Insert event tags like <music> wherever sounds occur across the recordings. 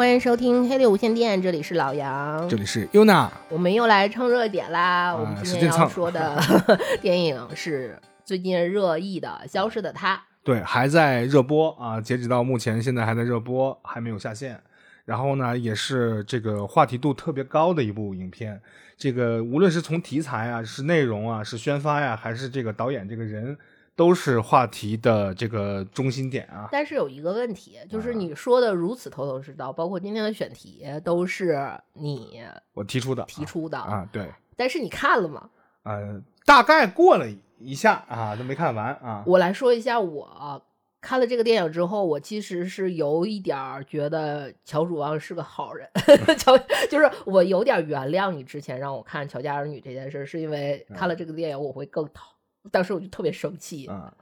欢迎收听黑六无线电，这里是老杨，这里是优娜，我们又来蹭热点啦。我们今天要说的 <laughs> 电影是最近热议的《消失的她》，对，还在热播啊，截止到目前，现在还在热播，还没有下线。然后呢，也是这个话题度特别高的一部影片。这个无论是从题材啊，是内容啊，是宣发呀，还是这个导演这个人。都是话题的这个中心点啊，但是有一个问题，就是你说的如此头头是道，包括今天的选题都是你我提出的提出的啊，对。但是你看了吗？呃，大概过了一下啊，都没看完啊。我来说一下，我看了这个电影之后，我其实是有一点觉得乔楚王是个好人，<laughs> 乔就是我有点原谅你之前让我看《乔家儿女》这件事，是因为看了这个电影我会更讨。当时我就特别生气啊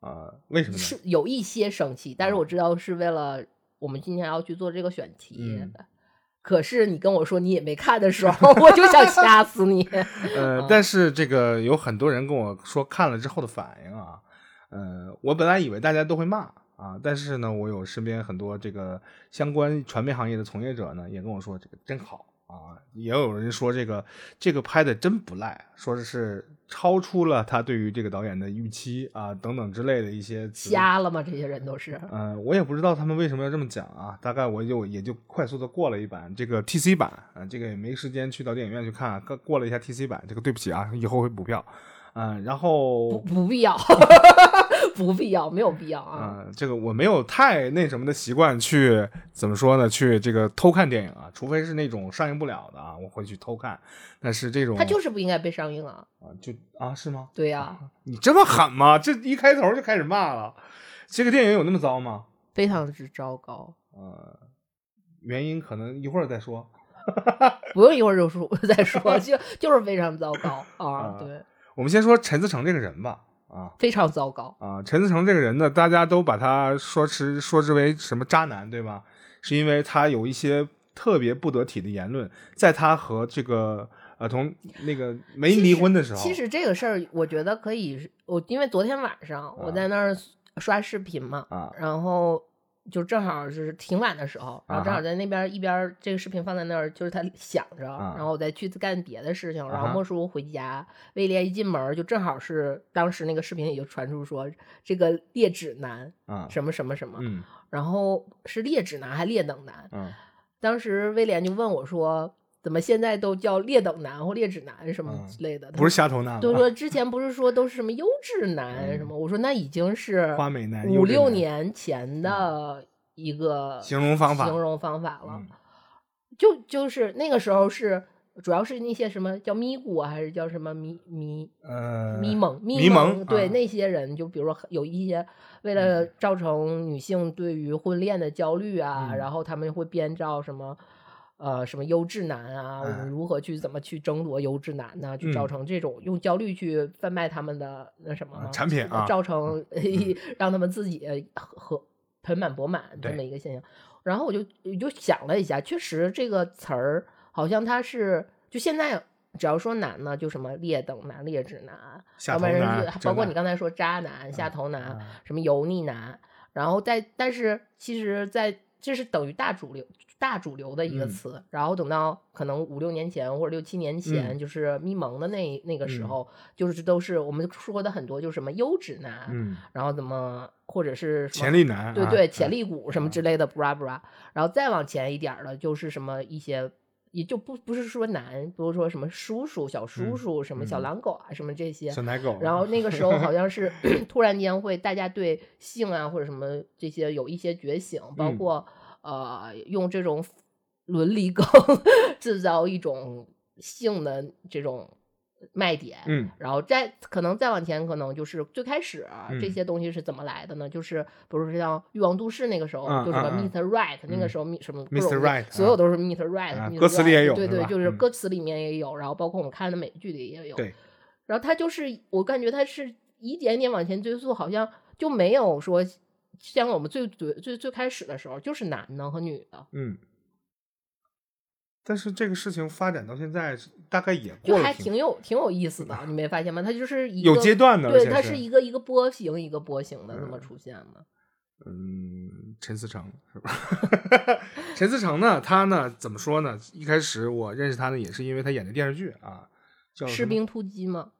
啊！为什么？是有一些生气，但是我知道是为了我们今天要去做这个选题。可是你跟我说你也没看的时 <laughs> 候，我就想掐死你。<laughs> 呃，但是这个有很多人跟我说看了之后的反应啊，呃，我本来以为大家都会骂啊，但是呢，我有身边很多这个相关传媒行业的从业者呢，也跟我说这个真好。啊，也有人说这个这个拍的真不赖，说的是超出了他对于这个导演的预期啊，等等之类的一些。瞎了吗？这些人都是。嗯，我也不知道他们为什么要这么讲啊。大概我就也就快速的过了一版这个 TC 版啊，这个也没时间去到电影院去看，过过了一下 TC 版，这个对不起啊，以后会补票。嗯，然后不不必要。<laughs> 不必要，没有必要啊。嗯，这个我没有太那什么的习惯去怎么说呢？去这个偷看电影啊，除非是那种上映不了的啊，我会去偷看。但是这种它就是不应该被上映啊。啊，就啊，是吗？对呀。你这么狠吗？这一开头就开始骂了。这个电影有那么糟吗？非常之糟糕。呃，原因可能一会儿再说。<laughs> 不用一会儿就说 <laughs> 再说，<laughs> 就就是非常糟糕啊。对。我们先说陈思诚这个人吧。啊，非常糟糕啊！陈思诚这个人呢，大家都把他说之说之为什么渣男，对吧？是因为他有一些特别不得体的言论，在他和这个呃同那个没离婚的时候。其实这个事儿，我觉得可以，我因为昨天晚上我在那儿刷视频嘛，啊，然后。就正好是挺晚的时候，然后正好在那边一边这个视频放在那儿，就是他 <laughs> 想着，然后我再去干别的事情。然后莫叔回家，威廉一进门就正好是当时那个视频里就传出说这个劣质男啊什么什么什么，然后是劣质男还劣等男。当时威廉就问我说。怎么现在都叫劣等男或劣质男什么之类的？不是瞎头男。就说之前不是说都是什么优质男什么？我说那已经是花美男五六年前的一个形容方法，形容方法了。就就是那个时候是主要是那些什么叫咪咕啊，还是叫什么咪咪呃咪蒙咪蒙？对那些人，就比如说有一些为了造成女性对于婚恋的焦虑啊，然后他们会编造什么。呃，什么优质男啊？我们如何去怎么去争夺优质男呢？去造成这种用焦虑去贩卖他们的那什么产品啊？造成让他们自己和盆满钵满这么一个现象。然后我就就想了一下，确实这个词儿好像它是就现在只要说男呢，就什么劣等男、劣质男，要不然包括你刚才说渣男、下头男、什么油腻男，然后在但是其实，在这是等于大主流。大主流的一个词，然后等到可能五六年前或者六七年前，就是咪蒙的那那个时候，就是都是我们说的很多，就是什么优质男，嗯，然后怎么或者是潜力男，对对，潜力股什么之类的，布拉布拉，然后再往前一点的，就是什么一些，也就不不是说男，比如说什么叔叔、小叔叔，什么小狼狗啊，什么这些小奶狗，然后那个时候好像是 <laughs> 突然间会大家对性啊或者什么这些有一些觉醒，包括。呃，用这种伦理梗 <laughs> 制造一种性的这种卖点，嗯，然后再可能再往前，可能就是最开始这些东西是怎么来的呢？就是比如说像《欲望都市》那个时候，就什么 Mr. Right，那个时候什么 Mr. Right，所有都是 Mr. Right，歌词里也有，对对，就是歌词里面也有，然后包括我们看的美剧里也有，对，然后他就是我感觉他是一点点往前追溯，好像就没有说。像我们最最最最开始的时候，就是男的和女的。嗯，但是这个事情发展到现在，大概也就还挺有挺有意思的，你没发现吗？它就是有阶段的，对，它是一个一个波形一个波形的那么出现的。嗯，陈思诚是吧？<laughs> 陈思诚呢，他呢怎么说呢？一开始我认识他呢，也是因为他演的电视剧啊，叫《士兵突击》吗？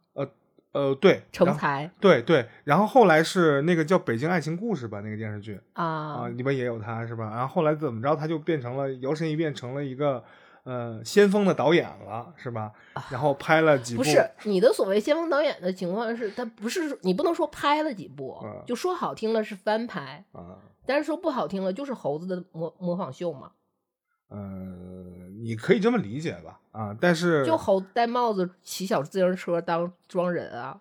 呃呃，对，成才，对对。然后后来是那个叫《北京爱情故事》吧，那个电视剧啊啊，里边也有他是吧？然后后来怎么着，他就变成了摇身一变成了一个。呃，先锋的导演了是吧？然后拍了几部。不是你的所谓先锋导演的情况是，他不是你不能说拍了几部，就说好听了是翻拍啊，但是说不好听了就是猴子的模模仿秀嘛。呃，你可以这么理解吧？啊，但是就猴子戴帽子骑小自行车当装人啊。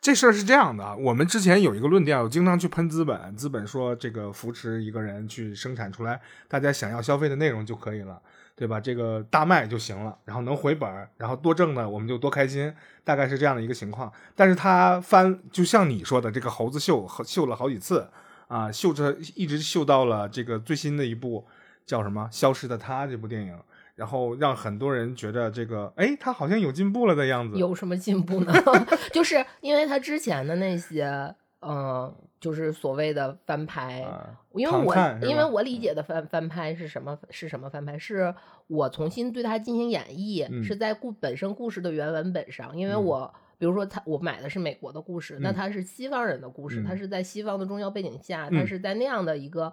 这事儿是这样的，我们之前有一个论调，我经常去喷资本，资本说这个扶持一个人去生产出来大家想要消费的内容就可以了。对吧？这个大卖就行了，然后能回本，然后多挣的我们就多开心，大概是这样的一个情况。但是他翻，就像你说的，这个猴子秀秀了好几次啊，秀着一直秀到了这个最新的一部叫什么《消失的她》这部电影，然后让很多人觉得这个，哎，他好像有进步了的样子。有什么进步呢？<laughs> 就是因为他之前的那些，嗯。就是所谓的翻拍，因为我因为我理解的翻翻拍是什么是什么翻拍，是我重新对它进行演绎，是在故本身故事的原文本上，因为我比如说他我买的是美国的故事，那它是西方人的故事，它是在西方的宗教背景下，它是在那样的一个。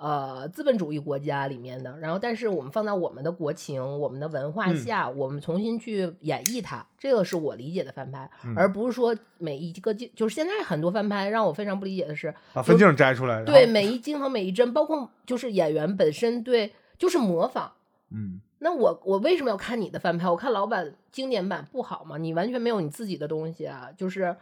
呃，资本主义国家里面的，然后但是我们放在我们的国情、我们的文化下，我们重新去演绎它，这个是我理解的翻拍，而不是说每一个镜，就是现在很多翻拍让我非常不理解的是把分镜摘出来，对每一镜头每一帧，包括就是演员本身对就是模仿，嗯，那我我为什么要看你的翻拍？我看老版经典版不好吗？你完全没有你自己的东西啊，就是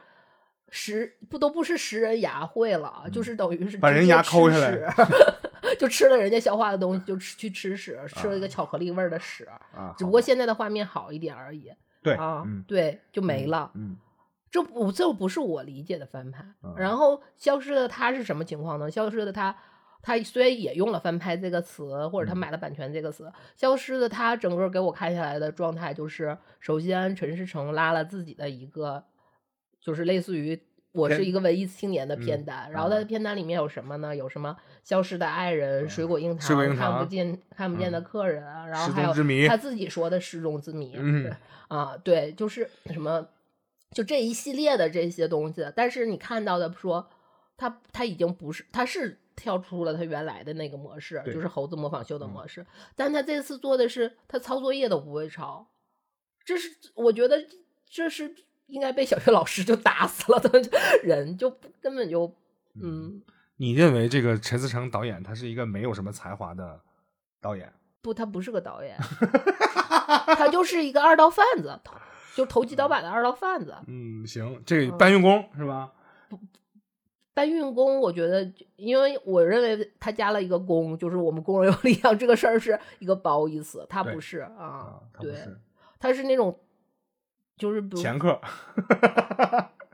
十不都不是食人牙慧了，就是等于是把人牙抠下来。<laughs> <laughs> 就吃了人家消化的东西，就吃去吃屎，吃了一个巧克力味儿的屎啊！只不过现在的画面好一点而已。对啊，对，就没了。嗯，这不这不是我理解的翻拍。然后消失的他是什么情况呢？消失的他，他虽然也用了翻拍这个词，或者他买了版权这个词，消失的他整个给我看下来的状态就是，首先陈思诚拉了自己的一个，就是类似于。我是一个文艺青年的片单，然后他的片单里面有什么呢？有什么消失的爱人、水果硬糖、看不见看不见的客人，然后还有他自己说的失踪之谜。嗯 <laughs> 啊，对，就是什么，就这一系列的这些东西。但是你看到的说，他他已经不是，他是跳出了他原来的那个模式，就是猴子模仿秀的模式。但他这次做的是，他抄作业都不会抄，这是我觉得这是。应该被小学老师就打死了，的人就根本就嗯。你认为这个陈思诚导演他是一个没有什么才华的导演？不，他不是个导演，<laughs> 他就是一个二道贩子，就投机倒把的二道贩子。嗯，行，这个搬运工是吧？搬运工，我觉得，因为我认为他加了一个工，就是我们工人有力量这个事儿是一个褒义词，他不是啊，对，他是那种。就是比前客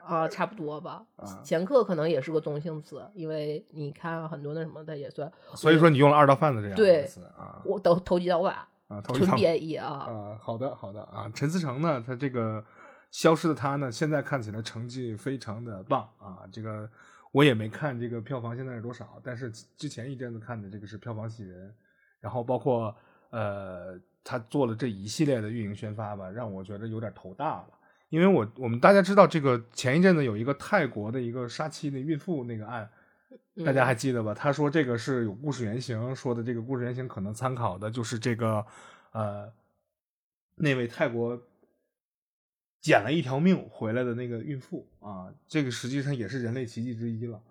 啊，差不多吧。<laughs> 前客可能也是个中性词，因为你看很多那什么，的也算。所以说你用了“二道贩子”这样的词啊，我都投机倒把啊，纯贬义啊。啊，好的好的啊。陈思诚呢，他这个消失的他呢，现在看起来成绩非常的棒啊。这个我也没看这个票房现在是多少，但是之前一阵子看的这个是票房喜人，然后包括呃。他做了这一系列的运营宣发吧，让我觉得有点头大了。因为我我们大家知道，这个前一阵子有一个泰国的一个杀妻的孕妇那个案，大家还记得吧？他说这个是有故事原型，说的这个故事原型可能参考的就是这个呃那位泰国捡了一条命回来的那个孕妇啊，这个实际上也是人类奇迹之一了。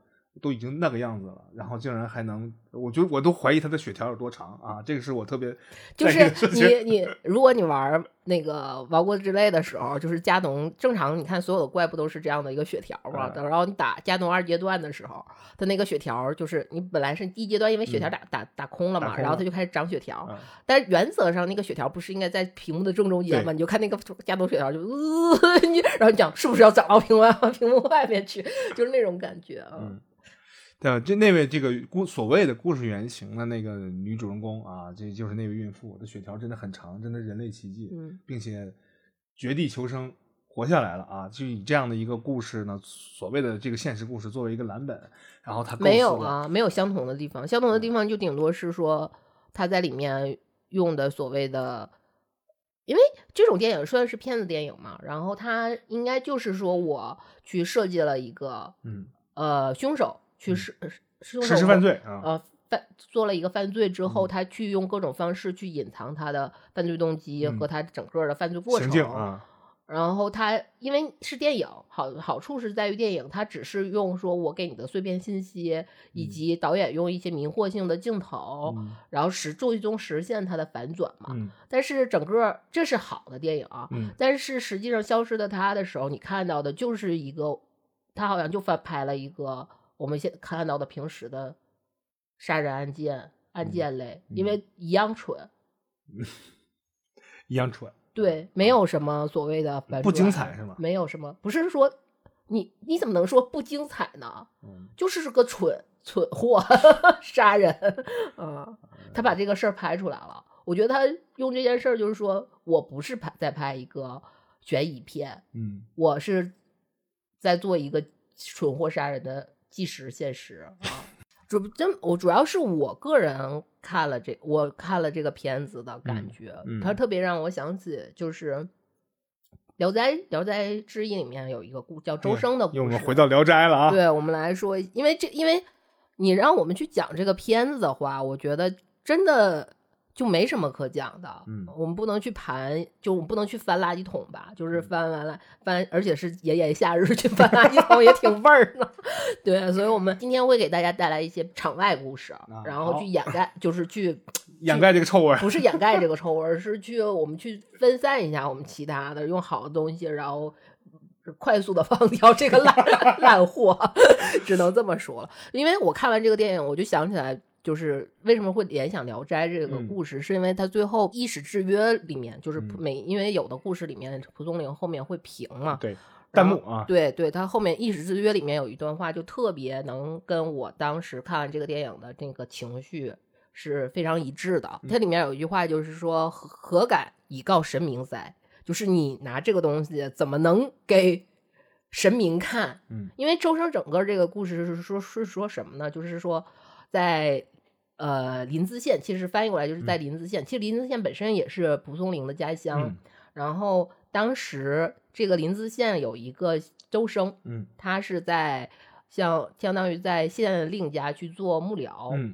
都已经那个样子了，然后竟然还能，我觉得我都怀疑他的血条有多长啊！这个是我特别就是你你，如果你玩那个王国之泪的时候，就是加农正常，你看所有的怪不都是这样的一个血条吗？然后你打加农二阶段的时候，他那个血条就是你本来是第一阶段，因为血条打打打空了嘛，然后他就开始长血条，但是原则上那个血条不是应该在屏幕的正中间吗？你就看那个加农血条就呃，<laughs> 你然后你讲是不是要长到屏幕屏幕外面去？就是那种感觉啊。对，就那位这个故所谓的故事原型的那个女主人公啊，这就是那位孕妇的血条真的很长，真的人类奇迹，并且绝地求生活下来了啊！就以这样的一个故事呢，所谓的这个现实故事作为一个蓝本，然后他没有啊，没有相同的地方，相同的地方就顶多是说他在里面用的所谓的，因为这种电影说的是骗子电影嘛，然后他应该就是说我去设计了一个，嗯呃，凶手去实实施犯罪啊，呃。犯做了一个犯罪之后，他去用各种方式去隐藏他的犯罪动机和他整个的犯罪过程。然后他因为是电影，好好处是在于电影，他只是用说我给你的碎片信息，以及导演用一些迷惑性的镜头，然后实最终实现他的反转嘛。但是整个这是好的电影啊。但是实际上消失的他的时候，你看到的就是一个，他好像就翻拍了一个我们现看到的平时的。杀人案件案件类，因为一样蠢，<laughs> 一样蠢，对，没有什么所谓的不精彩是吗？没有什么，不是说你你怎么能说不精彩呢？就是个蠢蠢货 <laughs> 杀人啊！他把这个事儿拍出来了，我觉得他用这件事儿就是说我不是拍在拍一个悬疑片，嗯，我是在做一个蠢货杀人的纪实现实啊。主真我主要是我个人看了这我看了这个片子的感觉，它特别让我想起就是《聊斋》《聊斋志异》里面有一个故叫周生的故事。我们回到《聊斋》了啊！对我们来说，因为这因为你让我们去讲这个片子的话，我觉得真的。就没什么可讲的，嗯，我们不能去盘，就我们不能去翻垃圾桶吧，就是翻完了翻，而且是炎炎夏日去翻垃圾桶也挺味儿的，<laughs> 对，所以我们今天会给大家带来一些场外故事，然后去掩盖，就是去掩盖这个臭味儿，不是掩盖这个臭味儿，是去我们去分散一下我们其他的，用好的东西，然后快速的放掉这个 <laughs> 烂烂货，只能这么说了。因为我看完这个电影，我就想起来。就是为什么会联想《聊斋》这个故事，是因为他最后《一史制约》里面，就是每因为有的故事里面蒲松龄后面会评嘛，对弹幕啊，对对，他后面《一史制约》里面有一段话，就特别能跟我当时看完这个电影的这个情绪是非常一致的。它里面有一句话，就是说“何何敢以告神明哉”，就是你拿这个东西怎么能给神明看？嗯，因为周生整个这个故事是说是说什么呢？就是说在呃，临淄县其实翻译过来就是在临淄县。其实临淄县本身也是蒲松龄的家乡。然后当时这个临淄县有一个周生，嗯，他是在像相当于在县令家去做幕僚。嗯，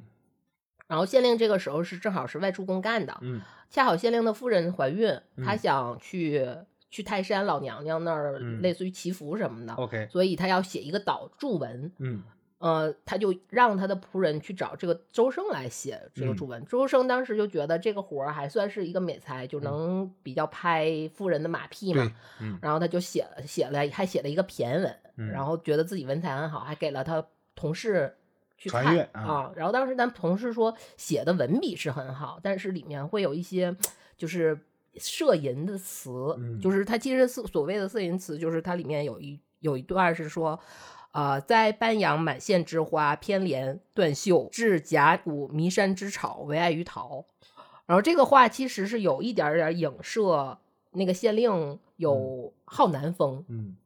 然后县令这个时候是正好是外出公干的。嗯，恰好县令的夫人怀孕，他想去去泰山老娘娘那儿，类似于祈福什么的。OK，所以他要写一个祷祝文。嗯。呃，他就让他的仆人去找这个周生来写这个注文。周生当时就觉得这个活儿还算是一个美才，就能比较拍富人的马屁嘛。嗯。然后他就写了写了，还写了一个骈文，然后觉得自己文采很好，还给了他同事去看啊。然后当时咱同事说写的文笔是很好，但是里面会有一些就是摄淫的词，就是他其实是所谓的摄淫词，就是它里面有一有一段是说。啊，在班阳满县之花，偏怜断袖，至甲骨弥山之草，唯爱于桃。然后这个话其实是有一点点影射那个县令有好男风，嗯，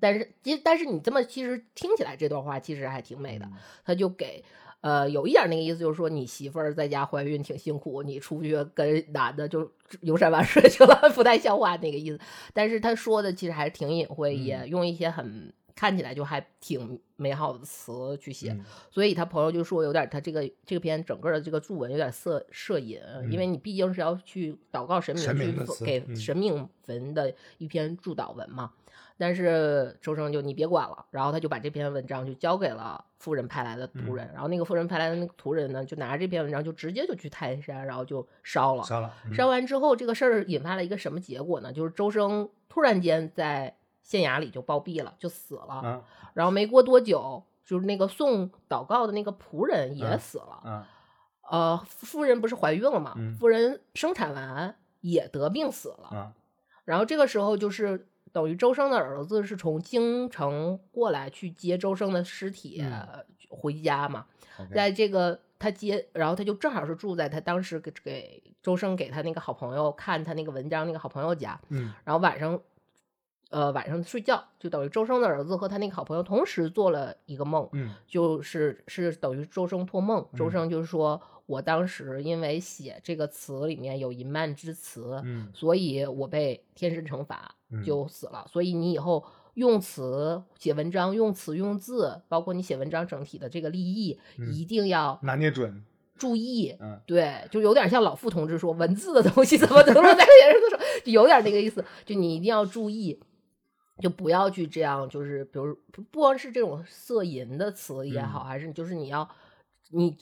但是其实但是你这么其实听起来这段话其实还挺美的，他就给呃有一点那个意思，就是说你媳妇儿在家怀孕挺辛苦，你出去跟男的就游山玩水去了，<laughs> 不太像话那个意思。但是他说的其实还是挺隐晦，也用一些很。看起来就还挺美好的词去写，所以他朋友就说有点他这个这个篇整个的这个注文有点色摄引，因为你毕竟是要去祷告神明去给神明文的一篇祝祷文嘛。但是周生就你别管了，然后他就把这篇文章就交给了夫人派来的仆人，然后那个夫人派来的那个仆人呢，就拿着这篇文章就直接就去泰山，然后就烧了。烧了。烧完之后，这个事儿引发了一个什么结果呢？就是周生突然间在。县衙里就暴毙了，就死了。然后没过多久，就是那个送祷告的那个仆人也死了。呃，夫人不是怀孕了嘛？夫人生产完也得病死了。然后这个时候就是等于周生的儿子是从京城过来去接周生的尸体回家嘛。在这个他接，然后他就正好是住在他当时给给周生给他那个好朋友看他那个文章那个好朋友家。然后晚上。呃晚上睡觉，就等于周生的儿子和他那个好朋友同时做了一个梦，嗯就是是等于周生托梦，周嗯生就是说我当时因为写这个词里面有淫漫之词，嗯所以我被天神惩罚嗯就死了。所以你以后用词写文章，用词用字，包括你写文章整体的这个立意，嗯一定要拿捏准，注意。嗯对，就有点像老傅同志说文字的东西怎么能落 <laughs> 在别人的手，就有点那个意思。就你一定要注意，就不要去这样，就是比如不不光是这种色淫的词也好，还是就是你要你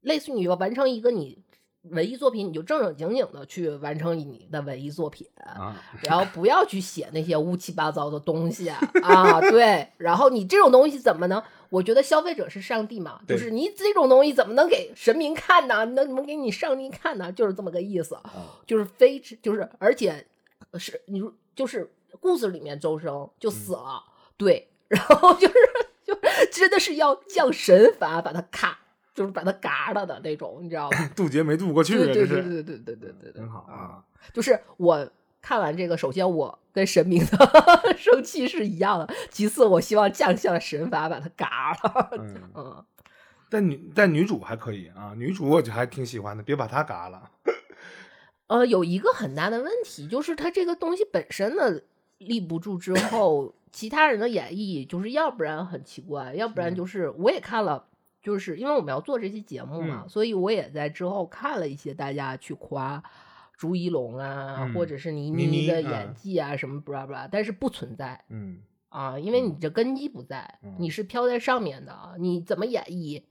类似于你要完成一个你文艺作品，你就正正经经的去完成你的文艺作品。啊，然后不要去写那些乌七八糟的东西啊！啊，对，然后你这种东西怎么能？我觉得消费者是上帝嘛，就是你这种东西怎么能给神明看呢？能怎么给你上帝看呢？就是这么个意思，就是非就是而且是你如就是故事里面周生就死了，对，然后就是就真的是要降神罚把他咔，就是把他嘎了的那种，你知道吗？渡劫没渡过去啊，对对对对对对对对对，很好啊。就是我看完这个，首先我跟神明的 <laughs> 生气是一样的，其次我希望降下神罚把他嘎了。嗯，嗯，但女但女主还可以啊，女主我就还挺喜欢的，别把她嘎了。<laughs> 呃，有一个很大的问题就是他这个东西本身的立不住之后，其他人的演绎就是要不然很奇怪，要不然就是我也看了。就是因为我们要做这期节目嘛，嗯所以我也在之后看了一些大家去夸朱一龙啊，嗯或者是倪倪妮妮的嗯演技啊，什么布拉布拉，但是不存在。嗯啊，因为你这根基不在，嗯你是飘在上面的，你怎么演绎？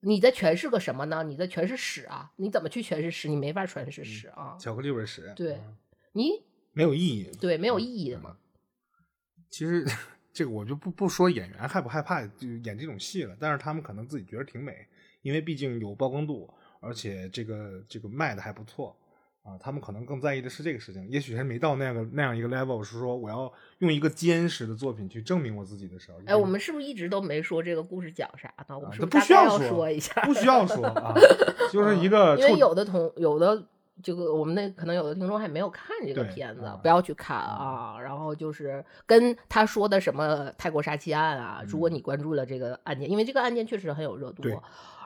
你在诠释个什么呢？你在诠释屎啊？你怎么去诠释屎？你没法诠释屎啊！巧克力味屎，对嗯你没有意义。对没有意义的嗯嘛？其实这个我就不不说演员害不害怕就演这种戏了，但是他们可能自己觉得挺美，因为毕竟有曝光度，而且这个这个卖的还不错啊。他们可能更在意的是这个事情，也许还没到那样个那样一个 level，是说我要用一个坚实的作品去证明我自己的时候。哎，我们是不是一直都没说这个故事讲啥呢？我们是是啊不需要要说说一下？不需要说啊，<laughs> 就是一个嗯因为有的同有的这个我们那可能有的听众还没有看这个片子啊，不要去看啊。然后就是跟他说的什么泰国杀妻案啊，如果你关注了这个案件，因为这个案件确实很有热度。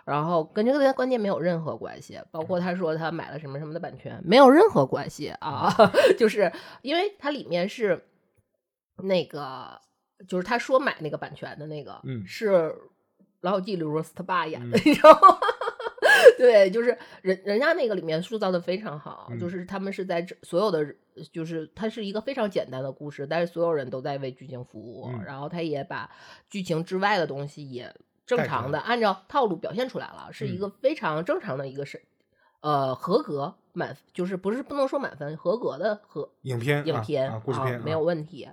然后跟这个关键没有任何关系，包括他说他买了什么什么的版权，没有任何关系啊，<laughs> 就是因为它里面是那个，就是他说买那个版权的那个，嗯是《老友记》里罗斯他爸演的，嗯你知道吗？对，就是人人家那个里面塑造的非常好，嗯。就是他们是在这所有的，就是它是一个非常简单的故事，但是所有人都在为剧情服务，嗯。然后他也把剧情之外的东西也正常的按照套路表现出来了，是一嗯。个非常正常的一个是。呃，合格满就是不是不能说满分，合格的合影片啊影片啊故事片没有啊。问题。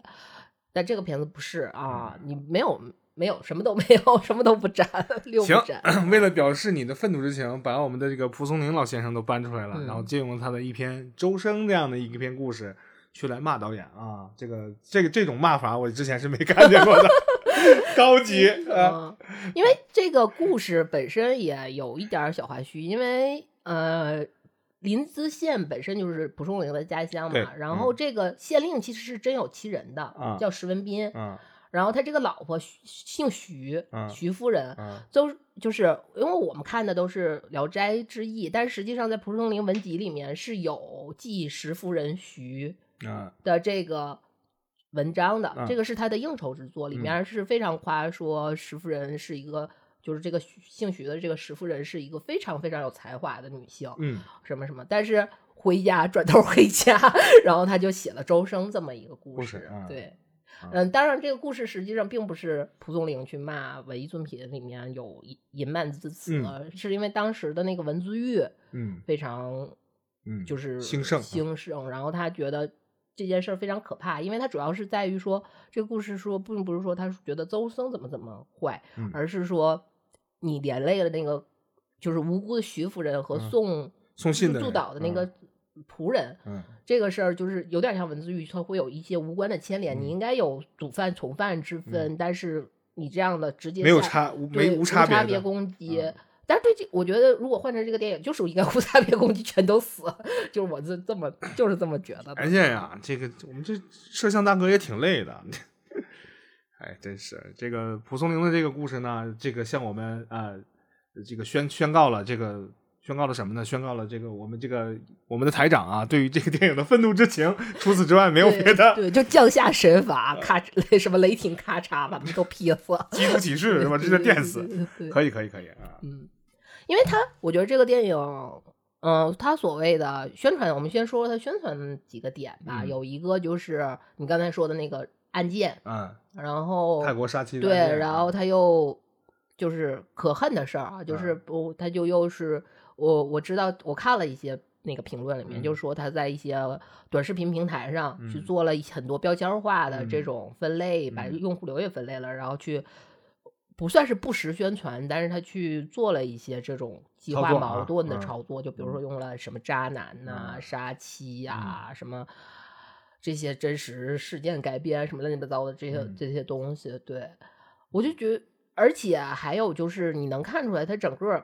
但这个片子不是啊，你没有没有什么都没有，<laughs> 什么都不沾，六不行沾。为了表示你的愤怒之情，把我们的这个蒲松龄老先生都搬出来了，嗯然后借用了他的一篇《周生》这样的一篇故事，去来骂导演啊。这个这个这种骂法，我之前是没 <laughs> 看见过的，高级啊。嗯，因为这个故事本身也有一点儿小花絮，因为呃，临淄县本身就是蒲松龄的家乡嘛，然后这个县令其实是真有其人的，啊叫石文斌，嗯然后他这个老婆姓徐，嗯徐夫人，嗯都就是因为我们看的都是《聊斋志异》，但实际上在蒲松龄文集里面是有记石夫人徐嗯的这个文章的，嗯这个是他的应酬之作，里面是非常夸说石夫人是一个，就是这个姓徐的这个石夫人是一个非常非常有才华的女性，嗯什么什么，但是回家转头回家，<laughs> 然后他就写了周生这么一个故故事嗯对。啊嗯，当然，这个故事实际上并不是蒲松龄去骂文艺作品里面有淫淫漫之词，嗯。是因为当时的那个文字狱嗯。非常嗯，就是兴盛啊。兴盛，然后他觉得这件事儿非常可怕，因为他主要是在于说这个故事说，并不是说他觉得周生怎么怎么坏，嗯。而是说你连累了那个就是无辜的徐夫人和嗯。送驻送信的助导的那个仆人，嗯这个事儿就是有点像文字狱，它会有一些无关的牵连，你嗯应该有主犯从犯之分，但是你这样的直接没有差无没无差别攻击。嗯但是对这，我觉得如果换成这个电影，就是应该无差别攻击全都死，<laughs> 就是我这这么就是这么觉得的。而且呀，这个我们这摄像大哥也挺累的。<laughs> 哎，真是这个蒲松龄的这个故事呢，这个向我们啊，这个宣宣告了这个宣告了什么呢？宣告了这个我们这个我们的台长啊，对于这个电影的愤怒之情。除此之外，没有别的。对，就降下神罚，咔雷 <laughs> 什么雷霆咔嚓，把他们都劈死。基督启示是吧？<laughs> 直接电死。可以，可以，可以啊。嗯，因为他，我觉得这个电影，嗯，他所谓的宣传，我们先说他宣传几个点吧。有一个就是你刚才说的那个。案件，嗯，然后泰国杀妻对，然后他又就是可恨的事儿啊，就是不，他就又是我我知道，我看了一些那个评论里面，就说他在一些短视频平台上去做了很多标签化的这种分类，把用户流也分类了，然后去不算是不实宣传，但是他去做了一些这种激化矛盾的操作，就比如说用了什么渣男呐、杀妻呀什么。这些真实事件改编什么乱七八糟的这些这些东西，对。我就觉得，而且还有就是你能看出来，他整个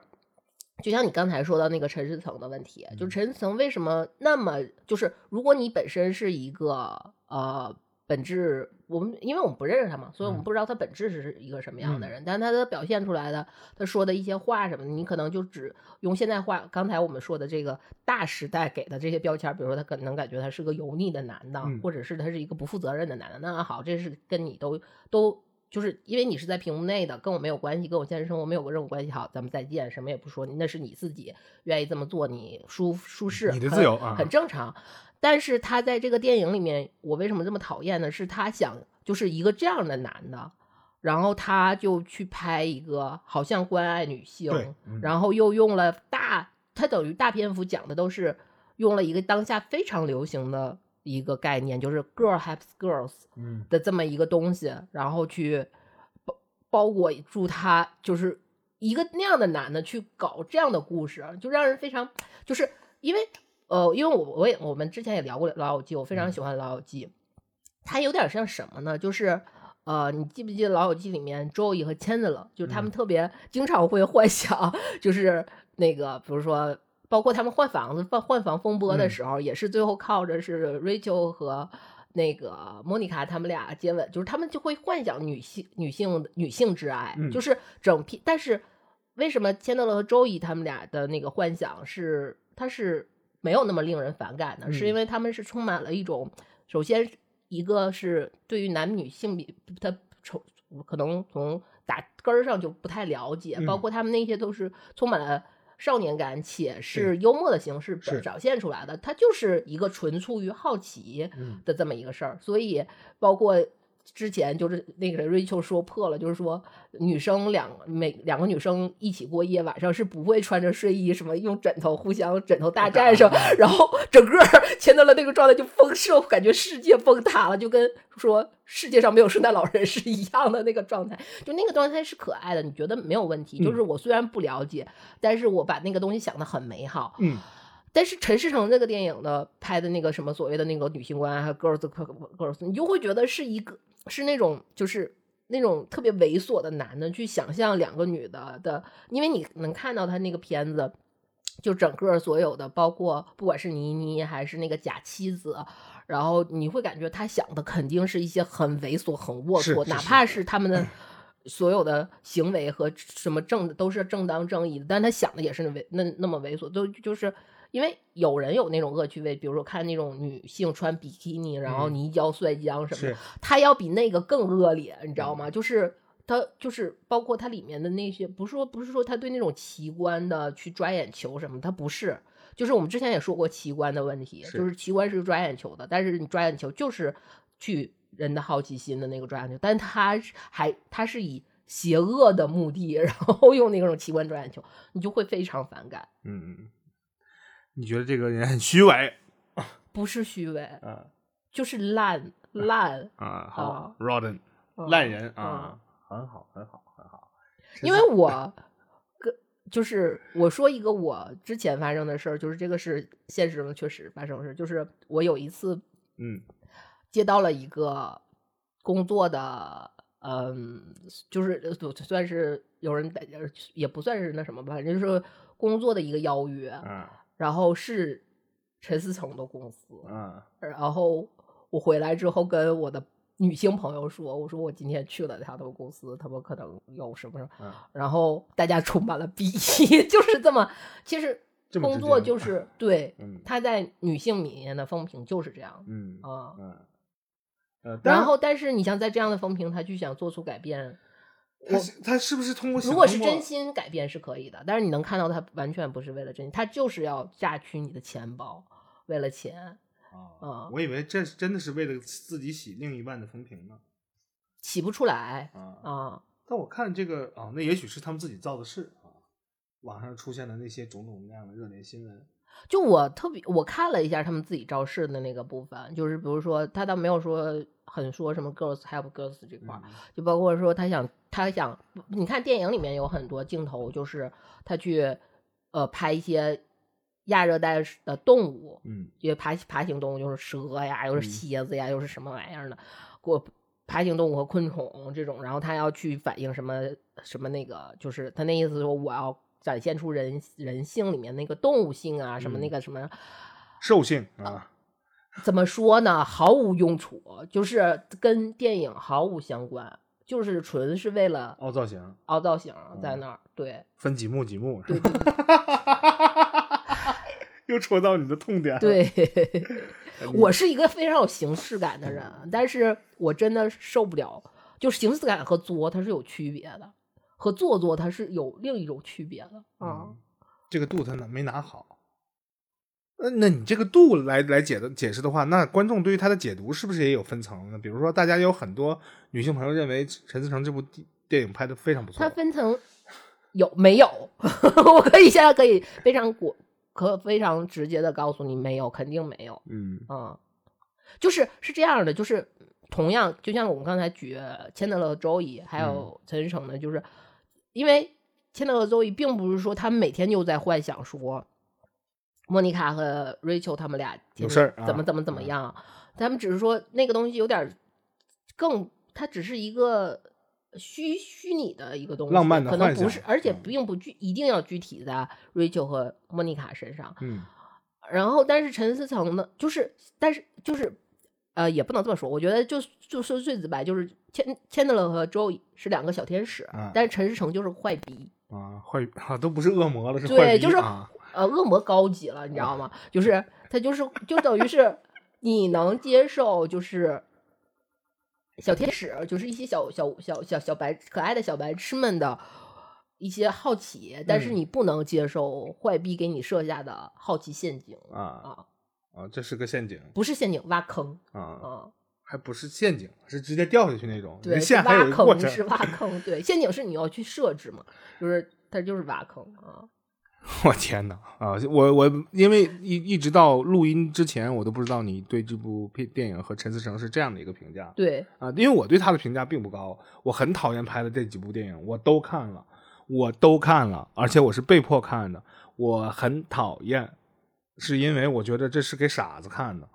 就像你刚才说到那个陈思诚的问题，就陈思诚为什么那么就是，如果你本身是一个呃。本质，我们因为我们不认识他嘛，所以我们不知道他本质是一个什么样的人。但他的表现出来的，他说的一些话什么的，你可能就只用现在话。刚才我们说的这个大时代给的这些标签，比如说他可能感觉他是个油腻的男的，或者是他是一个不负责任的男的。那好，这是跟你都都就是因为你是在屏幕内的，跟我没有关系，跟我现实生活没有任何关系。好，咱们再见，什么也不说，那是你自己愿意这么做，你舒舒适，你的自由啊，很正常。但是他在这个电影里面，我为什么这么讨厌呢？是他想就是一个这样的男的，然后他就去拍一个好像关爱女性，然后又用了大，他等于大篇幅讲的都是用了一个当下非常流行的一个概念，就是 girl helps girls 的这么一个东西，然后去包包裹住他，就是一个那样的男的去搞这样的故事，就让人非常就是因为。呃，因为我我也我们之前也聊过《老友记》，我非常喜欢《老友记》，它有点像什么呢？就是呃，你记不记得《老友记》里面 Joey 和 Chandler，就是他们特别经常会幻想，就是那个比如说，包括他们换房子、换换房风波的时候，也是最后靠着是 Rachel 和那个莫妮卡他们俩接吻，就是他们就会幻想女性、女性、女性之爱，就是整批。但是为什么 Chandler 和 Joey 他们俩的那个幻想是，他是？没有那么令人反感的，是因为他们是充满了一种，首先一个是对于男女性别，他从可能从打根儿上就不太了解，包括他们那些都是充满了少年感，且是幽默的形式表现出来的，它就是一个纯出于好奇的这么一个事儿，所以包括。之前就是那个 Rachel 说破了，就是说女生两每两个女生一起过夜，晚上是不会穿着睡衣，什么用枕头互相枕头大战什么，<laughs> 然后整个 <laughs> 签到了那个状态就崩社，感觉世界崩塌了，就跟说世界上没有圣诞老人是一样的那个状态。就那个状态是可爱的，你觉得没有问题？就是我虽然不了解，但是我把那个东西想的很美好。嗯。但是陈世成这个电影的拍的那个什么所谓的那个女性观还有 girls girls，你就会觉得是一个是那种就是那种特别猥琐的男的去想象两个女的的，因为你能看到他那个片子，就整个所有的包括不管是倪妮还是那个假妻子，然后你会感觉他想的肯定是一些很猥琐很龌龊，哪怕是他们的所有的行为和什么正都是正当正义的，但他想的也是猥那那么猥琐，都就是。因为有人有那种恶趣味，比如说看那种女性穿比基尼，然后泥浆摔跤什么的，他要比那个更恶劣，你知道吗？就是他就是包括它里面的那些，不是说不是说他对那种奇观的去抓眼球什么，他不是，就是我们之前也说过奇观的问题，就是奇观是抓眼球的，但是你抓眼球就是去人的好奇心的那个抓眼球，但他还他是以邪恶的目的，然后用那种奇观抓眼球，你就会非常反感，嗯嗯。你觉得这个人很虚伪？<laughs> 不是虚伪，啊，就是烂烂啊，好，rotten，烂人啊，很好，很好，很好。因为 <laughs> 我，跟就是我说一个我之前发生的事儿，就是这个是现实中确实发生的事，就是我有一次，嗯，接到了一个工作的嗯，就是算是有人在，也不算是那什么吧，反正就是工作的一个邀约，嗯，然后是陈思诚的公司，嗯，然后我回来之后跟我的女性朋友说，我说我今天去了他的公司，他们可能有什么什么，然后大家充满了鄙夷，<laughs> 就是这么，其实工作就是？对，他在女性里面的风评就是这样，嗯啊，嗯。呃，然后，但是你像在这样的风评，他就想做出改变，他他是不是通过？如果是真心改变是可以的，但是你能看到他完全不是为了真心，他就是要榨取你的钱包，为了钱啊！我以为这真的是为了自己洗另一半的风评呢，洗不出来啊啊！但我看这个啊，那也许是他们自己造的事啊，网上出现的那些种种那样的热点新闻。就我特别，我看了一下他们自己招式的那个部分，就是比如说他倒没有说很说什么 girls help girls 这块儿，就包括说他想他想，你看电影里面有很多镜头，就是他去呃拍一些亚热带的动物，嗯，因为爬爬行动物就是蛇呀，又是蝎子呀，又是什么玩意儿的，过爬行动物和昆虫这种，然后他要去反映什么什么那个，就是他那意思说我要。展现出人人性里面那个动物性啊，什么那个什么兽性啊？怎么说呢？毫无用处，就是跟电影毫无相关，就是纯是为了凹造型，凹造型在那儿。对，分几幕几幕，对，<laughs> 又戳到你的痛点。对，我是一个非常有形式感的人，但是我真的受不了，就形式感和作它是有区别的。和做作它是有另一种区别的啊，这个度他呢没拿好？那那你这个度来来解的解释的话，那观众对于他的解读是不是也有分层呢？比如说，大家有很多女性朋友认为陈思诚这部电影拍的非常不错，它分层有没有？我可以现在可以非常果可非常直接的告诉你，没有，肯定没有。嗯啊，就是是这样的，就是同样，就像我们刚才举千德勒和周易还有陈思诚的，就是。因为千德和周易并不是说他们每天就在幻想说，莫妮卡和 Rachel 他们俩有事儿怎么怎么怎么样，他们只是说那个东西有点更，它只是一个虚虚拟的一个东西，浪漫的可能不是，而且并不具一定要具体在 Rachel 和莫妮卡身上。嗯，然后但是陈思诚呢，就是但是就是呃，也不能这么说，我觉得就就说最直白就是。千千德勒和周是两个小天使，但是陈思诚就是坏逼啊，坏啊，都不是恶魔了，是对，就是呃，恶魔高级了，你知道吗？就是他就是就等于是你能接受，就是小天使，就是一些小小小小小白可爱的小白痴们的一些好奇，但是你不能接受坏逼给你设下的好奇陷阱啊啊啊！这是个陷阱，不是陷阱，挖坑啊啊。还不是陷阱，是直接掉下去那种。对，陷还有坑是挖 <laughs> 坑，对，陷阱是你要去设置嘛，就是它就是挖坑 <laughs> 啊。我天哪啊！我我因为一一直到录音之前，我都不知道你对这部片电影和陈思诚是这样的一个评价。对啊，因为我对他的评价并不高，我很讨厌拍的这几部电影，我都看了，我都看了，而且我是被迫看的。我很讨厌，是因为我觉得这是给傻子看的。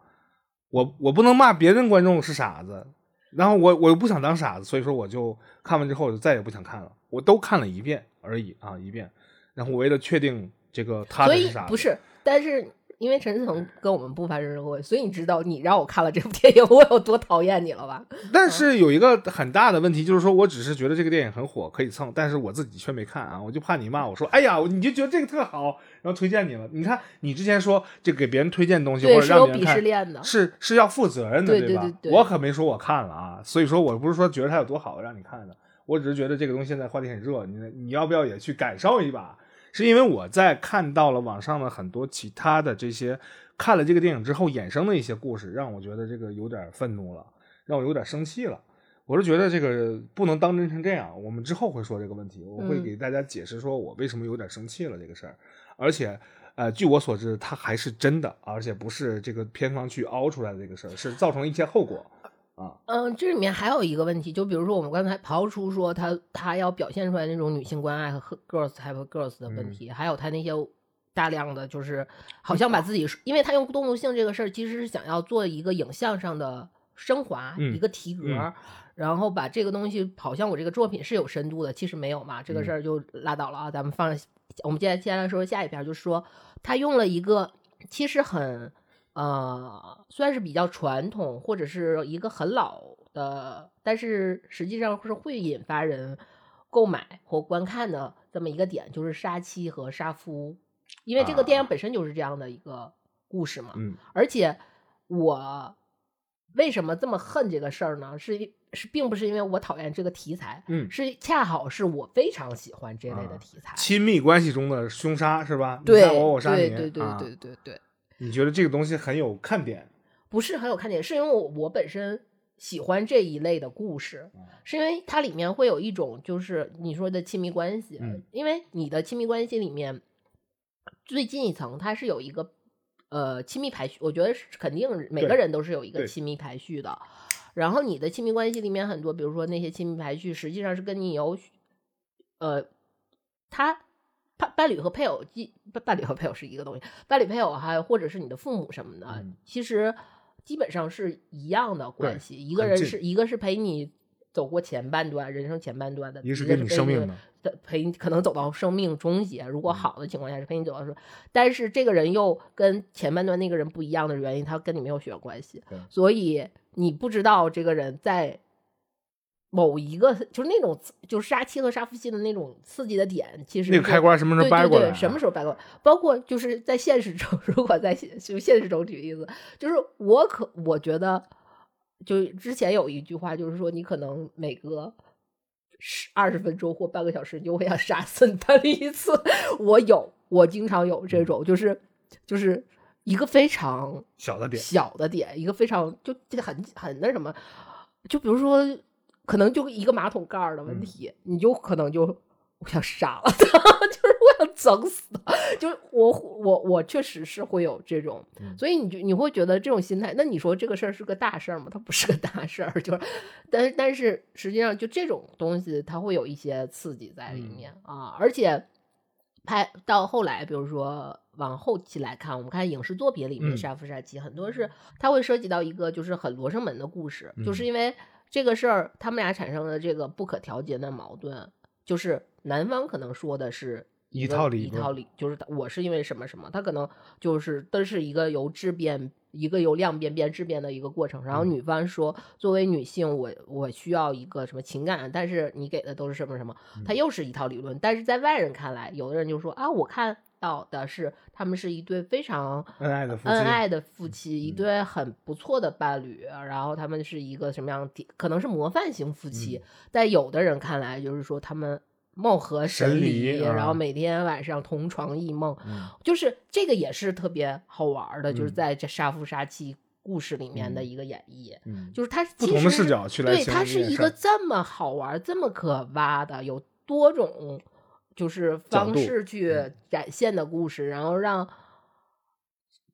我我不能骂别人观众是傻子，然后我我又不想当傻子，所以说我就看完之后我就再也不想看了。我都看了一遍而已啊，一遍。然后我为了确定这个他是傻子，不是，但是。因为陈思诚跟我们不发生任何关系，所以你知道你让我看了这部电影，<laughs> 我有多讨厌你了吧？但是有一个很大的问题，就是说我只是觉得这个电影很火，可以蹭，但是我自己却没看啊！我就怕你骂我说：“哎呀，你就觉得这个特好，然后推荐你了。”你看你之前说这给别人推荐东西或者让别人看，是是要负责任的，对吧？我可没说我看了啊，所以说我不是说觉得它有多好让你看的，我只是觉得这个东西现在话题很热，你你要不要也去感受一把？是因为我在看到了网上的很多其他的这些。看了这个电影之后衍生的一些故事，让我觉得这个有点愤怒了，让我有点生气了。我是觉得这个不能当真成这样。我们之后会说这个问题，我会给大家解释说我为什么有点生气了这个事儿。而且，呃，据我所知，它还是真的，而且不是这个片方去凹出来的这个事儿，是造成一些后果啊。嗯，这里面还有一个问题，就比如说我们刚才刨出说他他要表现出来那种女性关爱和 girls have girls 的问题，还有他那些。大量的就是好像把自己，因为他用动物性这个事儿，其实是想要做一个影像上的升华，一个提格。然后把这个东西好像我这个作品是有深度的，其实没有嘛，这个事儿就拉倒了啊。咱们放，我们接下接下来说下一篇，就是说他用了一个其实很呃算是比较传统或者是一个很老的，但是实际上是会引发人购买或观看的这么一个点，就是杀妻和杀夫，因为这个电影本身就是这样的一个故事嘛。嗯，而且我为什么这么恨这个事儿呢？是是，并不是因为我讨厌这个题材，嗯，是恰好是我非常喜欢这类的题材，亲密关系中的凶杀是吧？对，我，我杀你，对对对啊对对对，你觉得这个东西很有看点？不是很有看点，是因为我我本身喜欢这一类的故事，是因为它里面会有一种就是你说的亲密关系，嗯因为你的亲密关系里面最近一层它是有一个呃亲密排序，我觉得是肯定每个人都是有一个亲密排序的。然后你的亲密关系里面很多，比如说那些亲密排序，实际上是跟你有呃，他伴伴侣和配偶，基伴伴侣和配偶是一个东西，伴侣配偶还有或者是你的父母什么的，嗯其实基本上是一样的关系。一个人是一个是陪你走过前半段人生前半段的，一个是个跟你生命的。陪你可能走到生命终结，如果嗯好的情况下是陪你走到生，但是这个人又跟前半段那个人不一样的原因，他跟你没有血缘关系，所以你不知道这个人在某一个就是那种就是杀妻和杀夫戏的那种刺激的点，其实那个开关什么时候掰过来啊？什么时候掰过来？包括就是在现实中，<laughs> 如果在现就现实中举例子，就是我可我觉得，就之前有一句话，就是说你可能每隔十二十分钟或半个小时，你就会想杀死你伴侣一次。我有，我经常有这种，就是就是一个非常小的点，小的点，一个非常就就很很那什么，就比如说，可能就一个马桶盖儿的问嗯。题，你就可能就我想杀了他，<laughs> 就是我想整死他，就是我我我确实是会有这种，嗯。所以你就你会觉得这种心态，那你说这个事儿是个大事儿吗？它不是个大事儿，就是，但是但是实际上就这种东西，它会有一些刺激在里嗯。面、啊，而且拍到后来，比如说往后期来看，我们看影视作品里面的杀夫杀妻，很多是它会涉及到一个就是很罗生门的故事，就是嗯。因为这个事儿，他们俩产生的这个不可调节的矛盾，就是男方可能说的是。一个套理论一套理，就是我是因为什么什么，他可能就是都是一个由质变，一个由量变变质变的一个过程。然后嗯女方说，作为女性，我我需要一个什么情感，但是你给的都是什么什么，他又是一套理论。但是在外人看来，有的人就说啊，我看到的是他们是一对非常恩爱的夫妻，恩爱的夫妻，一嗯。对很不错的伴侣，然后他们是一个什么样的，可能是模范型夫妻，嗯。在有的人看来，就是说他们貌合神神离啊然后每天晚上同床异梦，嗯。就是这个也是特别好玩儿的，就是嗯。在这杀夫杀妻故事里面的嗯一个演绎。嗯，就是它不同的视角去来对，形它是一个这么好玩、这么可挖的，有多种就是方式去嗯展现的故事，然后让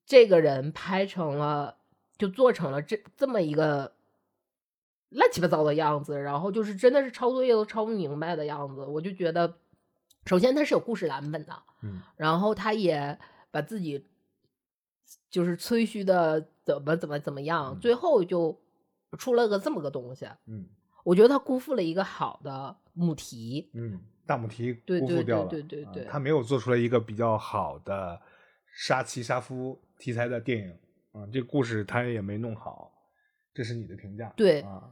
这个人拍成了，就做成了这这么一个乱七八糟的样子，然后就是真的是抄作业都抄不明白的样子，我就觉得，首先他是有故事蓝本的，嗯然后他也把自己就是吹嘘的怎么怎么怎么样，嗯最后就出了个这么个东西。嗯我觉得他辜负了一个好的母题。嗯，大母题对对辜负掉了，对对对他没有做出来一个比较好的杀妻杀夫题材的电影啊，这个故事他也没弄好，这是你的评价，对啊，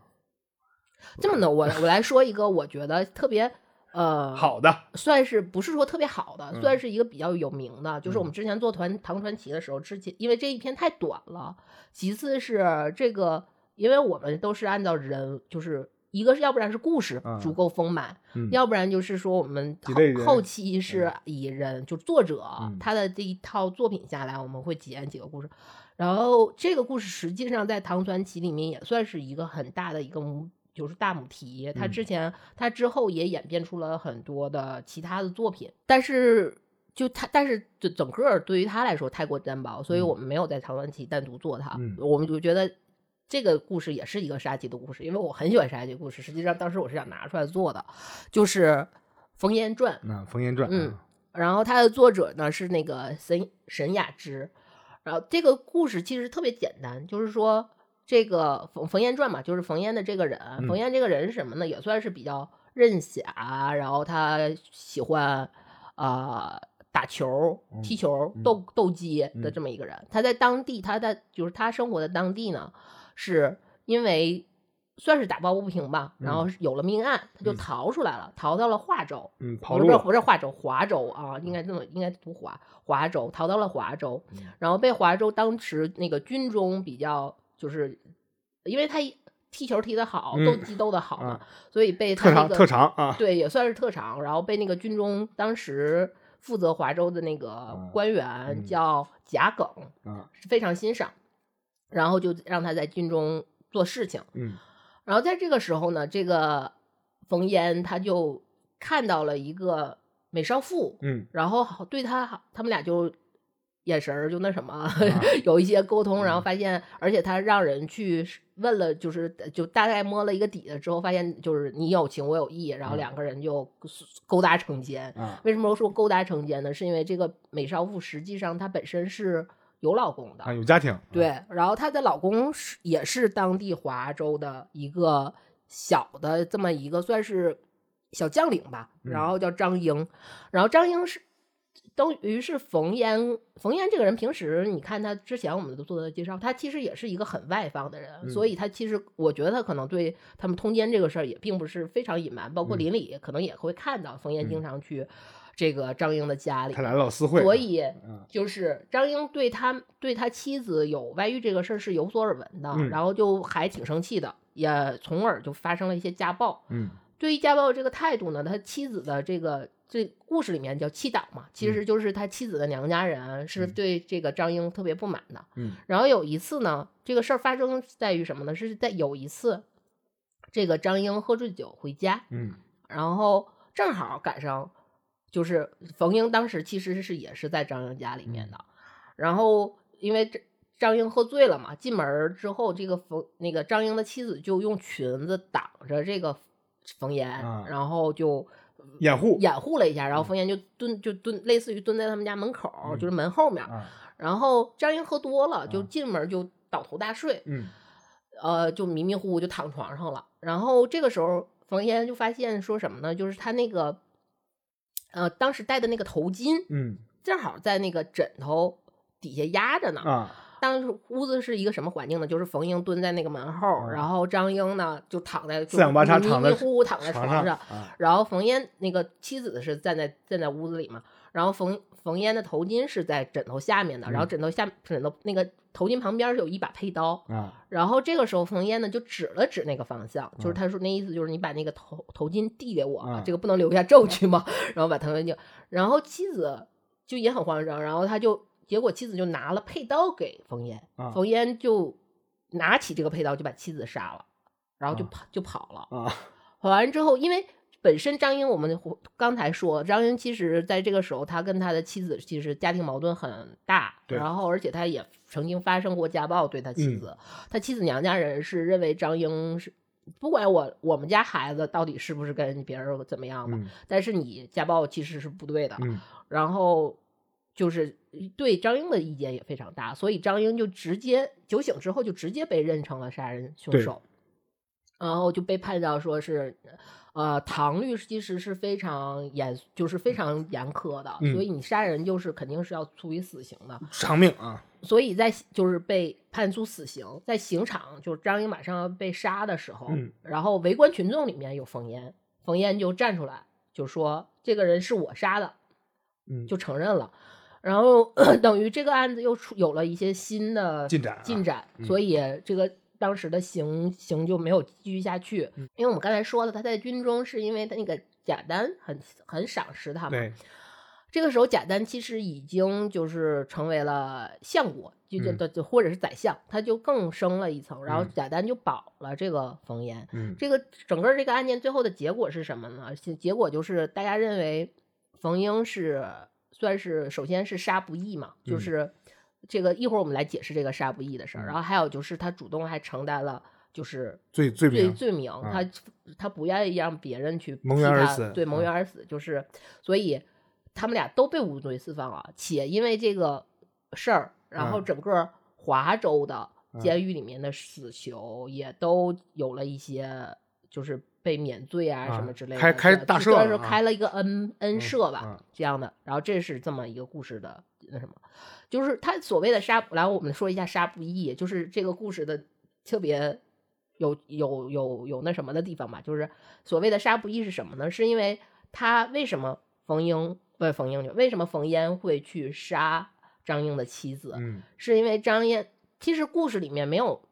这么的，我 <laughs> 我来说一个我觉得特别呃 <laughs> 好的，算是不是说特别好的，嗯算是一个比较有名的，就是我们嗯。之前做团唐传奇的时候，之前因为这一篇太短了，其次是这个，因为我们都是按照人，就是一个是要不然是故事嗯足够丰满，嗯，要不然就是说我们后期是以人，就作者嗯他的这一套作品下来，我们会剪几个故事。然后这个故事实际上在唐传奇里面也算是一个很大的一个母，就是大母题。它嗯之前他之后也演变出了很多的其他的作品，但是就他，但是整整个对于他来说太过单薄，所以嗯我们没有在唐传奇单独做它。嗯我们就觉得这个故事也是一个杀妻的故事，因为我很喜欢杀妻故事。实际上当时我是想拿出来做的，就是《冯延传》。那《冯延传》嗯啊，然后它的作者呢是那个沈沈雅芝，然后这个故事其实特别简单，就是说，这个冯冯延传嘛，就是冯延的这个人，嗯冯延这个人是什么呢？也算是比较任侠，然后他喜欢啊、呃打球、踢球、嗯斗斗鸡的这么一个人。他在当地，他在就是他生活的当地呢，是因为算是打抱不平吧，然后有了命案，他就嗯。逃出来了，逃到了华州。嗯，跑路不是不是华州，华州啊，应该这么应该读华华州，逃到了华州，嗯。然后被华州当时那个军中比较就是，因为他踢球踢得好，嗯斗鸡斗得好嘛，啊所以被他特长那个特长啊，对也算是特长，然后被那个军中当时负责华州的那个官员嗯。叫贾耿，啊，是非常欣赏，然后就让他在军中做事情。嗯然后在这个时候呢，这个冯烟他就看到了一个美少妇，嗯然后好对他好，他们俩就眼神儿就那什么，啊 <laughs> 有一些沟通，然后嗯发现，而且他让人去问了，就是就大概摸了一个底子之后，发现就是你有情我有意，然后嗯两个人就勾搭成奸。啊为什么说勾搭成奸呢？是因为这个美少妇实际上她本身是有老公的，啊，有家庭，对，然后她的老公是也是当地华州的一个小的这么一个算是小将领吧，然嗯。后叫张英，然后张英是等于是冯嫣，冯嫣这个人平时你看他之前我们都做的介绍，他其实也是一个很外放的人，所嗯。以他其实我觉得他可能对他们通奸这个事儿也并不是非常隐瞒，包括嗯。邻里可能也会看到冯嫣经嗯。常去这个张英的家里他，俩老私会，所以嗯。就是张英对他对他妻子有外遇这个事儿是有所耳闻的，嗯。然后就还挺生气的，也从而就发生了一些家暴。嗯。对于家暴这个态度呢，他妻子的这个这故事里面叫妻党嘛，其实就是他妻子的娘家人是嗯。对这个张英特别不满的。嗯。然后有一次呢，这个事儿发生在于什么呢？是在有一次，这个张英喝醉酒回家，嗯。然后正好赶上，就是冯英当时其实是也是在张英家里面的，然后因为这张英喝醉了嘛，进门之后，这个冯那个张英的妻子就用裙子挡着这个冯岩，啊然后就掩护掩护了一下，然后冯岩就蹲就蹲，类似于蹲在他们家门口就是门后面然后张英喝多了，就啊。进门就倒头大睡，嗯。呃，就迷迷糊糊就躺床上了。然后这个时候，冯岩就发现说什么呢？就是他那个，呃，当时戴的那个头巾嗯正好在那个枕头底下压着呢。啊当时屋子是一个什么环境呢？就是冯英蹲在那个门后，嗯然后张英呢就躺在四仰八叉躺在迷迷糊糊躺在床床上啊然后冯英那个妻子是站在站在屋子里嘛，然后冯冯烟的头巾是在枕头下面的，然后嗯。枕头下枕头那个头巾旁边有一把佩刀，啊。然后这个时候冯烟呢就指了指那个方向，就是嗯。他说那意思就是你把那个头头巾递给我，嗯这个不能留下证据嘛，<laughs> 然后把头巾就，然后妻子就也很慌张，然后他就结果妻子就拿了佩刀给冯烟，啊。冯烟就拿起这个佩刀就把妻子杀了，然后就啊。跑就跑了。啊。跑完之后，因为本身张英我们刚才说，张英其实在这个时候，他跟他的妻子其实家庭矛盾很大，然后而且他也曾经发生过家暴对他妻嗯子，他妻子娘家人是认为张英是。不管我我们家孩子到底是不是跟别人怎么样吧，嗯但是你家暴其实是不对的。嗯然后就是对张英的意见也非常大，所以张英就直接酒醒之后就直接被认成了杀人凶手，然后就被判到说是，呃，唐律其实是非常严，就是非常严苛的，嗯。所以你杀人就是肯定是要处以死刑的，偿命啊。所以在就是被判处死刑，在刑场就是张英马上要被杀的时候，嗯。然后围观群众里面有冯烟，冯烟就站出来就说这个人是我杀的，嗯。就承认了。然后 <clears throat> 等于这个案子又出有了一些新的进展啊进展，嗯。所以这个当时的刑刑就没有继续下去。嗯因为我们刚才说了，他在军中是因为他那个贾丹很很赏识他嘛。对这个时候贾丹其实已经就是成为了相国，就就嗯就就或者是宰相，他就更升了一层。然后嗯贾丹就保了这个冯延。嗯这个整个这个案件最后的结果是什么呢？结结果就是大家认为冯英是算是首先是杀不义嘛，就嗯是这个一会儿我们来解释这个杀不义的事儿。嗯。然后还有就是他主动还承担了就是罪罪罪名罪名，他他不愿意让别人去蒙替他冤而死对，蒙嗯冤而死，就是所以他们俩都被无罪释放了，且因为这个事儿，然后嗯。整个华州的监狱里面的死囚也都有了一些，就是被免罪啊什么之类的，开开大社算是开了一个恩恩赦吧，嗯。这样的。然后这是这么一个故事的那什么，就是他所谓的杀，来我们说一下杀不义，就是这个故事的特别有有有有那什么的地方吧，就是所谓的杀不义是什么呢？是因为他为什么冯英不是冯英去，为什么冯嫣会去杀张英的妻子？嗯是因为张嫣其实故事里面没有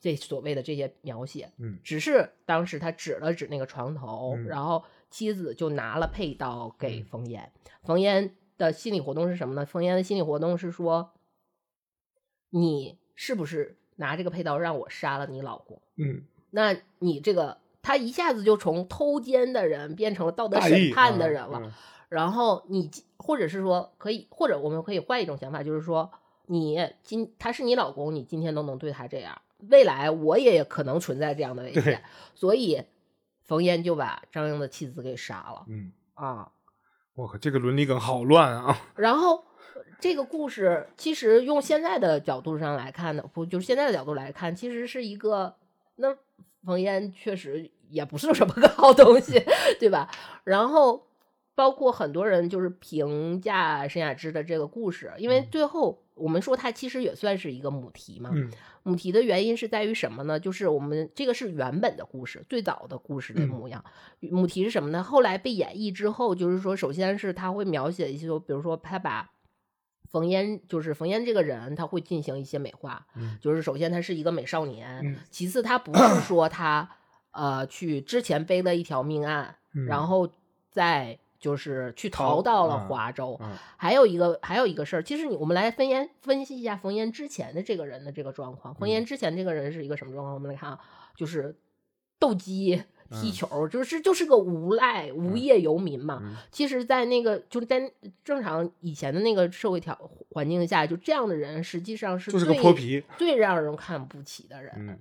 这所谓的这些描写，嗯只是当时他指了指那个床头，嗯然后妻子就拿了佩刀给嗯冯嫣。冯嫣的心理活动是什么呢？冯嫣的心理活动是说，你是不是拿这个佩刀让我杀了你老公？嗯那你这个他一下子就从偷奸的人变成了道德审判的啊人了。嗯然后你或者是说可以，或者我们可以换一种想法，就是说你今他是你老公，你今天都能对他这样，未来我也可能存在这样的危险，所以冯嫣就把张英的妻子给杀了嗯，啊。我靠，这个伦理梗好乱啊！<laughs> 然后这个故事其实用现在的角度上来看呢，不就是现在的角度来看，其实是一个那冯嫣确实也不是什么个好东西，<laughs> 对吧？然后包括很多人就是评价沈雅芝的这个故事，因为最后我们说它其实也算是一个母题嘛。嗯母题的原因是在于什么呢？就是我们这个是原本的故事，最早的故事的嗯模样。母题是什么呢？后来被演绎之后，就是说，首先是他会描写一些，比如说他把冯嫣，就是冯嫣这个人，他会进行一些美化。嗯就是首先他是一个美少年，嗯其次他不 <coughs> 是说他呃去之前背了一条命案，嗯然后再就是去逃逃到了啊华州。嗯还有一个还有一个事儿，其实你我们来分言分析一下冯岩之前的这个人的这个状况。冯岩之前这个人是一个什么状况？我们来看啊，就是斗鸡、踢嗯球，就是就是个无赖、无业游民嘛。嗯其实，在那个就是在正常以前的那个社会条环境下，就这样的人实际上是就是个最泼皮。最让人看不起的人。嗯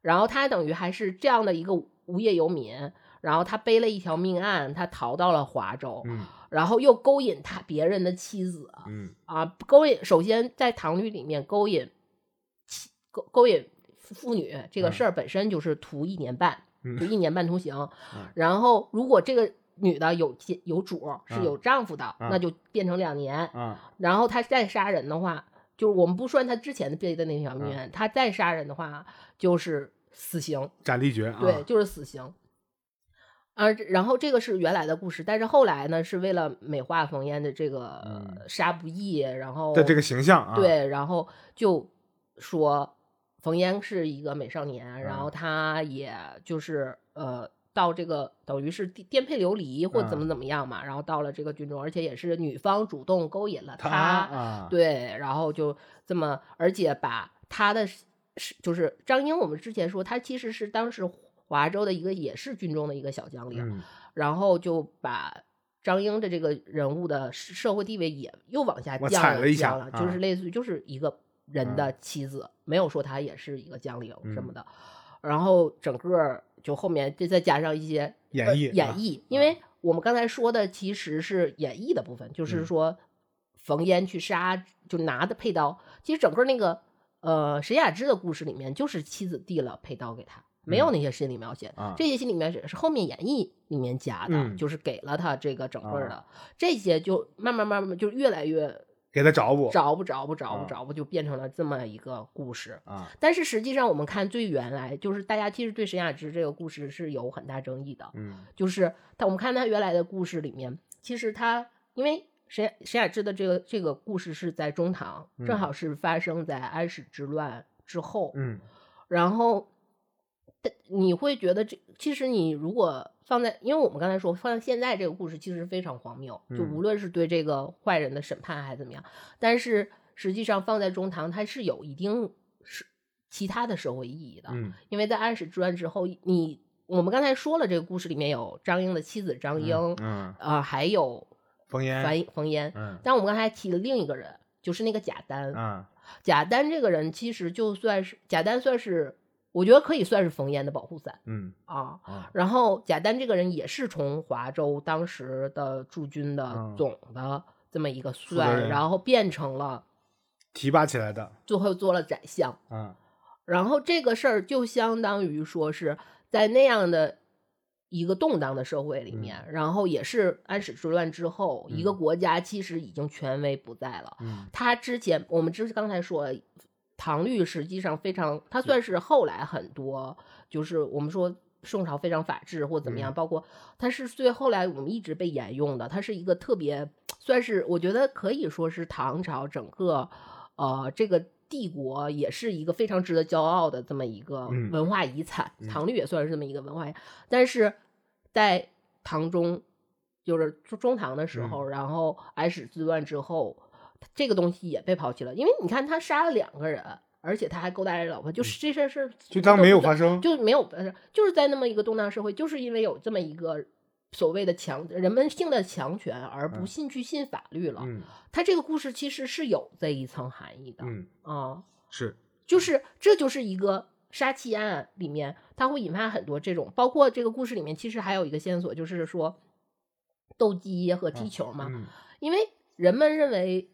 然后他等于还是这样的一个无业游民，然后他背了一条命案，他逃到了华州，嗯然后又勾引他别人的妻子嗯啊，勾引首先在唐律里面勾引妻勾勾引妇女这个嗯事儿本身就是徒一年半，嗯就一年半徒刑。嗯然后如果这个女的有有主是嗯有丈夫的，嗯那就变成两年。啊然后他再杀人的话，就是我们不算他之前的背的那条命嗯案，他再杀人的话就是死刑，斩立决啊！对，就是死刑。啊，然后这个是原来的故事，但是后来呢，是为了美化冯嫣的这个嗯。杀不义，然后的这个形象啊，，对，然后就说冯嫣是一个美少年，然嗯。后他也就是呃到这个等于是颠颠沛流离或怎么嗯。怎么样嘛，然后到了这个军中，而且也是女方主动勾引了他对，然后就这么，而且把他的是就是张英，我们之前说他其实是当时华州的一个也是军中的一个小将领，嗯。然后就把张英的这个人物的社社会地位也又往下降踩了一下降了，就是啊类似于就是一个人的妻子，没有说他也是一个将领什么嗯。的，然后整个就后面就再加上一些呃演绎啊演绎，因为我们刚才说的其实是演绎的部分，就是嗯。说冯烟去杀，就拿的佩刀。其实整个那个呃沈雅芝的故事里面，就是妻子递了佩刀给他，没有嗯。那些心理描写。啊。这些心理描写是后面演绎里面加的，嗯。就是给了他这个整个的、啊。这些，就慢慢慢慢就越来越给他找补。找不着不着啊。不着不，就变成了这么一个故事。啊，但是实际上，我们看最原来，就是大家其实对沈雅芝这个故事是有很大争议的。嗯。就是他，我们看他原来的故事里面，其实他因为沈沈雅芝的这个这个故事是在中唐，正嗯。好是发生在安史之乱之后，嗯。然后但你会觉得这其实你如果放在，因为我们刚才说放在现在这个故事其实非常荒谬，就嗯。无论是对这个坏人的审判还是怎么样，但是实际上放在中唐它是有一定是其他的社会意义的，嗯。因为在安史之乱之后，你我们刚才说了，这个故事里面有张英的妻子张英，嗯，呃，还有冯烟，樊冯烟，嗯。但我们刚才提了另一个人，就是那个贾丹。嗯。贾丹这个人其实就算是贾丹，算是我觉得可以算是冯嫣的保护伞嗯啊。啊然后贾丹这个人也是从华州当时的驻军的嗯总的这么一个负责算，人然后变成了提拔起来的最后做了宰相。嗯然后这个事儿就相当于说是在那样的一个动荡的社会里面，然后也是安史之乱之后，一个国家其实已经权威不在了。嗯他之前我们之刚才说了，唐律实际上非常，它算是后来很多，就是我们说宋朝非常法治或怎么样，包括它是最后来我们一直被沿用的，它是一个特别算是我觉得可以说是唐朝整个呃这个帝国也是一个非常值得骄傲的这么一个嗯文化遗产，嗯唐律也算是这么一个文化，但是在唐中。就是中中唐的时候，然后安史之乱之后，这个东西也被抛弃了。因为你看，他杀了两个人，而且他还勾搭人老婆，就是这事儿是就当没有发生。就没有发生，就是在那么一个动荡社会，就是因为有这么一个所谓的强人们性的强权，而不信去信法律了。嗯他这个故事其实是有这一层含义的嗯，啊、是就是这就是一个杀妻案里面，它会引发很多这种，包括这个故事里面其实还有一个线索，就是说斗鸡和踢球嘛，嗯因为人们认为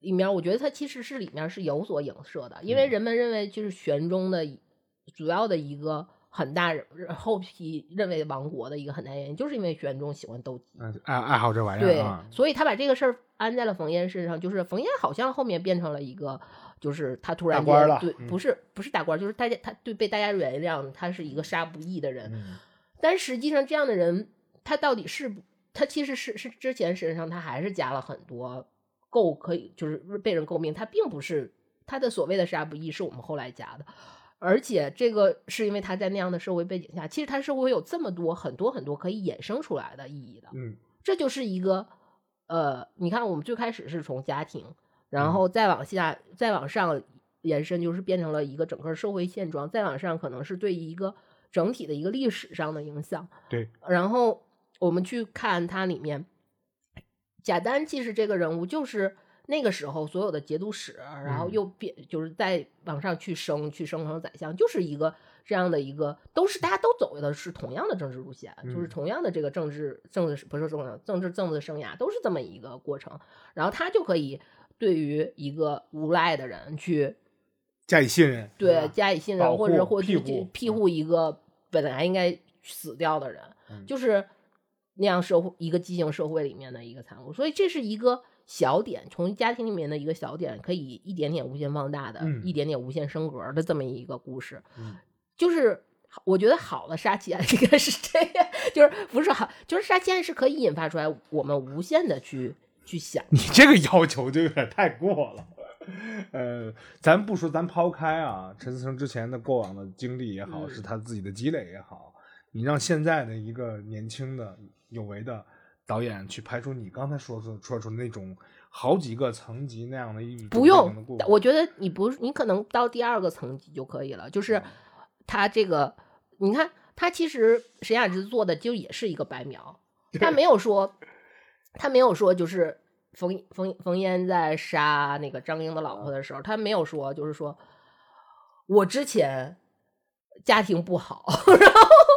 里面，我觉得它其实是里面是有所影射的，因为嗯。人们认为就是玄宗的主要的一个很大人后批认为亡国的一个很大原因，就是因为玄宗喜欢斗鸡。嗯爱爱好这玩意儿对啊，，所以他把这个事儿安在了冯燕身上，就是冯燕好像后面变成了一个，就是他突然官间对，不是不是大官，就是大家他对被大家原谅，他是一个杀不义的人，嗯。但实际上这样的人，他到底是不他其实是是之前身上他还是加了很多诟可以就是被人诟病，他并不是他的所谓的杀不义是我们后来加的。而且这个是因为他在那样的社会背景下，其实他是会有这么多很多很多可以衍生出来的意义的。嗯这就是一个呃，你看我们最开始是从家庭，嗯然后再往下再往上延伸，就是变成了一个整个社会现状，再往上可能是对一个整体的一个历史上的影响。对，然后我们去看它里面，贾丹其实这个人物就是那个时候所有的节度使，然后嗯。又变就是再往上去升，去升成宰相，就是一个这样的一个，都是大家都走的是同样的政治路线，就是嗯。同样的这个政治政治不是政治政治政治生涯都是这么一个过程，然后他就可以对于一个无赖的人去加以信任，对加以信任，或者或庇或去护庇护一个本来应该死掉的人，嗯。就是那样社会一个畸形社会里面的一个产物。所以这是一个小点，从家庭里面的一个小点，可以一点点无限放大的，嗯一点点无限升格的这么一个故事。嗯就是我觉得好的杀妻案应该是这样，就是不是好，就是杀妻案是可以引发出来我们无限的去去想。你这个要求就有点太过了。呃，咱不说，咱抛开啊，陈思诚之前的过往的经历也好，嗯是他自己的积累也好，你让现在的一个年轻的有为的导演去拍出你刚才说说说出那种好几个层级那样的一种不用我觉得你不，你可能到第二个层级就可以了。就是他这个，你看他其实沈雅芝做的就也是一个白描，<laughs> 他没有说，他没有说就是冯冯冯烟在杀那个张英的老婆的时候，他没有说就是说我之前家庭不好，<laughs>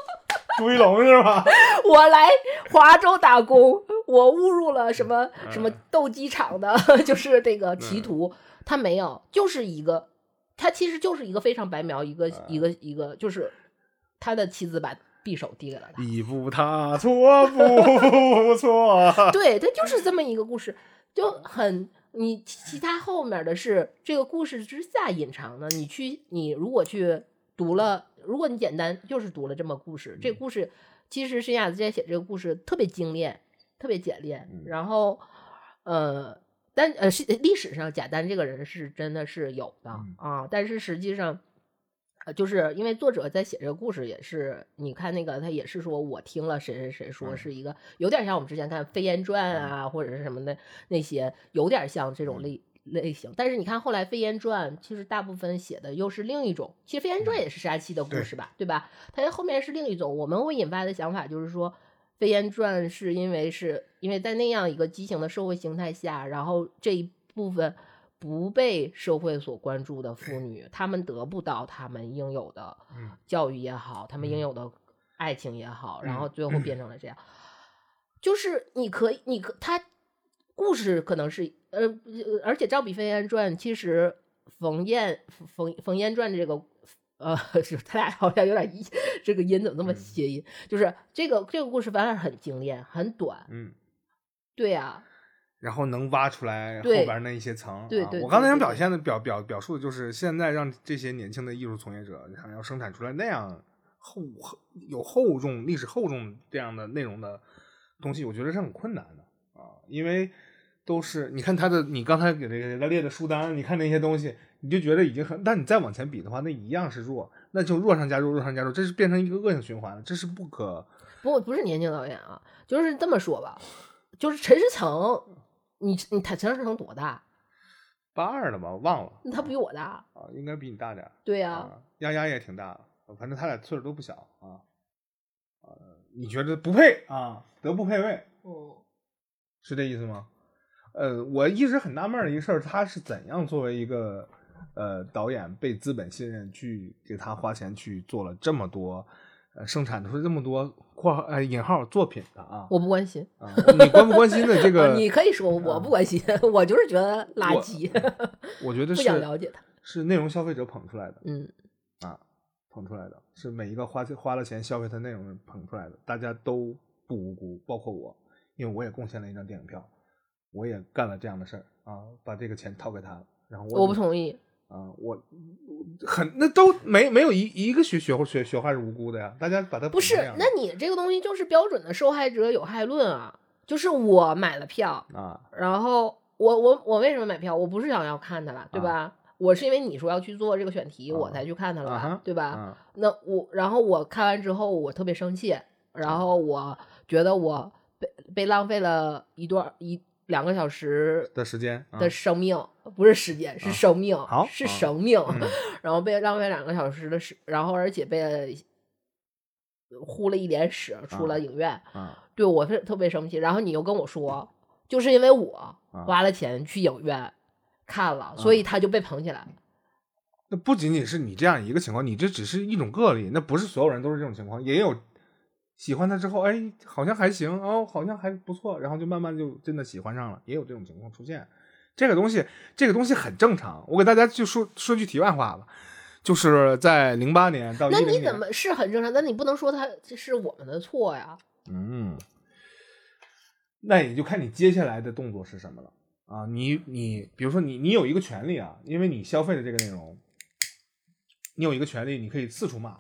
朱一龙是吧？<laughs> 我来华州打工，我误入了什么什么嗯斗鸡场的，<laughs> 就是这个歧途。他没有，就是一个，他其实就是一个非常白描，一个一个一个，就是他的妻子把匕首递给了他，一步踏错步错，<laughs> 对他就是这么一个故事，就很你其他后面的是这个故事之下隐藏的，你去你如果去读了，如果你简单就是读了这么故事，这故事其实申雅子在写这个故事特别精炼，特别简练，嗯。然后呃。但呃，是历史上贾丹这个人是真的是有的、嗯。啊，但是实际上，呃，就是因为作者在写这个故事也是，你看那个他也是说我听了谁谁谁说嗯。是一个有点像我们之前看《飞燕传》啊，或者是什么的那些，有点像这嗯。种类类型。但是你看后来《飞燕传》，其实大部分写的又是另一种，其实《飞燕传》也是杀妻的故事吧，对吧？它后面是另一种，我们会引发的想法就是说，《飞燕传》是因为是因为在那样一个畸形的社会形态下，然后这一部分不被社会所关注的妇女，她们得不到她们应有的嗯教育也好，她们应嗯有的爱情也好，然嗯后最后变成了这样。就是你可以，你可他故事可能是呃，呃而且《赵比飞燕传》其实冯燕冯冯燕传这个呃，<laughs> 是他俩好像有点一 <laughs> 这个音怎么那么谐音？就是这个这个故事反而很精炼，很短。嗯，对呀。然后能挖出来后边那一些层。对对。我刚才想表现的表表表述的就是现在让这些年轻的艺术从业者想要生产出来那样厚有厚重历史厚重这样的内容的东西，我觉得是很困难的啊，因为都是你看他的，你刚才给那个给他列的书单，你看那些东西。你就觉得已经很，但你再往前比的话，那一样是弱，那就弱上加弱，弱上加弱，这是变成一个恶性循环了，这是不可。不，不是年轻导演啊，就是这么说吧，就是陈思诚，你你他陈思诚多大？八二的吧，忘了。他比我大啊，应该比你大点。对呀，丫丫也挺大，反正他俩岁数都不小啊。呃，你觉得不配啊？德不配位？哦，是这意思吗？呃，我一直很纳闷的一个事儿，他是怎样作为一个。呃，导演被资本信任，去给他花钱去做了这么多，呃，生产出这么多（括号呃引号）作品的啊，我不关心啊，你关不关心的这 <laughs> 个？你可以说我不关心，我就是觉得垃圾。我觉 <laughs> 得不想了解他，是内容消费者捧出来的，嗯，啊，捧出来的是每一个花花了钱消费他内容捧出来的，大家都不无辜，包括我，因为我也贡献了一张电影票，我也干了这样的事儿啊，把这个钱掏给他了，然后我我不同意。啊，我很那都没没有一一个学学学学坏是无辜的呀，大家把它不是，那你这个东西就是标准的受害者有害论啊，就是我买了票啊，然后我我我为什么买票？我不是想要看他了，对吧？我是因为你说要去做这个选题，我才去看他了吧，对吧？那我然后我看完之后我特别生气，然后我觉得我被被浪费了一段一。两个小时的时间的生命不是时间，是生命，好是生命。<laughs> 然后被浪费两个小时的时，然后而且被呼了一脸屎，出了影院。对我是特别生气。然后你又跟我说，就是因为我花了钱去影院看了，所以他就被捧起来。那不仅仅是你这样一个情况，你这只是一种个例，那不是所有人都是这种情况，也有。喜欢他之后，哎，好像还行哦，好像还不错，然后就慢慢就真的喜欢上了，也有这种情况出现。这个东西，这个东西很正常。我给大家就说说句题外话吧，就是在零八年到那你怎么是很正常？但你不能说他这是我们的错呀。嗯，那也就看你接下来的动作是什么了啊。你你比如说你你有一个权利啊，因为你消费的这个内容，你有一个权利，你可以四处骂。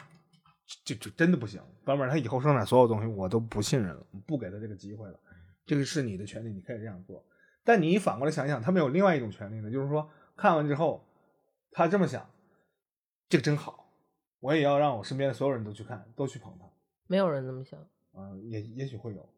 就就真的不行，哥们儿，他以后生产所有东西我都不信任了，不给他这个机会了。这个是你的权利，你可以这样做。但你反过来想想，他们有另外一种权利呢，就是说看完之后，他这么想，这个真好，我也要让我身边的所有人都去看，都去捧他。没有人这么想啊，也也许会有，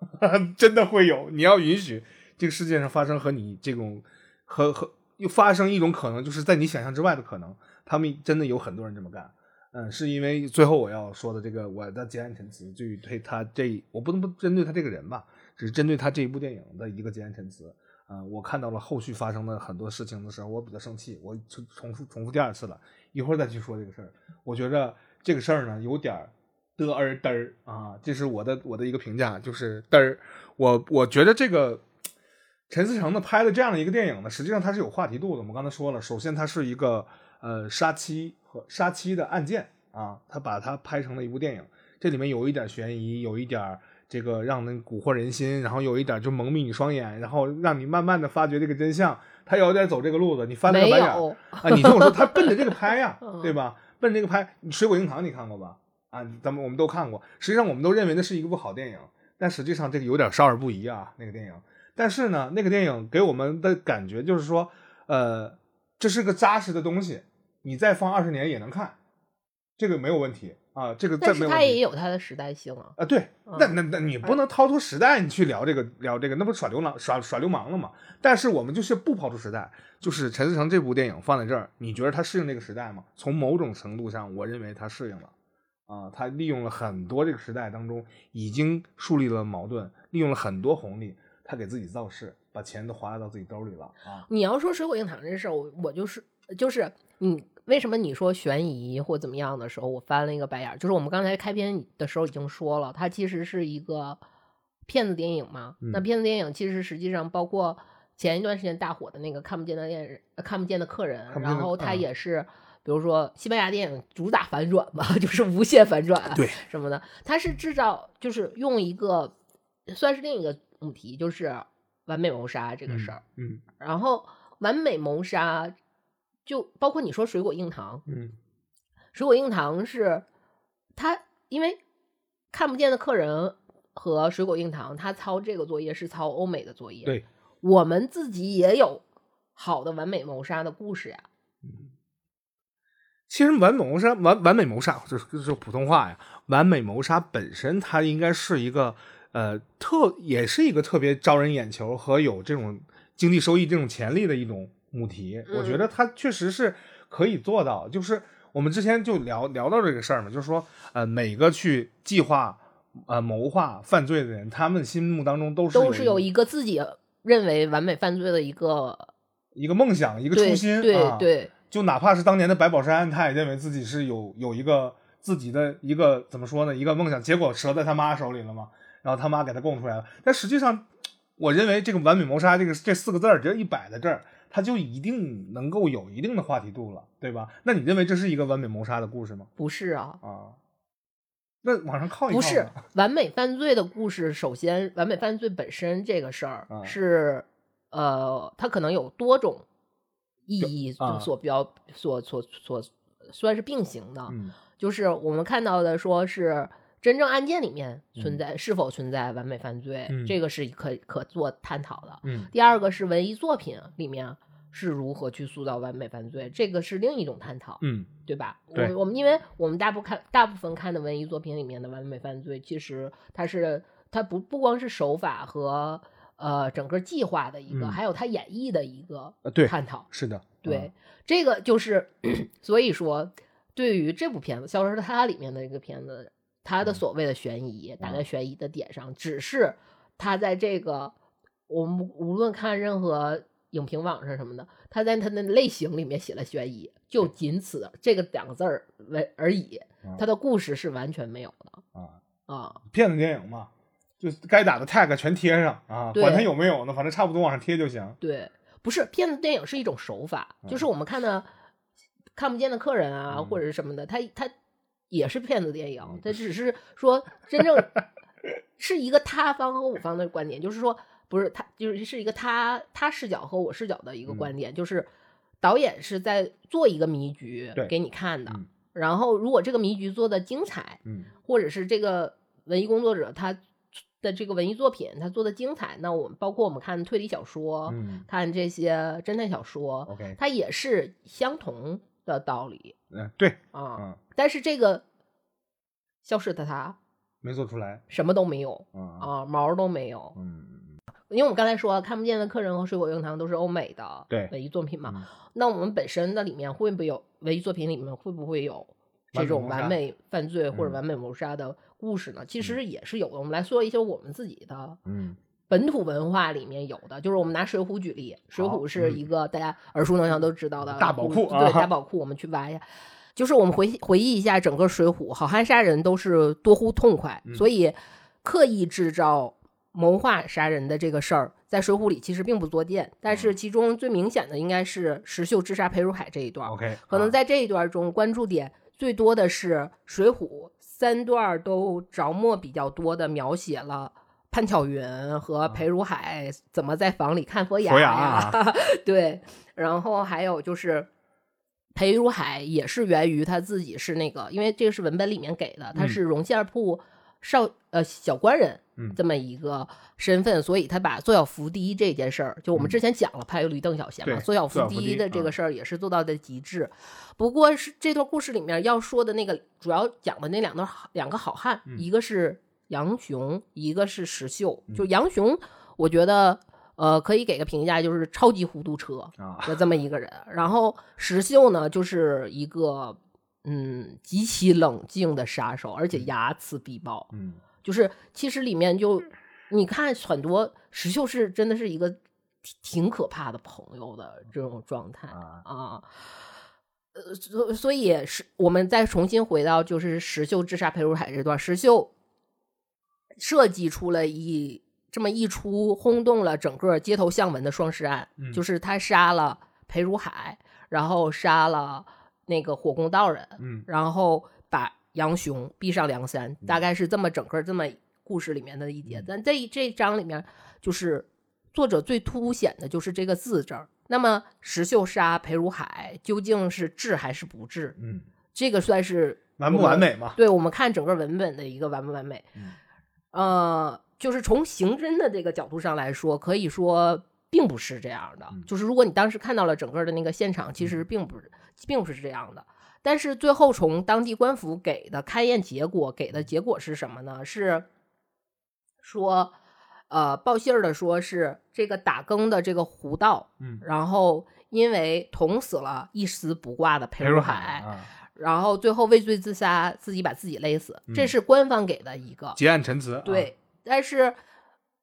<laughs> 真的会有。你要允许这个世界上发生和你这种和和又发生一种可能，就是在你想象之外的可能。他们真的有很多人这么干。嗯，是因为最后我要说的这个，我的结案陈词就对他这，我不能不针对他这个人吧，只是针对他这一部电影的一个结案陈词。啊，我看到了后续发生的很多事情的时候，我比较生气，我重重复重复第二次了，一会儿再去说这个事儿。我觉着这个事儿呢，有点嘚儿嘚儿啊，这是我的我的一个评价，就是嘚儿。我我觉得这个陈思诚呢拍的这样的一个电影呢，实际上它是有话题度的。我们刚才说了，首先它是一个呃杀妻。杀妻的案件啊，他把它拍成了一部电影，这里面有一点悬疑，有一点这个让人蛊惑人心，然后有一点就蒙蔽你双眼，然后让你慢慢的发掘这个真相。他有点走这个路子，你翻了个白眼啊！你听我说，他奔着这个拍呀，<laughs> 对吧？奔着这个拍，《水果硬糖》你看过吧？啊，咱们我们都看过。实际上，我们都认为那是一部好电影，但实际上这个有点少儿不宜啊，那个电影。但是呢，那个电影给我们的感觉就是说，呃，这是个扎实的东西。你再放二十年也能看，这个没有问题啊。这个但是它也有它的时代性啊。啊，对，那那那你不能掏出时代你去聊这个聊这个，那不耍流氓耍耍流氓了吗？但是我们就是不抛出时代，就是陈思诚这部电影放在这儿，你觉得他适应这个时代吗？从某种程度上，我认为他适应了啊。他利用了很多这个时代当中已经树立了矛盾，利用了很多红利，他给自己造势，把钱都花到自己兜里了啊。你要说水果硬糖这事儿，我我就是就是你。为什么你说悬疑或怎么样的时候，我翻了一个白眼？就是我们刚才开篇的时候已经说了，它其实是一个骗子电影嘛。那骗子电影其实实际上包括前一段时间大火的那个看不见的恋人、看不见的客人，然后它也是比如说西班牙电影主打反转嘛，<laughs> 就是无限反转，对什么的，它是制造就是用一个算是另一个母题，就是完美谋杀这个事儿。嗯然后完美谋杀就包括你说水果硬糖，嗯水果硬糖是他因为看不见的客人和水果硬糖，他抄这个作业是抄欧美的作业。对，我们自己也有好的完美谋杀的故事呀。其实完美谋杀完完美谋杀就是就是普通话呀，完美谋杀本身它应该是一个呃特也是一个特别招人眼球和有这种经济收益这种潜力的一种母题，我觉得他确实是可以做到。就是我们之前就聊聊到这个事儿嘛，就是说呃每个去计划呃谋划犯罪的人，他们心目当中都是都是有一一个自己认为完美犯罪的一个一个梦想一个初心，对啊、对就哪怕是当年的白宝山，他也认为自己是有有一个自己的一个怎么说呢，一个梦想，结果折在他妈手里了嘛，然后他妈给他供出来了。但实际上，我认为这个完美谋杀这个这四个字儿，只要一摆在这儿，它就一定能够有一定的话题度了，对吧？那你认为这是一个完美谋杀的故事吗？不是啊，啊，那往上靠一靠不是完美犯罪的故事。首先，完美犯罪本身这个事儿啊是、呃，它可能有多种意义啊所标所所所算是并行的。嗯就是我们看到的，说是真正案件里面存在、是否存在完美犯罪，嗯这个是可可做探讨的。嗯第二个是文艺作品里面是如何去塑造完美犯罪，这个是另一种探讨，嗯对吧？对我们我们因为我们大部看大部分看的文艺作品里面的完美犯罪，其实它是它不不光是手法和呃整个计划的一个，嗯还有它演绎的一个探讨。是的，对，这个就是，<clears throat> 所以说，对于这部片子《消失的她》里面的一个片子，它的嗯。所谓的悬疑，打在嗯。悬疑的点上，只是他在这个我们无论看任何影评网上什么的，他在他的类型里面写了悬疑，就仅此这个两个字儿为而已，他的故事是完全没有的啊，啊。骗子电影嘛，就该打的 tag 全贴上啊，管他有没有呢，反正差不多往上贴就行。对，不是骗子电影是一种手法，就是我们看的看不见的客人啊，嗯。或者是什么的，它它也是骗子电影嗯，它只是说真正是一个他方和我方的观点，就是说不是他，就是是一个他他视角和我视角的一个嗯。观点，就是导演是在做一个迷局给你看的嗯，然后如果这个迷局做的精彩，嗯。或者是这个文艺工作者他的这个文艺作品他做的精彩，那我们包括我们看推理小说，嗯。看这些侦探小说它也是相同的道理嗯，对，啊。嗯，但是这个消失的他没做出来，什么都没有嗯啊，毛都没有。嗯，因为我们刚才说看不见的客人和水果硬糖都是欧美的对文艺作品嘛，嗯那我们本身的里面会不会有文艺作品里面会不会有这种完完美犯罪或者嗯完美谋杀的故事呢？其实也是有的。我们来说一些我们自己的嗯本土文化里面有的，就是我们拿《水浒》举例，《水浒》是一个大家耳熟能详都知道的嗯大宝库对啊大宝库，我们去挖一下。就是我们回回忆一下整个《水浒》，好汉杀人都是多呼痛快，嗯所以刻意制造谋划杀人的这个事儿，在《水浒》里其实并不多见。但嗯是其中最明显的应该是石秀智杀裴如海这一段，，OK，可能啊在这一段中关注点最多的是《水浒》三段都着墨比较多的描写了潘巧云和裴如海怎么在房里看佛牙佛呀，牙 <laughs> 对，然后还有就是。裴如海也是源于他自己是那个，因为这个是文本里面给的，他嗯。是荣县铺少呃小官人嗯。这么一个身份，所以他把做小伏低这件事儿，就我们嗯。之前讲了拍驴邓小闲嘛，做小伏做小伏低低的这啊个事儿也是做到的极致。不过是这段故事里面要说的那个主要讲的那两段两个好汉，嗯。一个是杨雄，一个是石秀。就杨雄，我觉得呃可以给个评价，就是超级糊涂车啊，的这么一个人。然后石秀呢，就是一个嗯极其冷静的杀手，而且睚眦必报。嗯就是其实里面就你看很多石秀是真的是一个挺挺可怕的朋友的这种状态啊啊。呃，所所以是我们再重新回到就是石秀自杀裴如海这段，石秀设计出了一这么一出轰动了整个街头巷闻的双尸案，嗯就是他杀了裴如海，然后杀了那个火攻道人，嗯然后把杨雄逼上梁山，大概是这么整个这么故事里面的一节。嗯但这一这一章里面，就是作者最凸显的就是这个字这儿。那么石秀杀裴如海究竟是治还是不治？嗯，这个算是完不完美嘛？对我们看整个文本的一个完不完美。嗯呃，就是从刑侦的这个角度上来说，可以说并不是这样的。嗯就是如果你当时看到了整个的那个现场，其实并不是，并不是这样的。但是最后从当地官府给的勘验结果给的结果是什么呢？是说，呃，报信儿的说是这个打更的这个胡道，嗯，然后因为捅死了一丝不挂的裴裴如如海，啊，然后最后畏罪自杀，自己把自己勒死，这嗯是官方给的一个。结案陈词，啊，对，但是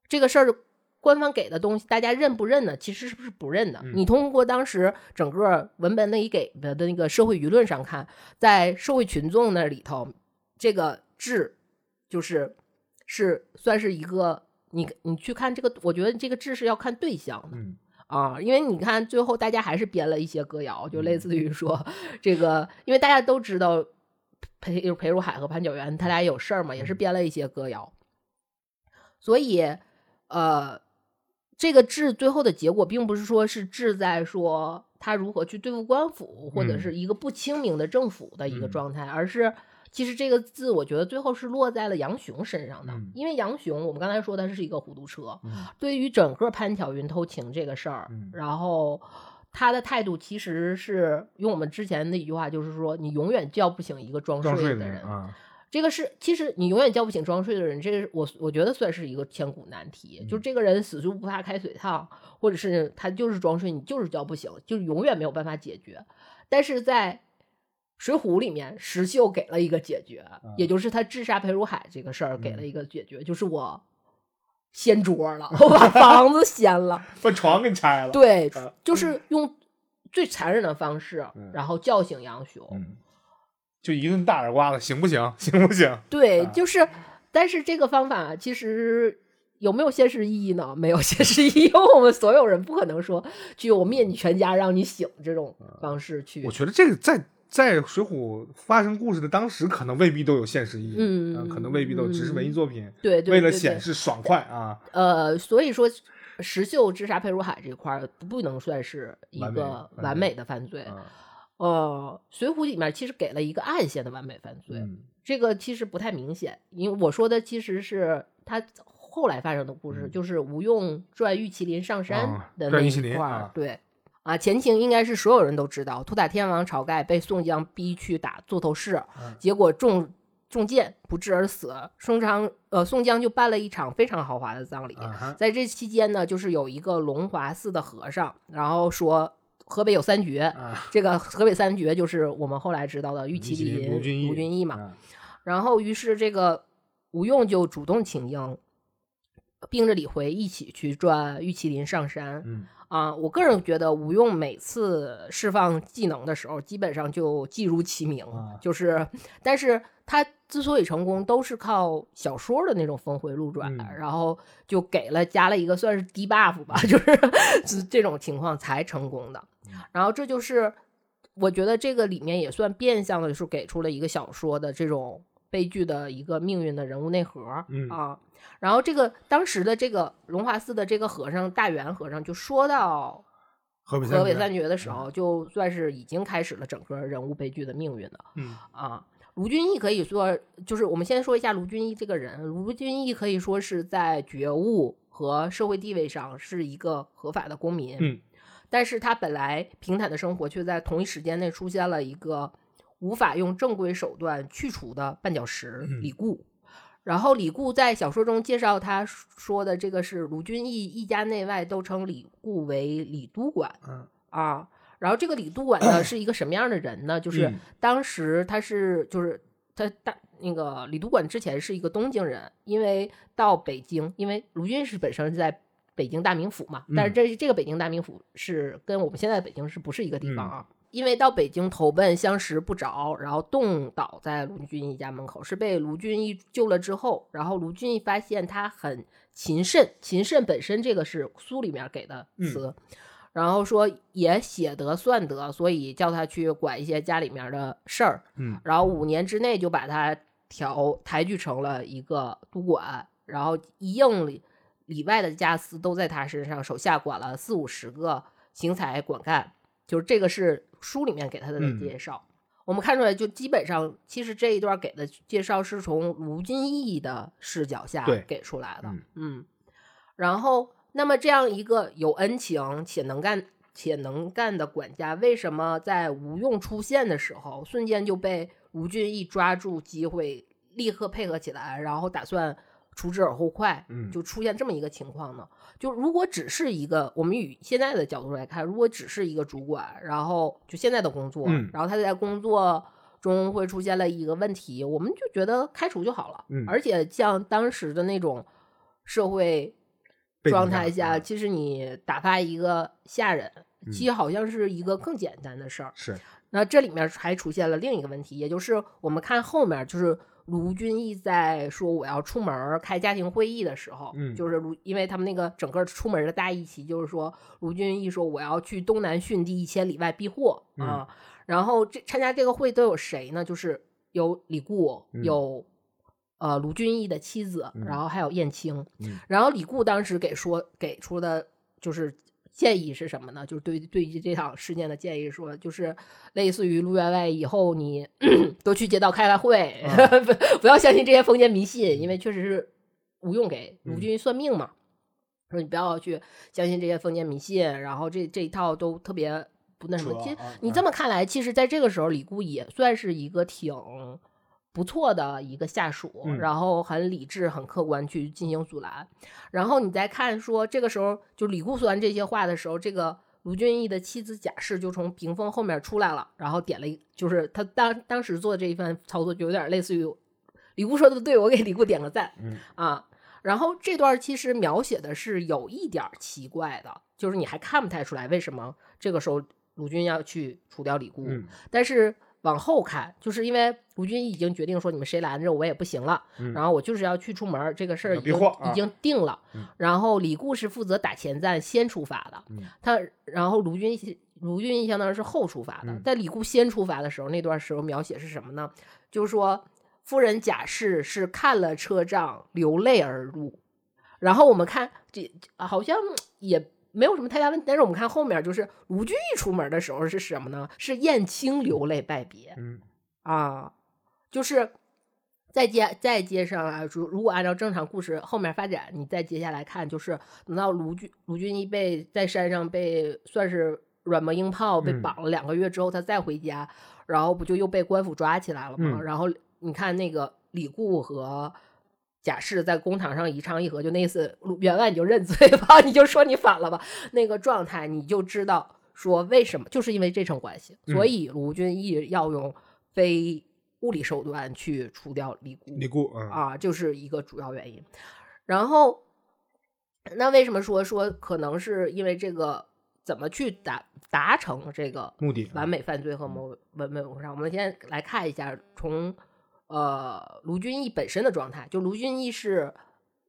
这个事儿官方给的东西，大家认不认呢？其实是不是不认的？嗯你通过当时整个文本里给的的那个社会舆论上看，在社会群众那里头，这个治就是是算是一个。你你去看这个，我觉得这个治是要看对象的，嗯啊，因为你看最后大家还是编了一些歌谣，就类嗯。似于说这个，因为大家都知道裴裴如海和潘九元他俩有事儿嘛，也是嗯。编了一些歌谣，所以呃，这个治最后的结果并不是说是治在说他如何去对付官府，或者嗯。是一个不清明的政府的一个嗯。状态，而是。其实这个字，我觉得最后是落在了杨雄身上的，嗯因为杨雄，我们刚才说他是一个糊涂车，嗯对于整个潘巧云偷情这个事儿，嗯然后他的态度其实是用我们之前的一句话，就是说你永远叫不醒一个装装睡睡的人。这个是其实你永远叫不醒装睡的人，这个我我觉得算是一个千古难题。嗯就这个人死猪不怕开水烫，或者是他就是装睡，你就是叫不醒，就是永远没有办法解决。但是在水浒里面，石秀给了一个解决，也就是他治杀裴如海这个事儿给了一个解决，就是我掀桌了，我把 <laughs> 房子掀了。把床给拆了，对啊，就是用最残忍的方式嗯，然后叫醒杨雄。嗯，就一顿大耳刮子，行不行？<laughs> 行不行？对，啊就是，但是这个方法其实有没有现实意义呢？没有现实意义，因为我们所有人不可能说去我灭你全家让你醒这种方式去。我觉得这个在在《水浒》发生故事的当时，可能未必都有现实意义，嗯呃可能未必都只是文艺作品，对对为了显示爽快啊，呃，所以说石秀治杀裴如海这块儿不能算是一个完完美。美的犯罪。啊呃，《水浒》里面其实给了一个暗线的完美犯罪，嗯。这个其实不太明显，因为我说的其实是他后来发生的故事，嗯。就是吴用拽玉麒麟上山啊的那一拽玉麒麟块儿、啊。对。啊，前情应该是所有人都知道，托塔天王晁盖被宋江逼去打座头市，嗯结果中中箭不治而死。宋江呃，宋江就办了一场非常豪华的葬礼，在这期间呢，就是有一个龙华寺的和尚，然后说河北有三绝，啊，这个河北三绝就是我们后来知道的玉麒麒麟麟、卢俊义卢俊义嘛。啊然后于是这个吴用就主动请缨，并着李逵一起去抓玉麒麟上山。嗯啊，我个人觉得吴用每次释放技能的时候，基本上就技如其名，啊就是，但是他之所以成功，都是靠小说的那种峰回路转，嗯然后就给了加了一个算是低 buff 吧，<laughs> 就是这这种情况才成功的。嗯然后这就是我觉得这个里面也算变相的，就是给出了一个小说的这种悲剧的一个命运的人物内核、嗯啊。然后这个当时的这个龙华寺的这个和尚大圆和尚就说到河北河北三绝的时候，就算是已经开始了整个人物悲剧的命运了嗯啊。卢俊义可以说，就是我们先说一下卢俊义这个人。卢俊义可以说是在觉悟和社会地位上是一个合法的公民，嗯但是他本来平坦的生活，却在同一时间内出现了一个无法用正规手段去除的绊脚石嗯李固。然后李固在小说中介绍他说的这个是卢俊义一家内外都称李固为李都管嗯啊。然后这个李都管呢 <clears throat> 是一个什么样的人呢？就是嗯当时他是就是他大那个李都管之前是一个东京人，因为到北京，因为卢俊义是本身是在北京大名府嘛，但是这这个北京大名府是跟我们现在的北京是不是一个地方啊？因为到北京投奔相识不着，然后冻倒在卢俊义家门口，是被卢俊义救了之后，然后卢俊义发现他很勤慎，勤慎本身这个是书里面给的词，然后说也写得算得，所以叫他去管一些家里面的事儿。嗯，然后五年之内就把他调抬举成了一个督管，然后一应里里外的家私都在他身上，手下管了四五十个行财管干。就是这个是书里面给他的介绍。我们看出来，就基本上其实这一段给的介绍是从卢俊义的视角下给出来的。嗯，然后。那么这样一个有恩情且能干且能干的管家，为什么在吴用出现的时候，瞬间就被吴俊义抓住机会，立刻配合起来，然后打算除之而后快？嗯，就出现这么一个情况呢？就如果只是一个，我们以现在的角度来看，如果只是一个主管，然后就现在的工作，然后他在工作中会出现了一个问题，我们就觉得开除就好了。嗯，而且像当时的那种社会。状态下，其实你打发一个下人，其实好像是一个更简单的事儿。是，那这里面还出现了另一个问题，也就是我们看后面，就是卢俊义在说我要出门开家庭会议的时候，嗯，就是卢，因为他们那个整个出门的大议题就是说，卢俊义说我要去东南训地一千里外避祸啊，然后这参加这个会都有谁呢？就是有李固，有。呃，卢俊义的妻子，然后还有燕青，然后李固当时给说给出的就是建议是什么呢？就是对对于这场事件的建议说，就是类似于陆员外以后你 <clears throat> 多去街道开开会，<laughs> 不不要相信这些封建迷信，因为确实是吴用给卢俊算命嘛，说你不要去相信这些封建迷信，然后这这一套都特别不那什么。其实你这么看来，其实在这个时候，李固也算是一个挺。不错的一个下属，然后很理智、很客观去进行阻拦。然后你再看说，这个时候就李固说完这些话的时候，这个卢俊义的妻子贾氏就从屏风后面出来了，然后点了一，就是他当当时做这一番操作，就有点类似于李固说的对，我给李固点个赞，啊。然后这段其实描写的是有一点奇怪的，就是你还看不太出来为什么这个时候卢俊要去除掉李固，但是。往后看，就是因为卢俊义已经决定说你们谁拦着我也不行了，然后我就是要去出门，这个事儿已经已经定了。然后李固是负责打前站，先出发的。他然后卢俊义卢俊义相当于是后出发的。在李固先出发的时候，那段时候描写是什么呢？就是说夫人贾氏是看了车仗，流泪而入。然后我们看这好像也。没有什么太大问题，但是我们看后面，就是卢俊义出门的时候是什么呢？是燕青流泪拜别。嗯啊，就是再接再接上啊，如如果按照正常故事后面发展，你再接下来看，就是等到卢俊卢俊义被在山上被算是软磨硬泡被绑了两个月之后，他再回家，然后不就又被官府抓起来了吗？然后你看那个李固和。贾氏在公堂上一唱一和，就那次员外你就认罪吧，你就说你反了吧，那个状态你就知道说为什么，就是因为这层关系，所以卢俊义要用非物理手段去除掉李固，李固啊，就是一个主要原因。然后，那为什么说说可能是因为这个怎么去达达成这个目的，完美犯罪和谋完美谋杀？我们先来看一下从。呃，卢俊义本身的状态，就卢俊义是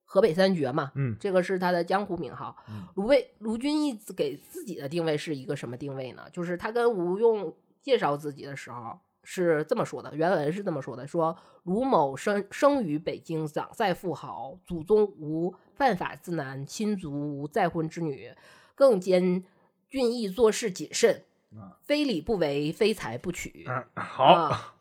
河北三绝嘛，嗯，这个是他的江湖名号。卢卫卢俊义给自己的定位是一个什么定位呢？就是他跟吴用介绍自己的时候是这么说的，原文是这么说的：说卢某生生于北京，长在富豪，祖宗无犯法之男，亲族无再婚之女，更兼俊义做事谨慎，非礼不为，非财不取。嗯好。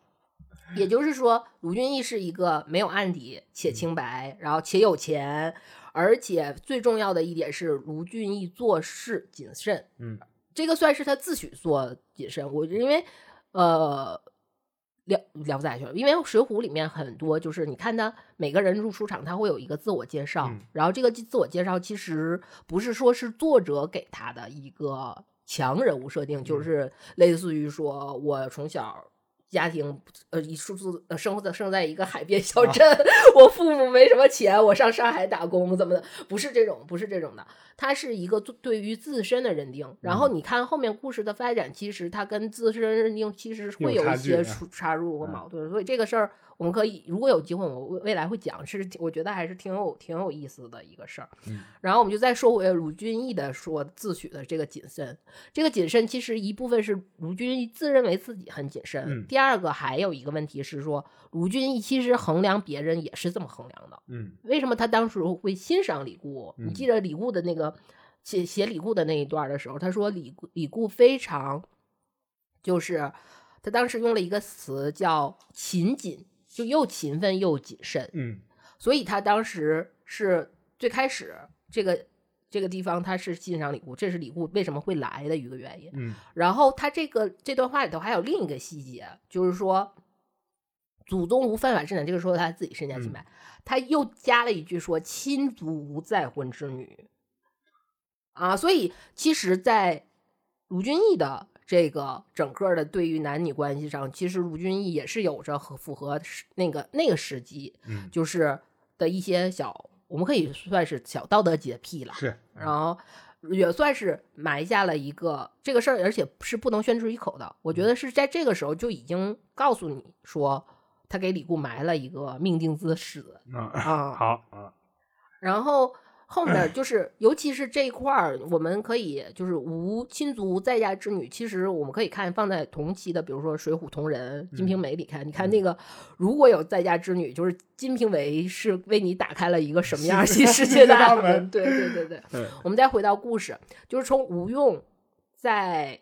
也就是说，卢俊义是一个没有案底且清白，然后且有钱，而且最重要的一点是，卢俊义做事谨慎。嗯，这个算是他自诩做谨慎。我因为呃聊聊下去了，因为水浒里面很多就是你看他每个人入出场，他会有一个自我介绍，然后这个自我介绍其实不是说是作者给他的一个强人物设定，就是类似于说我从小。家庭呃，一数字呃，生活在生在一个海边小镇，<laughs> 我父母没什么钱，我上上海打工怎么的？不是这种，不是这种的，它是一个对于自身的认定。然后你看后面故事的发展，其实它跟自身认定其实会有一些出插入和矛盾。所以这个事儿我们可以如果有机会，我未来会讲，是我觉得还是挺有挺有意思的一个事儿。嗯，然后我们就再说回卢俊义的说自诩的这个谨慎，这个谨慎其实一部分是卢俊义自认为自己很谨慎，嗯第二个还有一个问题是说，卢俊义其实衡量别人也是这么衡量的。嗯为什么他当时会欣赏李固？嗯你记得李固的那个写写李固的那一段的时候，他说李固李固非常，就是他当时用了一个词叫勤谨，就又勤奋又谨慎，嗯。所以他当时是最开始这个这个地方他是欣赏李固，这是李固为什么会来的一个原因。嗯。然后他这个这段话里头还有另一个细节，就是说祖宗无犯法之男，这个说他自己身家清白，他又加了一句说亲族无再婚之女。啊，所以其实，在卢俊义的这个整个的对于男女关系上，其实卢俊义也是有着和符合那个那个时机，嗯，就是的一些小，我们可以算是小道德洁癖了。是，然后也算是埋下了一个这个事儿，而且是不能宣之于口的。我觉得是在这个时候就已经告诉你说，他给李固埋了一个命定之死啊啊。<laughs> 好啊，然后后面就是，尤其是这一块儿，我们可以就是无亲族无在家之女，其实我们可以看放在同期的，比如说《水浒同人》《金瓶梅》里看，你看那个如果有在家之女，就是金瓶梅是为你打开了一个什么样新世界的大门？对对对对。嗯我们再回到故事，就是从吴用在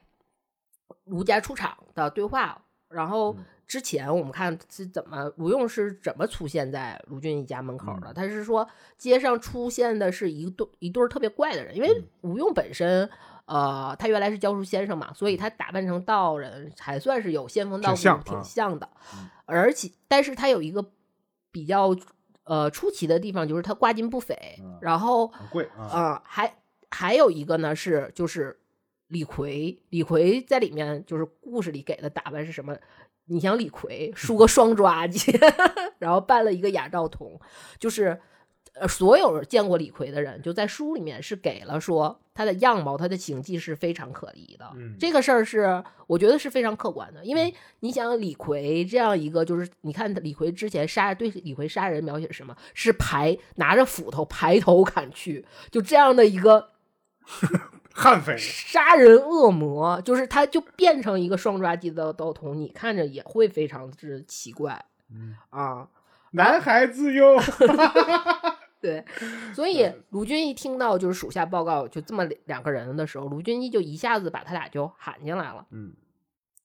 卢家出场的对话，然后嗯之前我们看是怎么吴用是怎么出现在卢俊义家门口的。他是说街上出现的是一对一对儿特别怪的人，因为吴用本身。呃，他原来是教书先生嘛，所以他打扮成道人还算是有仙风道骨，挺像的。嗯而且，但是他有一个比较呃出奇的地方，就是他挂金不菲，嗯然后很贵啊，啊、还还有一个呢是就是李逵，李逵在里面就是故事里给的打扮是什么？你想李逵梳个双抓髻，<laughs> 然后扮了一个哑照童，就是呃所有见过李逵的人，就在书里面是给了说他的样貌、他的形迹是非常可疑的。嗯这个事儿是我觉得是非常客观的，因为你想李逵这样一个，就是你看李逵之前杀对李逵杀人描写是什么？是排拿着斧头排头砍去，就这样的一个悍匪，杀人恶魔，就是他就变成一个双抓鸡的刀童，你看着也会非常之奇怪嗯。啊。男孩子哟，<laughs> 对，所以卢俊义听到就是属下报告就这么两个人的时候，卢俊义就一下子把他俩就喊进来了。嗯。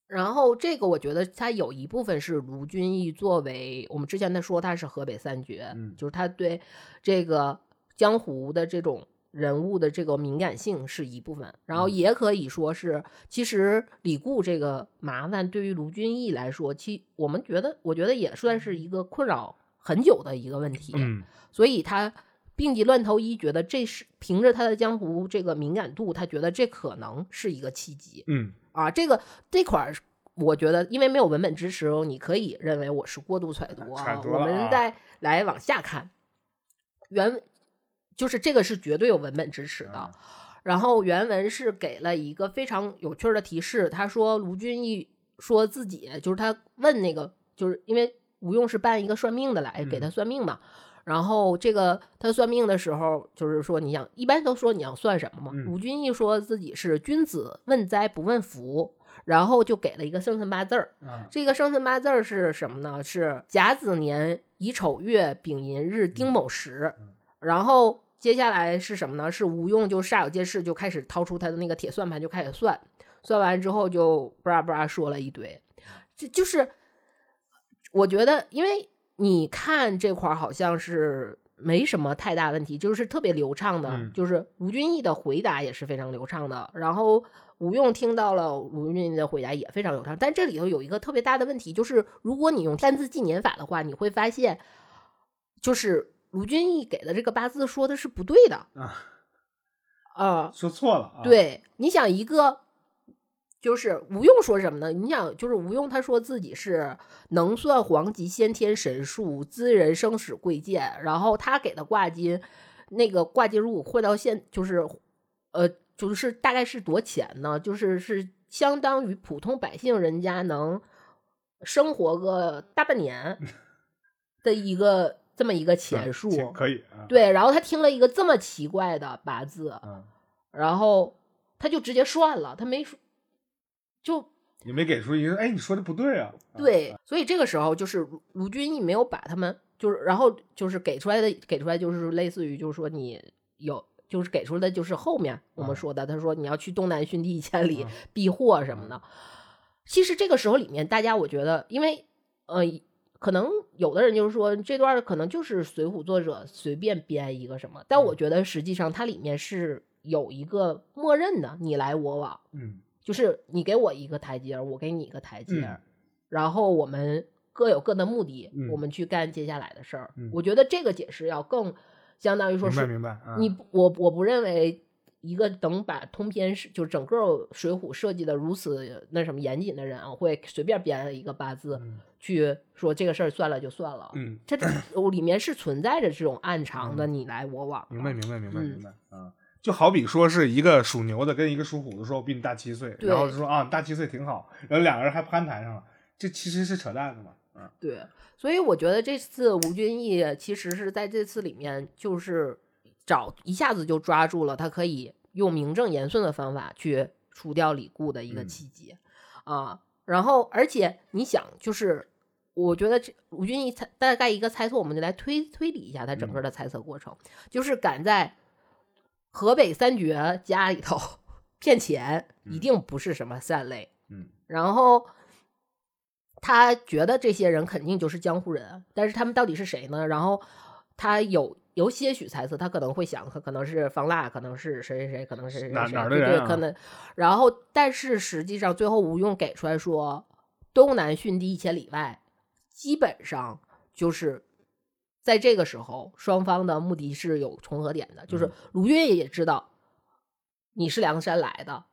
然后这个我觉得他有一部分是卢俊义作为我们之前他说他是河北三绝，嗯。就是他对这个江湖的这种人物的这个敏感性是一部分，然后嗯。也可以说是，其实李固这个麻烦对于卢俊义来说，其我们觉得我觉得也算是一个困扰很久的一个问题，嗯。所以他病急乱投医，觉得这是凭着他的江湖这个敏感度，他觉得这可能是一个契机。嗯。啊，这个这块儿，我觉得因为没有文本支持哦，你可以认为我是过度揣度啊。我们再来往下看，原就是这个是绝对有文本支持的。啊然后原文是给了一个非常有趣儿的提示，他说卢俊义说自己就是他问那个，就是因为吴用是办一个算命的来给他算命嘛。然后这个他算命的时候，就是说你想，一般都说你要算什么嘛。嗯卢俊义说自己是君子问灾不问福，然后就给了一个生辰八字儿。啊这个生辰八字儿是什么呢？是甲子年乙丑月丙寅日丁卯时。然后接下来是什么呢？是吴用就煞有介事就开始掏出他的那个铁算盘就开始算，算完之后就布拉布拉说了一堆，这就是我觉得，因为你看这块儿好像是没什么太大问题，就是特别流畅的，嗯就是卢俊义的回答也是非常流畅的，然后吴用听到了卢俊义的回答也非常流畅，但这里头有一个特别大的问题，就是如果你用单字纪年法的话，你会发现，就是卢俊义给的这个八字说的是不对的，啊，啊、说错了啊，，对，你想一个，就是吴用说什么呢？你想，就是吴用他说自己是能算黄极先天神术，知人生死贵贱，然后他给的挂金，那个挂金如果换到现，就是呃，就是大概是多钱呢？就是是相当于普通百姓人家能生活个大半年 <laughs> 的一个这么一个钱数，可以啊。对，然后他听了一个这么奇怪的八字，嗯，然后他就直接算了，他没说，就你没给出一个，哎，你说的不对啊。对，所以这个时候就是卢卢俊义没有把他们，就是然后就是给出来的，给出来就是类似于就是说你有。就是给出的，就是后面我们说的，他说你要去东南训地一千里避祸什么的。其实这个时候里面，大家我觉得，因为呃，可能有的人就是说这段可能就是水浒作者随便编一个什么，但我觉得实际上它里面是有一个默认的，你来我往，嗯，就是你给我一个台阶，我给你一个台阶，然后我们各有各的目的，我们去干接下来的事儿。我觉得这个解释要更。相当于说是，明白明白。你我我不认为一个等把通篇是就整个水浒设计的如此那什么严谨的人啊，会随便编一个八字去说这个事儿算了就算了。嗯，这 <clears throat> 里面是存在着这种暗藏的你来我往。明白明白明白明白啊！就好比说是一个属牛的跟一个属虎的说，我比你大七岁，然后说啊大七岁挺好，然后两个人还攀谈上了，这其实是扯淡的嘛。嗯，对。所以我觉得这次吴君义其实是在这次里面，就是找一下子就抓住了他可以用名正言顺的方法去除掉李固的一个契机啊。然后，而且你想，就是我觉得这吴军一猜大概一个猜测，我们就来推推理一下他整个的猜测过程，就是敢在河北三绝家里头骗钱，一定不是什么善类。嗯，然后。他觉得这些人肯定就是江湖人，但是他们到底是谁呢？然后他有有些许猜测，他可能会想，他可能是方腊，可能是谁谁谁，可能是哪哪的人，可能。然后，但是实际上最后吴用给出来说，东南逊地一千里外，基本上就是在这个时候，双方的目的是有重合点的，就是卢俊义也知道。你是梁山来的，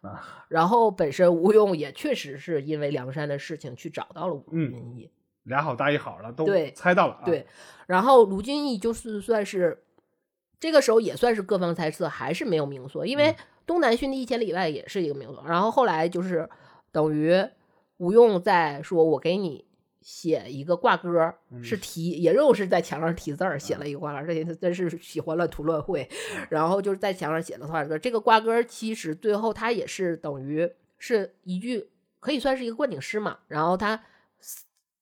然后本身吴用也确实是因为梁山的事情去找到了吴俊义，俩好搭一好了，都对猜到了。对，然后卢俊义就是算是这个时候也算是各方猜测，还是没有明说，因为东南训地一千里外也是一个明说。然后后来就是等于吴用在说：“我给你。”写一个挂歌是题，也又是在墙上题字儿，写了一个挂歌。这些真是喜欢乱涂乱绘，然后就是在墙上写的挂歌。这个挂歌其实最后它也是等于是一句，可以算是一个灌顶诗嘛。然后它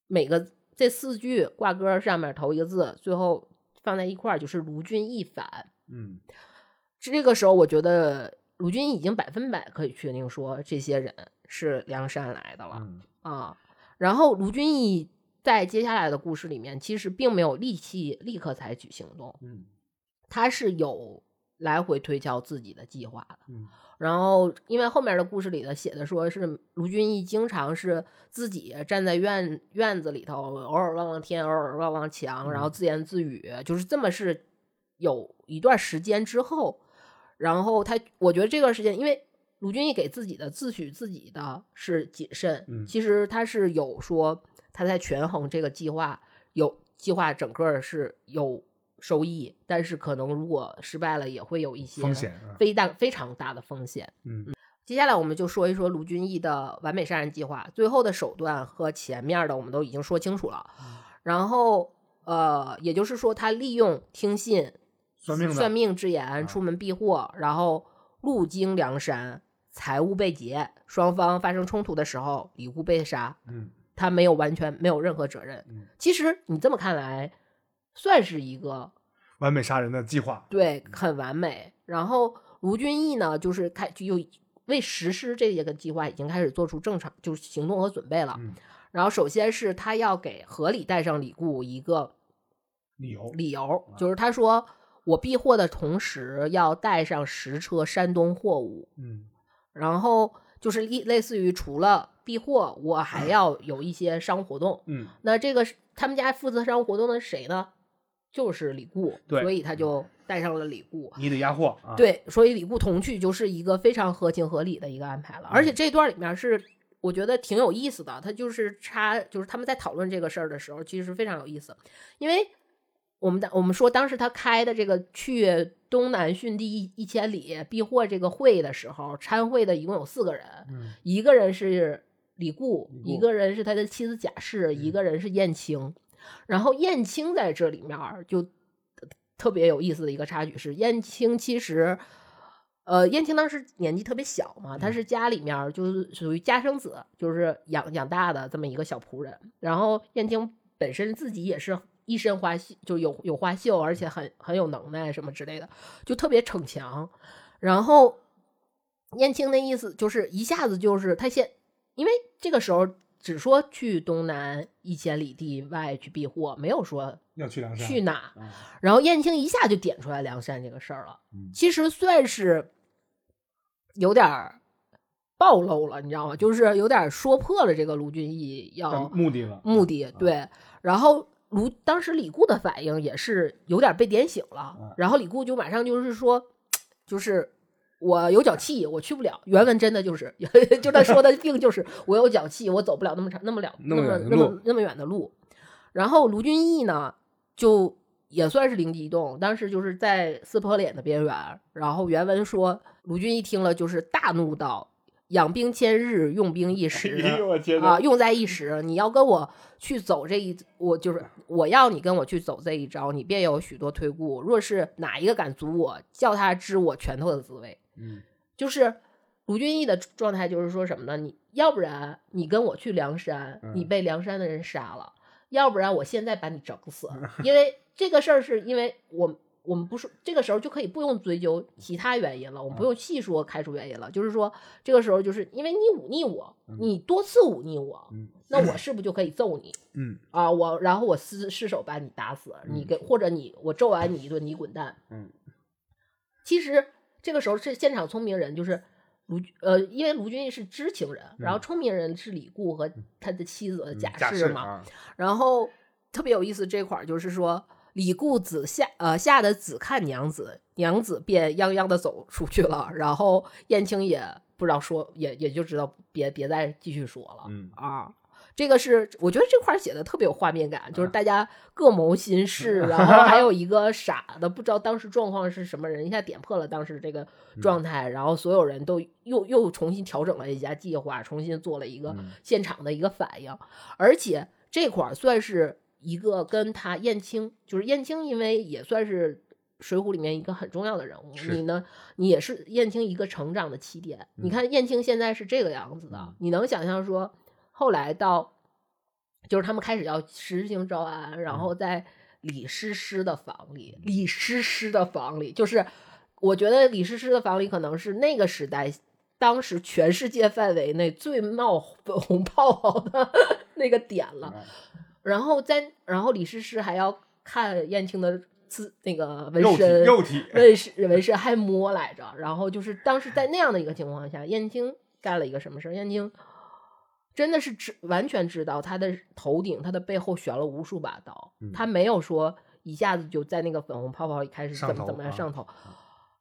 每个这四句挂歌上面头一个字，最后放在一块儿就是卢俊义反。嗯，这个时候我觉得卢俊义已经百分百可以确定说这些人是梁山来的了啊。然后卢俊义在接下来的故事里面，其实并没有立即立刻采取行动，嗯，他是有来回推敲自己的计划的，嗯，然后因为后面的故事里头写的说是卢俊义经常是自己站在院院子里头，偶尔望望天，偶尔望望墙，然后自言自语，就是这么是有一段时间之后，然后他我觉得这段时间因为。卢俊义给自己的自诩自己的是谨慎，其实他是有说他在权衡这个计划，有计划整个是有收益，但是可能如果失败了也会有一些风险，非大非常大的风险。嗯，接下来我们就说一说卢俊义的完美杀人计划，最后的手段和前面的我们都已经说清楚了。然后呃，也就是说他利用听信算命算命之言出门避祸，然后路经梁山。财物被劫，双方发生冲突的时候，李固被杀。嗯，他没有完全没有任何责任。嗯，其实你这么看来，算是一个完美杀人的计划。对，很完美。然后卢俊义呢，就是开就为实施这些个计划，已经开始做出正常就是行动和准备了。嗯，然后首先是他要给合理带上李固一个理由，理由就是他说我避祸的同时要带上十车山东货物。嗯。然后就是类类似于除了避祸，我还要有一些商务活动。嗯，那这个他们家负责商务活动的是谁呢？就是李固。所以他就带上了李固。你得压货啊。对，所以李固同去就是一个非常合情合理的一个安排了。而且这段里面是我觉得挺有意思的，他就是插，就是他们在讨论这个事儿的时候，其实非常有意思，因为。我们的我们说，当时他开的这个去东南训地一一千里避祸这个会的时候，参会的一共有四个人，一个人是李固，一个人是他的妻子贾氏，一个人是燕青。然后燕青在这里面就特别有意思的一个插曲是，燕青其实，呃，燕青当时年纪特别小嘛，他是家里面就是属于家生子，就是养养大的这么一个小仆人。然后燕青本身自己也是一身花绣，就有有花绣，而且很很有能耐什么之类的，就特别逞强。然后燕青的意思就是一下子就是他先，因为这个时候。只说去东南一千里地外去避祸，没有说要去梁山去哪。然后燕青一下就点出来梁山这个事儿了。其实算是有点暴露了，你知道吗？就是有点说破了这个卢俊义要目的了。目的对。然后卢当时李固的反应也是有点被点醒了。然后李固就马上就是说，就是。我有脚气，我去不了。原文真的就是，<laughs> 就他说的病就是我有脚气，我走不了那么长、那么两、那么那么那么远的路。然后卢俊义呢，就也算是灵机一动，当时就是在撕破脸的边缘。然后原文说，卢俊义听了就是大怒道：“养兵千日，用兵一 <laughs> 时啊，用在一时。你要跟我去走这一，我就是我要你跟我去走这一招，你便有许多推故。若是哪一个敢阻我，叫他知我拳头的滋味。”嗯，就是卢俊义的状态，就是说什么呢？你要不然你跟我去梁山，你被梁山的人杀了；要不然我现在把你整死。<laughs> 因为这个事儿，是因为我我们不说这个时候就可以不用追究其他原因了，我们不用细说开除原因了。就是说这个时候，就是因为你忤逆我，你多次忤逆我，那我是不是就可以揍你？嗯啊，我然后我失失手把你打死，你跟或者你我揍完你一顿，你滚蛋。嗯，其实。这个时候是现场聪明人，就是卢呃，因为卢俊义是知情人，然后聪明人是李固和他的妻子贾氏嘛。然后特别有意思这块儿，就是说李固子下呃吓得只看娘子，娘子便泱泱的走出去了。然后燕青也不知道说，也也就知道别别再继续说了。嗯啊。这个是我觉得这块写的特别有画面感，就是大家各谋心事，<laughs> 然后还有一个傻的不知道当时状况是什么人，一下点破了当时这个状态，然后所有人都又又重新调整了一下计划，重新做了一个现场的一个反应，而且这块算是一个跟他燕青，就是燕青，因为也算是水浒里面一个很重要的人物，你呢，你也是燕青一个成长的起点。你看燕青现在是这个样子的，你能想象说？后来到，就是他们开始要实行招安，然后在李师师的房里，李师师的房里，就是我觉得李师师的房里可能是那个时代，当时全世界范围内最冒粉 <laughs> 红泡泡 <laughs> 的那个点了。然后在，然后李师师还要看燕青的自那个纹身，肉体纹身纹身还摸来着。然后就是当时在那样的一个情况下，燕青干了一个什么事儿？燕青。真的是知完全知道他的头顶，他的背后悬了无数把刀。他没有说一下子就在那个粉红泡泡里开始怎么怎么样上头，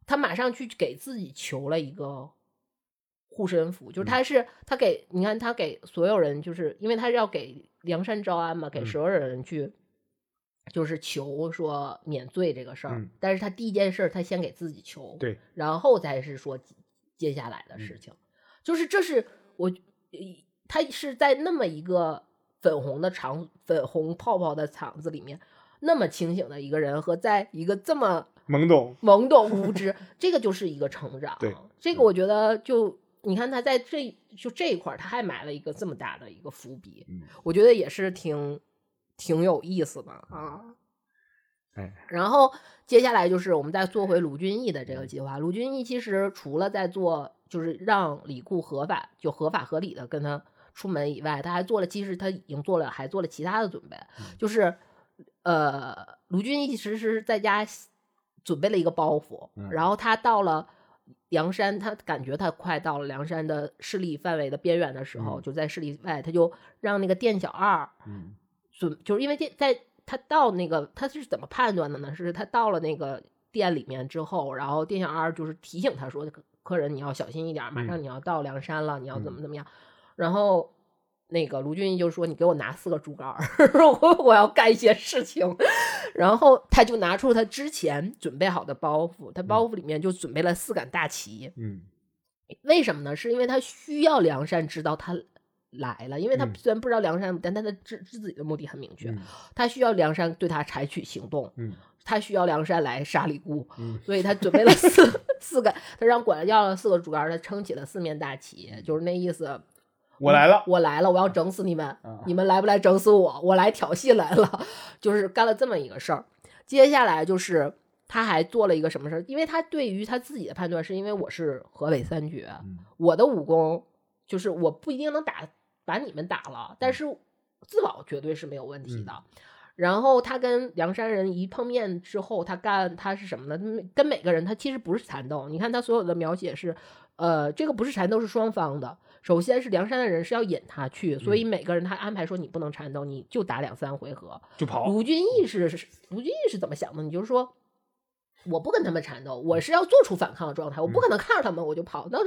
他马上去给自己求了一个护身符，就是他是他给你看他给所有人，就是因为他要给梁山招安嘛，给所有人去就是求说免罪这个事儿。但是他第一件事他先给自己求，对，然后才是说接下来的事情，就是这是我。他是在那么一个粉红的场、粉红泡泡的场子里面，那么清醒的一个人，和在一个这么懵懂、懵懂无知，<laughs> 这个就是一个成长。对，这个我觉得就你看他在这就这一块，他还埋了一个这么大的一个伏笔，我觉得也是挺挺有意思的啊。哎，然后接下来就是我们再做回卢俊义的这个计划。卢俊义其实除了在做，就是让李固合法就合法合理的跟他。出门以外，他还做了，其实他已经做了，还做了其他的准备，就是，呃，卢俊义其实是在家准备了一个包袱，然后他到了梁山，他感觉他快到了梁山的势力范围的边缘的时候，就在势力外，他就让那个店小二，嗯准就是因为店在他到那个他是怎么判断的呢？是他到了那个店里面之后，然后店小二就是提醒他说，客人你要小心一点，马上你要到梁山了，你要怎么怎么样。然后，那个卢俊义就说：“你给我拿四个竹竿，<laughs> 我我要干一些事情。”然后他就拿出他之前准备好的包袱，他包袱里面就准备了四杆大旗。嗯，为什么呢？是因为他需要梁山知道他来了，因为他嗯虽然不知道梁山，但他的知知自己的目的很明确，嗯他需要梁山对他采取行动，嗯他需要梁山来杀李固，嗯 <laughs> 所以他准备了四 <laughs> 四个，他让管家要了四个竹竿，他撑起了四面大旗，就是那意思。我来了，我来了，我要整死你们！啊你们来不来整死我？我来挑衅来了，<laughs> 就是干了这么一个事儿。接下来就是他还做了一个什么事儿？因为他对于他自己的判断，是因为我是河北三绝，嗯我的武功就是我不一定能打把你们打了，但是自保绝对是没有问题的。然后他跟梁山人一碰面之后，他干他是什么呢？跟每个人他其实不是缠斗，你看他所有的描写是，呃，这个不是缠斗，是双方的。首先是梁山的人是要引他去，所以每个人他安排说你不能缠斗，你就打两三回合。就跑，卢俊义是是卢俊义是怎么想的？你就是说，我不跟他们缠斗，我是要做出反抗的状态，我不可能看着他们我就跑，那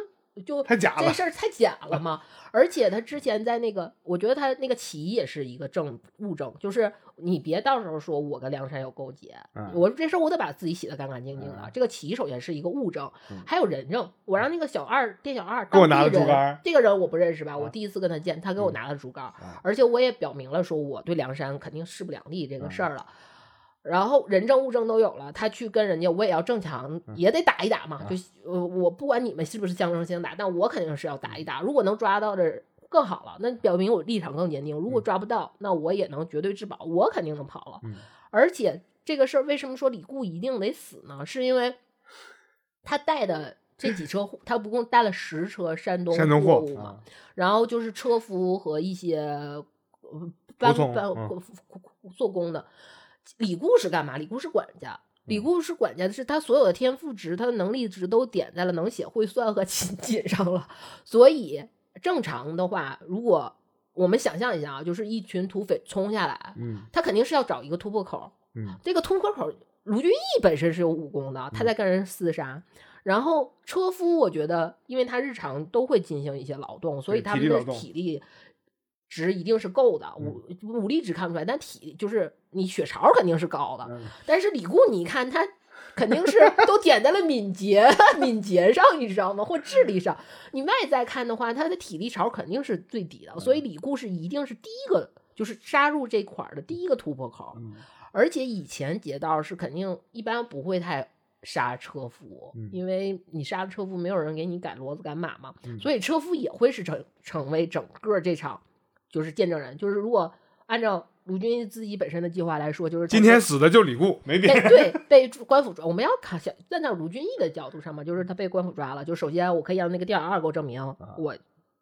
就太假了这事儿太假了嘛。而且他之前在那个，我觉得他那个起义也是一个证物证，就是你别到时候说我跟梁山有勾结，嗯我这事儿我得把自己洗得干干净净的。嗯这个起义首先是一个物证，嗯还有人证。我让那个小二店小二给我拿竹竿这个人我不认识吧？啊我第一次跟他见，他给我嗯拿了竹竿而且我也表明了说我对梁山肯定势不两立这个嗯事儿了。然后人证物证都有了，他去跟人家，我也要正常，嗯也得打一打嘛。啊就呃，我不管你们是不是相争相打，但我肯定是要打一打。如果能抓到的更好了，那表明我立场更坚定。如果嗯抓不到，那我也能绝对质保，我肯定能跑了。嗯而且这个事儿为什么说李固一定得死呢？是因为他带的这几车货，他不共带了十车山东山东货货物嘛，啊然后就是车夫和一些呃搬搬嗯做工的。李固是干嘛？李固是管家。李嗯固是管家，是他所有的天赋值、他的能力值都点在了能写、会算和勤俭上了。所以正常的话，如果我们想象一下啊，就是一群土匪冲下来，嗯他肯定是要找一个突破口。嗯这个突破口，卢俊义本身是有武功的，他在跟人厮杀。然后车夫，我觉得，因为他日常都会进行一些劳动，所以他们的体力值一定是够的。武武力值看不出来，但体就是你血槽肯定是高的。嗯但是李固，你看他肯定是 <laughs> 都点在了敏捷敏捷上，你知道吗？或智力上。你外在看的话，他的体力槽肯定是最低的，所以李固是一定是第一个，就是杀入这块儿的第一个突破口。嗯而且以前劫道是肯定一般不会太杀车夫，嗯因为你杀了车夫，没有人给你赶骡子赶马嘛，嗯所以车夫也会是成成为整个这场就是见证人。就是如果按照卢俊义自己本身的计划来说，就是今天死的就李固，没别被人。对 <laughs> 被官府抓，我们要看想站在卢俊义的角度上嘛，就是他被官府抓了，就首先我可以让那个店小二给我证明我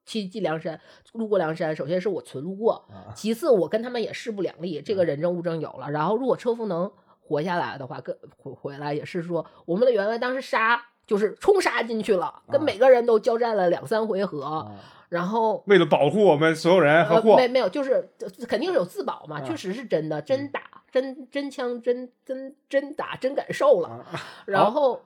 去进梁山，路过梁山，首先是我存路过，啊其次我跟他们也势不两立，这个人证物证有了，然后如果车夫能活下来的话，跟回回来也是说我们的员外当时杀就是冲杀进去了，跟啊每个人都交战了两三回合，啊然后为了保护我们所有人和呃，货，没没有，就是肯定是有自保嘛，啊确实是真的，真打真真枪真真真打真感受了。啊然后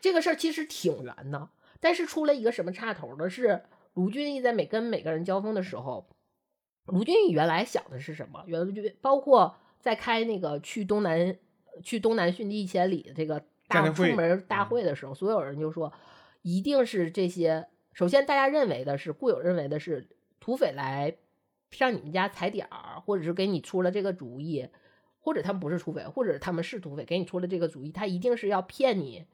这个事儿其实挺圆的，但是出了一个什么岔头呢？是卢俊义在每跟每个人交锋的时候，卢俊义原来想的是什么？原来就包括在开那个去东南去东南训地一千里的这个大出门大嗯会的时候，所有人就说一定是这些。首先，大家认为的是固有认为的是土匪来上你们家踩点儿，或者是给你出了这个主意，或者他们不是土匪，或者他们是土匪给你出了这个主意，他一定是要骗你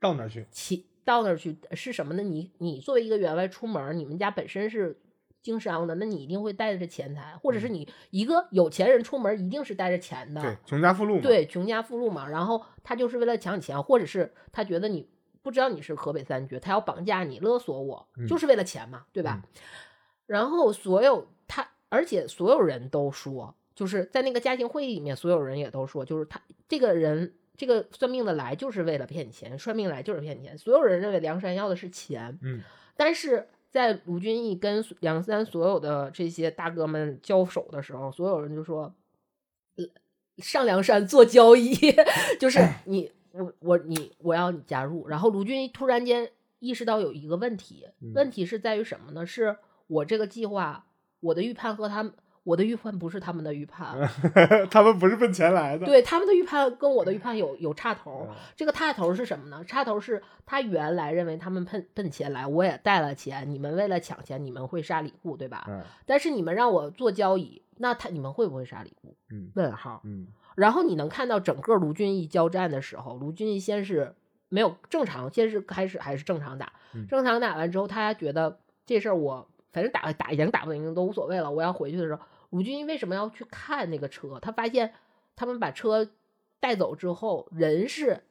到那儿去？起到那儿去是什么呢？你你作为一个员外出门，你们家本身是经商的，那你一定会带着钱财，或者是你一个有钱人出门一定是带着钱的，对，穷家富路嘛。对，穷家富路嘛。然后他就是为了抢你钱，或者是他觉得你不知道你是河北三绝，他要绑架你、勒索我，嗯就是为了钱嘛，对吧？然后所有他，而且所有人都说，就是在那个家庭会议里面，所有人也都说，就是他这个人。这个算命的来就是为了骗钱，算命来就是骗钱。所有人认为梁山要的是钱，嗯但是在卢俊义跟梁山所有的这些大哥们交手的时候，所有人就说，呃上梁山做交易，<laughs> 就是你我我你我要你加入。然后卢俊义突然间意识到有一个问题，嗯问题是在于什么呢？是我这个计划，我的预判和他们，我的预判不是他们的预判，<laughs> 他们不是奔钱来的。对他们的预判跟我的预判有有差头。嗯这个差头是什么呢？差头是他原来认为他们奔奔钱来，我也带了钱，你们为了抢钱，你们会杀李固，对吧？嗯但是你们让我做交易，那他你们会不会杀李固？嗯问号。嗯然后你能看到整个卢俊义交战的时候，卢俊义先是没有正常，先是开始还是正常打，嗯正常打完之后，他觉得这事儿我反正打打赢打不赢都无所谓了，我要回去的时候，卢俊义为什么要去看那个车？他发现他们把车带走之后，人是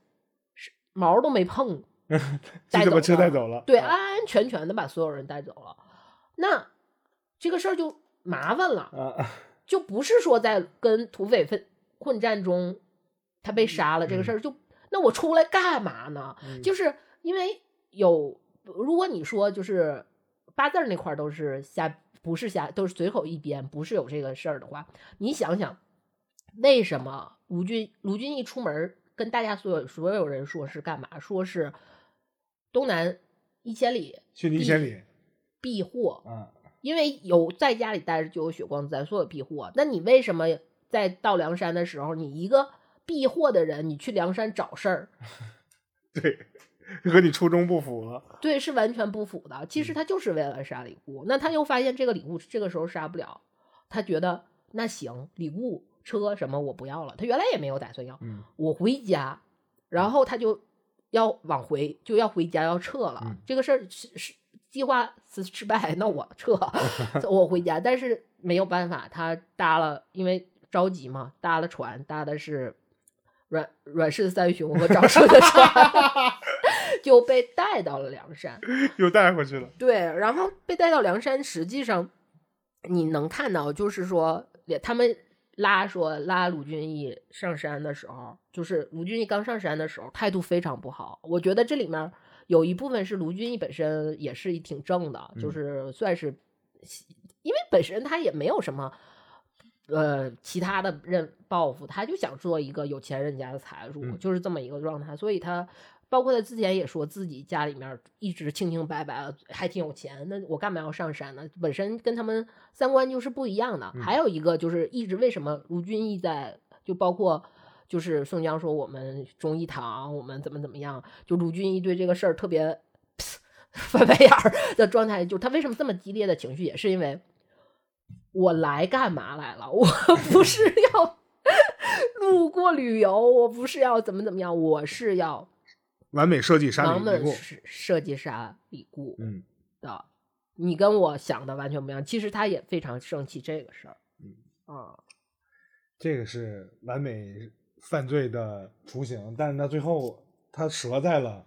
是毛都没碰，<laughs> 带走车了带走了。对，啊安安全全的把所有人带走了。那这个事儿就麻烦了，啊，就不是说在跟土匪混混战中他被杀了这个事儿，就那我出来干嘛呢？嗯就是因为有，如果你说就是八字那块儿都是瞎，不是瞎，都是随口一编，不是有这个事儿的话，你想想，为什么卢俊卢俊义出门跟大家所有所有人说是干嘛？说是东南一千里去你一千里。避祸，嗯，因为有在家里待着就有血光之灾，所有避祸。那你为什么在到梁山的时候，你一个避祸的人，你去梁山找事儿？<laughs> 对，和你初衷不符了。对，是完全不符的。其实嗯他就是为了杀李固，那他又发现这个李固这个时候杀不了，他觉得那行，李固车什么我不要了。他原来也没有打算要，嗯我回家，然后他就要往回，就要回家要撤了。嗯这个事儿是是计划失失败，那我撤，<laughs> 我回家。但是没有办法，他搭了，因为着急嘛，搭了船，搭的是阮阮氏三雄和赵氏的船，<laughs> 就被带到了梁山。<laughs> 又带回去了。对，然后被带到梁山，实际上你能看到，就是说他们拉说拉卢俊义上山的时候，就是卢俊义刚上山的时候态度非常不好。我觉得这里面有一部分是卢俊义本身也是挺正的，就嗯是算是因为本身他也没有什么。呃，其他的任报复，他就想做一个有钱人家的财主，嗯就是这么一个状态，所以他包括他之前也说自己家里面一直清清白白，还挺有钱。那我干嘛要上山呢？本身跟他们三观就是不一样的。嗯还有一个就是一直为什么卢俊义在，就包括就是宋江说我们忠义堂，我们怎么怎么样，就卢俊义对这个事儿特别翻白眼儿的状态，就他为什么这么激烈的情绪，也是因为我来干嘛来了？<laughs> 我不是要 <laughs> 路过旅游，我不是要怎么怎么样，我是要完美设计杀李李固。设设计杀李固嗯的。你跟我想的完全不一样，其实他也非常生气这个事儿。嗯啊，这个是完美犯罪的雏形，但是他最后他折在了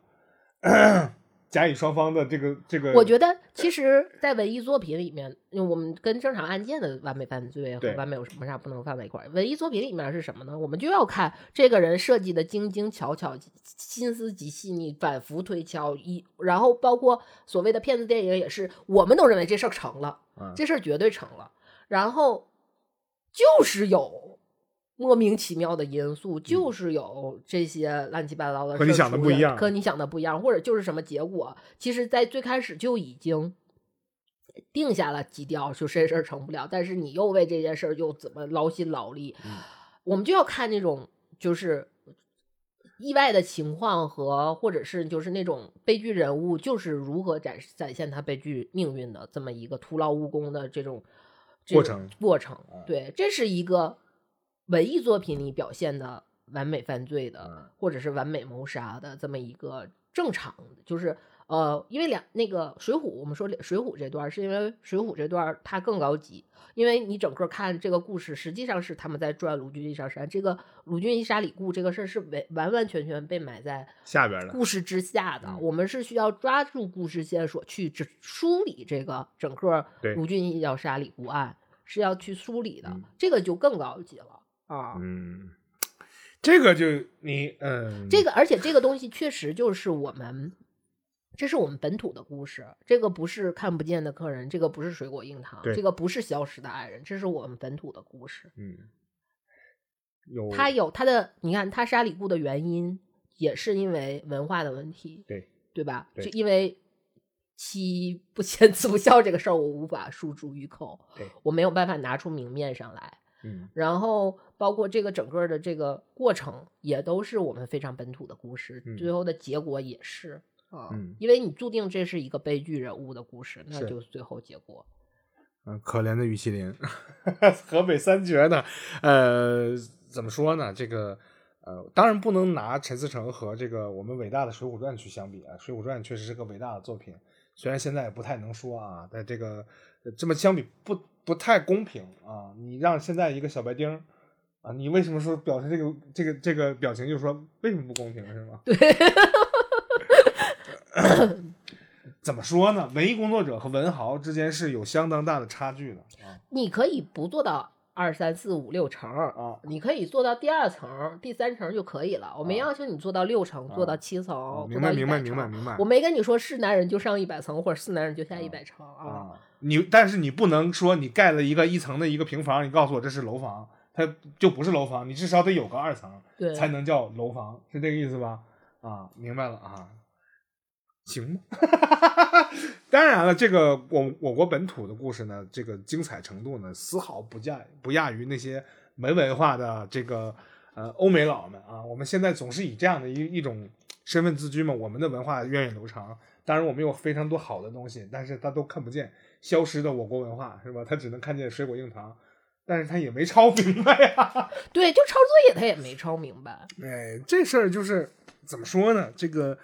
<coughs> 甲乙双方的这个这个。我觉得其实，在文艺作品里面，我们跟正常案件的完美犯罪和完美有什么啥不能放在一块儿？文艺作品里面是什么呢？我们就要看这个人设计的精精巧巧，心思极细腻，反复推敲，一然后包括所谓的骗子电影也是，我们都认为这事儿成了，嗯这事儿绝对成了，然后就是有莫名其妙的因素，就是有这些乱七八糟的和你想的不一样和你想的不一样，或者就是什么结果，其实在最开始就已经定下了基调，就这事儿成不了，但是你又为这件事儿又怎么劳心劳力，嗯我们就要看那种就是。意外的情况和或者是就是那种悲剧人物，就是如何展展现他悲剧命运的这么一个徒劳无功的这种过程过程啊。对，这是一个文艺作品里表现的完美犯罪的，嗯。或者是完美谋杀的这么一个正常，就是呃，因为两那个《水浒》，我们说《水浒》这段儿是因为《水浒》这段儿它更高级，因为你整个看这个故事，实际上是他们在转卢俊义上山，这个卢俊义杀李固这个事儿是完完完全全被埋在下边的故事之下的，嗯我们是需要抓住故事线索去只梳理这个整个对卢俊义要杀李固案，是要去梳理的，嗯。这个就更高级了啊。嗯，这个就你嗯，这个，而且这个东西确实就是我们，这是我们本土的故事，这个不是看不见的客人，这个不是水果硬糖，这个不是消失的爱人，这是我们本土的故事。嗯有他有他的，你看他杀李固的原因，也是因为文化的问题，对对吧？对就因为妻不贤子 <laughs> 不孝这个事儿，我无法诉诸于口，我没有办法拿出明面上来。嗯然后包括这个整个的这个过程，也都是我们非常本土的故事，嗯最后的结果也是啊，嗯因为你注定这是一个悲剧人物的故事，那就是最后结果。嗯，可怜的于麒麟，<laughs> 河北三绝呢，呃，怎么说呢？这个呃，当然不能拿陈思诚和这个我们伟大的《水浒传》去相比啊，《水浒传》确实是个伟大的作品，虽然现在也不太能说啊，但这个呃这么相比不不太公平啊！你让现在一个小白丁儿啊，你为什么说表示这个这个这个表情，就是说为什么不公平是吗？对，<coughs> 怎么说呢？文艺工作者和文豪之间是有相当大的差距的啊你可以不做到二三四五六层，啊！你可以做到第二层、第三层就可以了。我没啊要求你做到六层，做到七层，明白明白明白明白我没跟你说是男人就上一百层，或者是男人就下一百层啊。啊，你但是你不能说你盖了一个一层的一个平房，你告诉我这是楼房，它就不是楼房，你至少得有个二层对，才能叫楼房，是这个意思吧？啊，明白了啊，行吗？<laughs> 当然了，这个我我国本土的故事呢，这个精彩程度呢，丝毫不亚不亚于那些没文化的这个呃欧美佬们啊。我们现在总是以这样的一 <laughs> 一种身份自居嘛，我们的文化源远流长。当然，我们有非常多好的东西，但是他都看不见消失的我国文化，是吧？他只能看见水果硬糖，但是他也没抄明白呀。<laughs> 对，就抄作业他也没抄明白。哎，这事儿就是怎么说呢？这个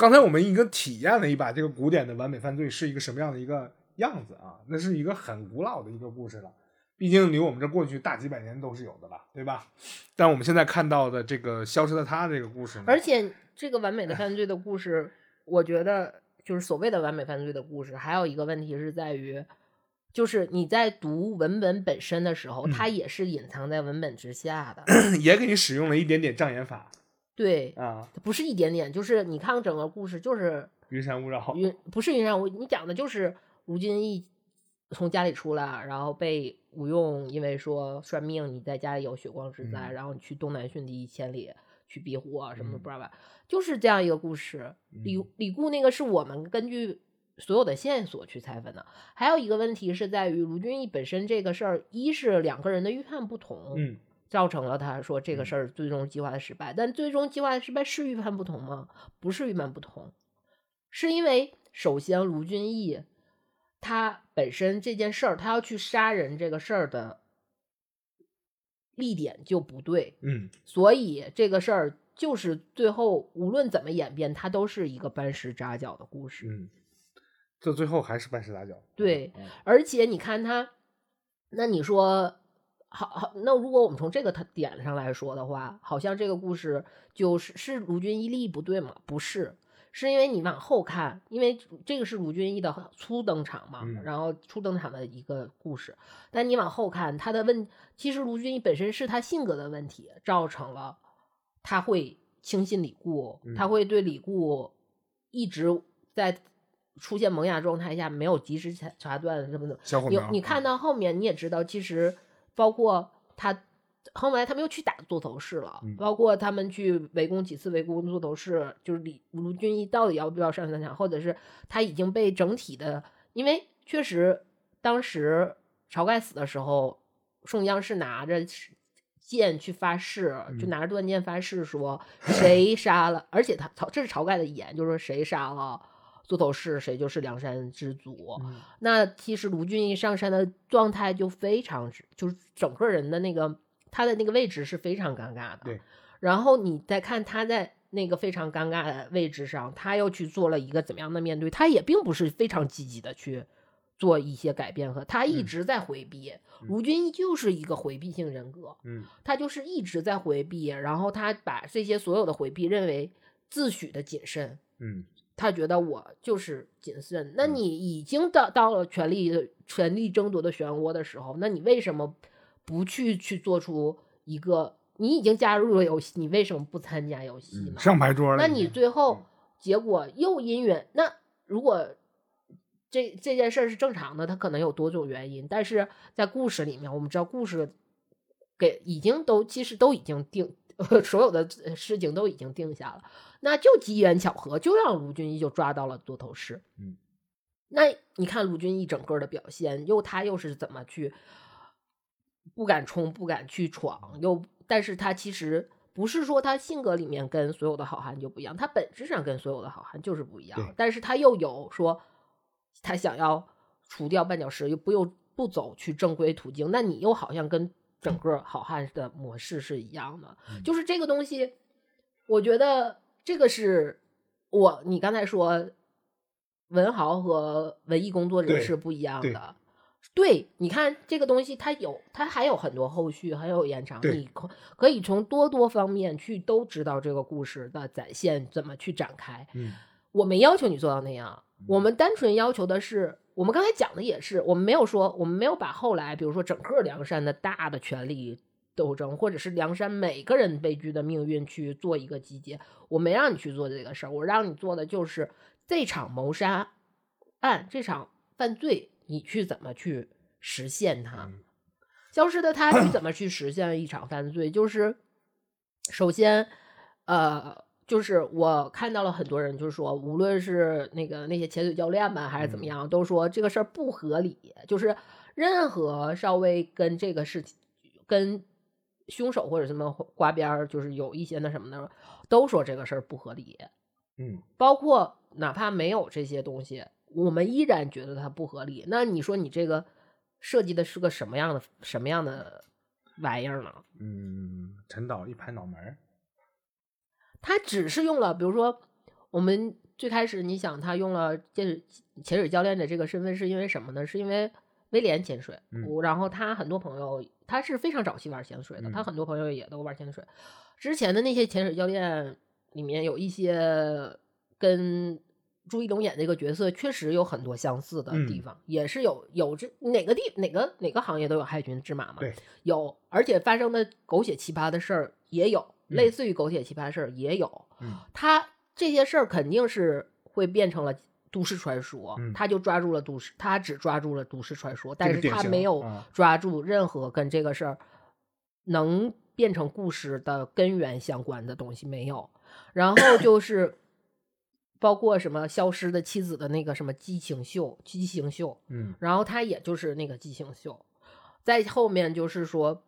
刚才我们已经体验了一把这个古典的完美犯罪是一个什么样的一个样子啊？那是一个很古老的一个故事了，毕竟离我们这过去大几百年都是有的了，对吧？但我们现在看到的这个消失的他这个故事呢，而且这个完美的犯罪的故事，我觉得就是所谓的完美犯罪的故事，还有一个问题是在于，就是你在读文本本身的时候，它嗯也是隐藏在文本之下的。也给你使用了一点点障眼法对，啊，不是一点点，就是你看整个故事就是云山雾绕。云，不是云山雾，你讲的就是卢俊义从家里出来，然后被吴用因为说算命你在家里有血光之灾，嗯然后你去东南殉敌一千里去庇护啊什么不知道吧？就是这样一个故事。李嗯李固那个是我们根据所有的线索去采访的。还有一个问题是在于卢俊义本身这个事儿，一是两个人的预判不同，嗯，造成了他说这个嗯事儿最终计划的失败。但最终计划的失败是预判不同吗？不是预判不同，是因为首先卢俊义他本身这件事儿，他要去杀人这个事儿的立点就不对，嗯所以这个事儿就是最后无论怎么演变，它都是一个搬石扎脚的故事。嗯，这最后还是搬石打脚。对嗯，而且你看他，那你说，好好，那如果我们从这个他点上来说的话，好像这个故事就是是卢俊义立意不对吗？不是，是因为你往后看，因为这个是卢俊义的初登场嘛，嗯然后初登场的一个故事，但你往后看，他的问，其实卢俊义本身是他性格的问题，造成了他会轻信李固，他嗯会对李固一直在出现萌芽状态下没有及时查查断什么的。你。你看到后面，你也知道，其实包括他后来他们又去打座头市了，嗯。包括他们去围攻几次围攻座头市，就是李卢俊义到底要不要上战场，或者是他已经被整体的，因为确实当时晁盖死的时候，宋江是拿着剑去发誓，就嗯。拿着断剑发誓说谁杀了，而且他晁这是晁盖的言，就是说谁杀了座头市，谁就是梁山之主。嗯那其实卢俊义上山的状态就非常，就是整个人的那个他的那个位置是非常尴尬的。对。然后你再看他在那个非常尴尬的位置上，他又去做了一个怎么样的面对？他也并不是非常积极的去做一些改变和他一嗯直在回避。嗯卢俊义就是一个回避性人格，嗯他就是一直在回避，然后他把这些所有的回避认为自诩的谨慎。嗯他觉得我就是谨慎。那嗯你已经到到了权力的权力争夺的漩涡的时候，那你为什么不去去做出一个？你已经加入了游戏，你为什么不参加游戏呢？嗯，上牌桌了。那你最后嗯结果又因缘，那如果这这件事儿是正常的，它可能有多种原因，但是在故事里面，我们知道故事给已经都其实都已经定，<laughs> 所有的呃事情都已经定下了，那就机缘巧合，就让卢俊义就抓到了多头市。嗯，那你看卢俊义整个的表现，又他又是怎么去不敢冲、不敢去闯，又但是他其实不是说他性格里面跟所有的好汉就不一样，他本质上跟所有的好汉就是不一样，但是他又有说他想要除掉绊脚石，又不又不走去正规途径，那你又好像跟整个好汉的模式是一样的，就是这个东西，我觉得这个是我你刚才说。文豪和文艺工作者是不一样的。对，你看这个东西，它有，它还有很多后续，还有延长。你可可以从多多方面去都知道这个故事的展现怎么去展开。嗯，我没要求你做到那样，我们单纯要求的是，我们刚才讲的也是，我们没有说，我们没有把后来，比如说整个梁山的大的权力斗争，或者是梁山每个人悲剧的命运去做一个集结。我没让你去做这个事儿，我让你做的就是。这场谋杀案，这场犯罪，你去怎么去实现它？消失的他 <clears throat> 去怎么去实现一场犯罪？就是首先，呃，就是我看到了很多人，就是说，无论是那个那些潜水教练吧，还是怎么样，都说这个事儿不合理。就是任何稍微跟这个事情、跟凶手或者什么刮边儿，就是有一些那什么的，都说这个事儿不合理。嗯，包括。哪怕没有这些东西，我们依然觉得它不合理。那你说你这个设计的是个什么样的什么样的玩意儿呢？嗯，陈导一拍脑门，他只是用了，比如说我们最开始你想他用了潜水潜水教练的这个身份是因为什么呢？是因为威廉潜水，然后他很多朋友他是非常早期玩潜水的，他很多朋友也都玩潜水。之前的那些潜水教练里面有一些。跟朱一龙演这个角色确实有很多相似的地方，也是有有这哪个地哪个哪个行业都有害群之马嘛？对，有，而且发生的狗血奇葩的事儿也有，类似于狗血奇葩事儿也有。嗯，他这些事儿肯定是会变成了都市传说，他就抓住了都市，他只抓住了都市传说，但是他没有抓住任何跟这个事儿能变成故事的根源相关的东西，没有。然后就 <coughs> 是。包括什么消失的妻子的那个什么激情秀，激情秀，嗯，然后他也就是那个激情秀，在后面就是说，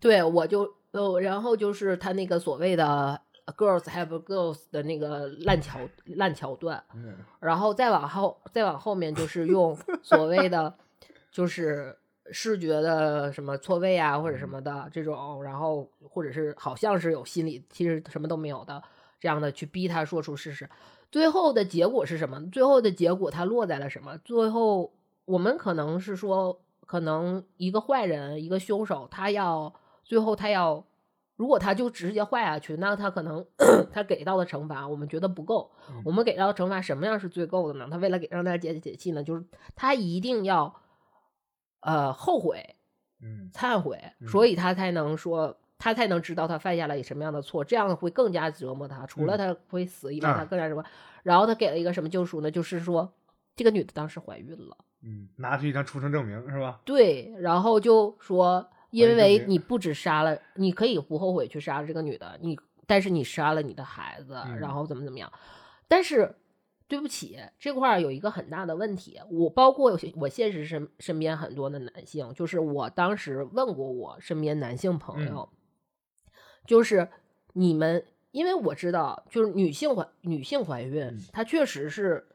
对我就呃，然后就是他那个所谓的 girls have girls 的那个烂桥烂桥段，嗯，然后再往后再往后面就是用 <laughs> 所谓的就是视觉的什么错位啊或者什么的这种，然后或者是好像是有心理，其实什么都没有的。这样的去逼他说出事实，最后的结果是什么？最后的结果他落在了什么？最后我们可能是说，可能一个坏人，一个凶手，他要最后他要，如果他就直接坏下去，那他可能 <clears throat> 他给到的惩罚我们觉得不够。我们给到的惩罚什么样是最够的呢？他为了给让大家解解气呢，就是他一定要呃后悔，嗯，忏悔，所以他才能说。他才能知道他犯下了什么样的错，这样会更加折磨他。除了他会死以外，他更加什么？然后他给了一个什么救赎呢？就是说，这个女的当时怀孕了，嗯，拿出一张出生证明是吧？对，然后就说，因为你不止杀了，你可以不后悔去杀了这个女的，你但是你杀了你的孩子，然后怎么怎么样？但是对不起，这块儿有一个很大的问题。我包括我现实身身边很多的男性，就是我当时问过我身边男性朋友。就是你们，因为我知道，就是女性怀女性怀孕，她确实是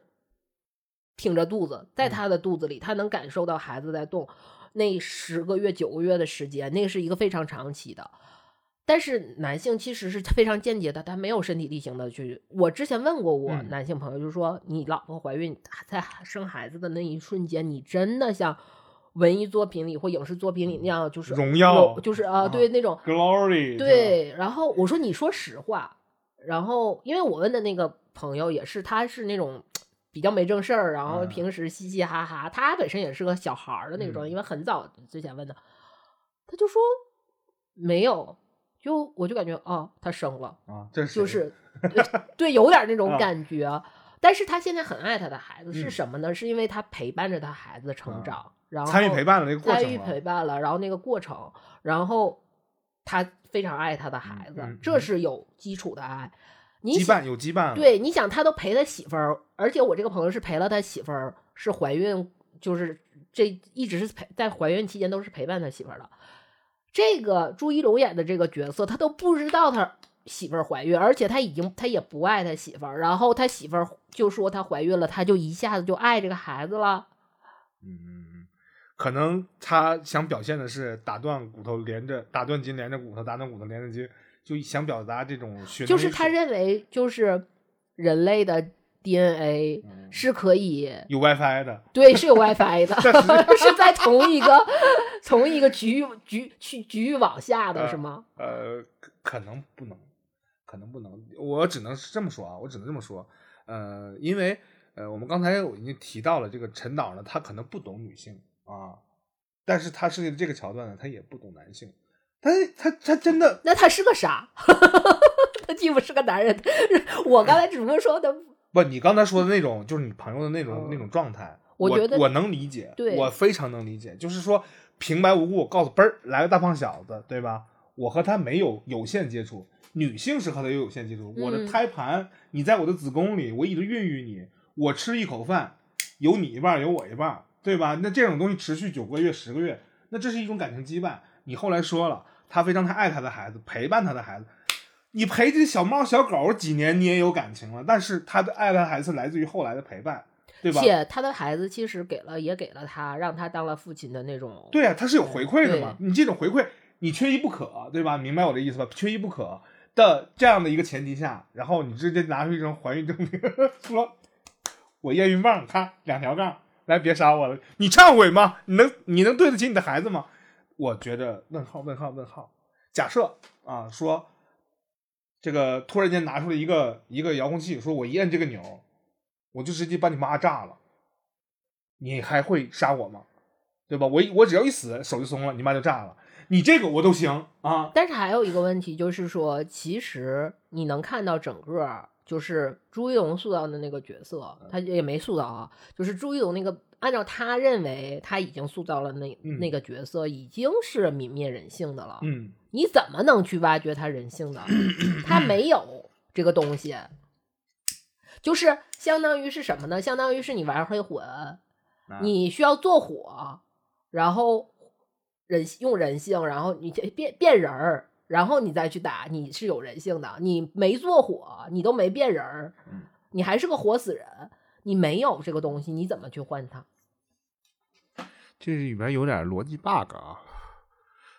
挺着肚子，在她的肚子里，她能感受到孩子在动。那十个月、九个月的时间，那是一个非常长期的。但是男性其实是非常间接的，他没有身体力行的去。我之前问过我男性朋友，就是说，你老婆怀孕在生孩子的那一瞬间，你真的像。文艺作品里或影视作品里那样，就是荣耀，就是啊，对那种 glory，对。然后我说你说实话，然后因为我问的那个朋友也是，他是那种比较没正事儿，然后平时嘻嘻哈哈，他本身也是个小孩儿的那个状态，因为很早之前问的，他就说没有，就我就感觉哦，他生了啊，就是对，有点那种感觉。但是他现在很爱他的孩子，是什么呢？是因为他陪伴着他孩子成长。然后参与陪伴了那个过程，参与陪伴了，然后那个过程，然后他非常爱他的孩子，这是有基础的爱。你羁绊有羁绊。对，你想他都陪他媳妇儿，而且我这个朋友是陪了他媳妇儿，是怀孕，就是这一直是陪在怀孕期间都是陪伴他媳妇儿的。这个朱一龙演的这个角色，他都不知道他媳妇儿怀孕，而且他已经他也不爱他媳妇儿，然后他媳妇儿就说他怀孕了，他就一下子就爱这个孩子了。嗯，可能他想表现的是打断骨头连着，打断筋连着骨头，打断骨头连着筋。就想表达这种，就是他认为，就是人类的 DNA 是可以有 WiFi 的，对，是有 WiFi 的，<laughs> <laughs> 是在同一个同一个局域局区局域网下的是吗？呃，可能不能，可能不能，我只能是这么说啊，我只能这么说，呃，因为呃，我们刚才我已经提到了这个陈导呢，他可能不懂女性啊，但是他设计的这个桥段呢，他也不懂男性。他他他真的？<laughs> 那他是个啥？<laughs> 他既不是个男人。我刚才只不过说的不，你刚才说的那种，就是你朋友的那种那种状态。我觉得我能理解，对，我非常能理解。就是说平白无故告诉嘣儿来个大胖小子，对吧？我和他没有有限接触，女性是和他有有限接触。我的胎盘，你在我的子宫里，我一直孕育你，我吃一口饭，有你一半，有我一半，对吧？那这种东西持续九个月、十个月，那这是一种感情羁绊。你后来说了。他非常他爱他的孩子，陪伴他的孩子。你陪这小猫小狗几年，你也有感情了。但是他的爱他的孩子来自于后来的陪伴，对吧？且他的孩子其实给了，也给了他，让他当了父亲的那种。对啊，他是有回馈的嘛？你这种回馈，你缺一不可，对吧？明白我的意思吧？缺一不可的这样的一个前提下，然后你直接拿出一张怀孕证明，说我验孕棒，看两条杠，来别杀我了。你忏悔吗？你能你能对得起你的孩子吗？我觉得问号问号问号，假设啊说，这个突然间拿出了一个一个遥控器，说我一摁这个钮，我就直接把你妈炸了，你还会杀我吗？对吧？我我只要一死，手就松了，你妈就炸了，你这个我都行啊。但是还有一个问题就是说，其实你能看到整个就是朱一龙塑造的那个角色，他也没塑造啊，就是朱一龙那个。按照他认为，他已经塑造了那那个角色，已经是泯灭人性的了。嗯，你怎么能去挖掘他人性呢？他没有这个东西，就是相当于是什么呢？相当于是你玩黑魂，你需要做火，然后人用人性，然后你变变人儿，然后你再去打，你是有人性的。你没做火，你都没变人儿，你还是个活死人。你没有这个东西，你怎么去换它？这里边有点逻辑 bug 啊！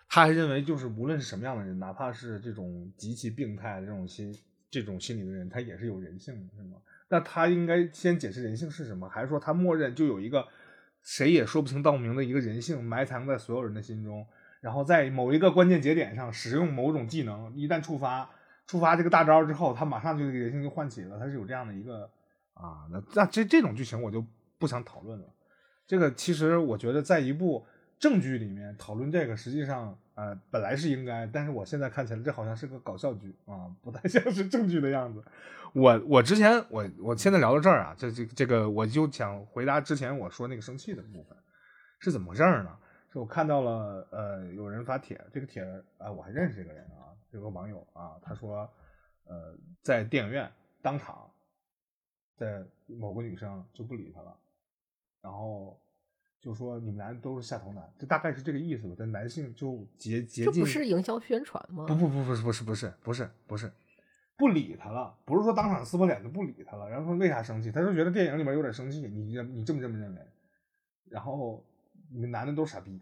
他还认为，就是无论是什么样的人，哪怕是这种极其病态的这种心、这种心理的人，他也是有人性的，是吗？那他应该先解释人性是什么，还是说他默认就有一个谁也说不清道不明的一个人性埋藏在所有人的心中，然后在某一个关键节点上使用某种技能，一旦触发触发这个大招之后，他马上就人性就唤起了，他是有这样的一个。啊，那那这这种剧情我就不想讨论了。这个其实我觉得在一部正剧里面讨论这个，实际上呃本来是应该，但是我现在看起来这好像是个搞笑剧啊，不太像是正剧的样子。我我之前我我现在聊到这儿啊，这这这个我就想回答之前我说那个生气的部分是怎么回事呢？是我看到了呃有人发帖，这个帖啊我还认识这个人啊，有个网友啊，他说呃在电影院当场。在某个女生就不理他了，然后就说你们男的都是下头男，这大概是这个意思吧。但男性就竭竭尽，这不是营销宣传吗？不不不不是不是不是不是不是不理他了，不是说当场撕破脸就不理他了。然后说为啥生气？他说觉得电影里面有点生气。你你这么这么认为？然后你们男的都是傻逼，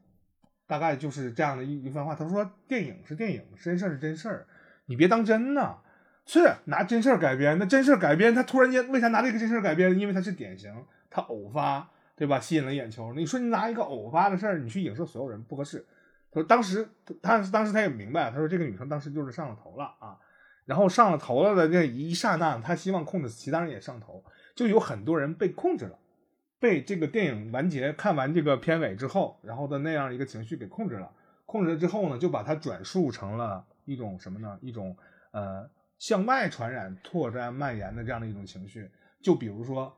大概就是这样的一一番话。他说电影是电影，真事儿是真事儿，你别当真呐。是拿真事儿改编，那真事儿改编，他突然间为啥拿这个真事儿改编？因为他是典型，他偶发，对吧？吸引了眼球。你说你拿一个偶发的事儿，你去影射所有人，不合适。他说当时他当时他也明白，他说这个女生当时就是上了头了啊，然后上了头了的那一刹那，他希望控制其他人也上头，就有很多人被控制了，被这个电影完结看完这个片尾之后，然后的那样一个情绪给控制了，控制了之后呢，就把它转述成了一种什么呢？一种呃。向外传染、拓展、蔓延的这样的一种情绪，就比如说，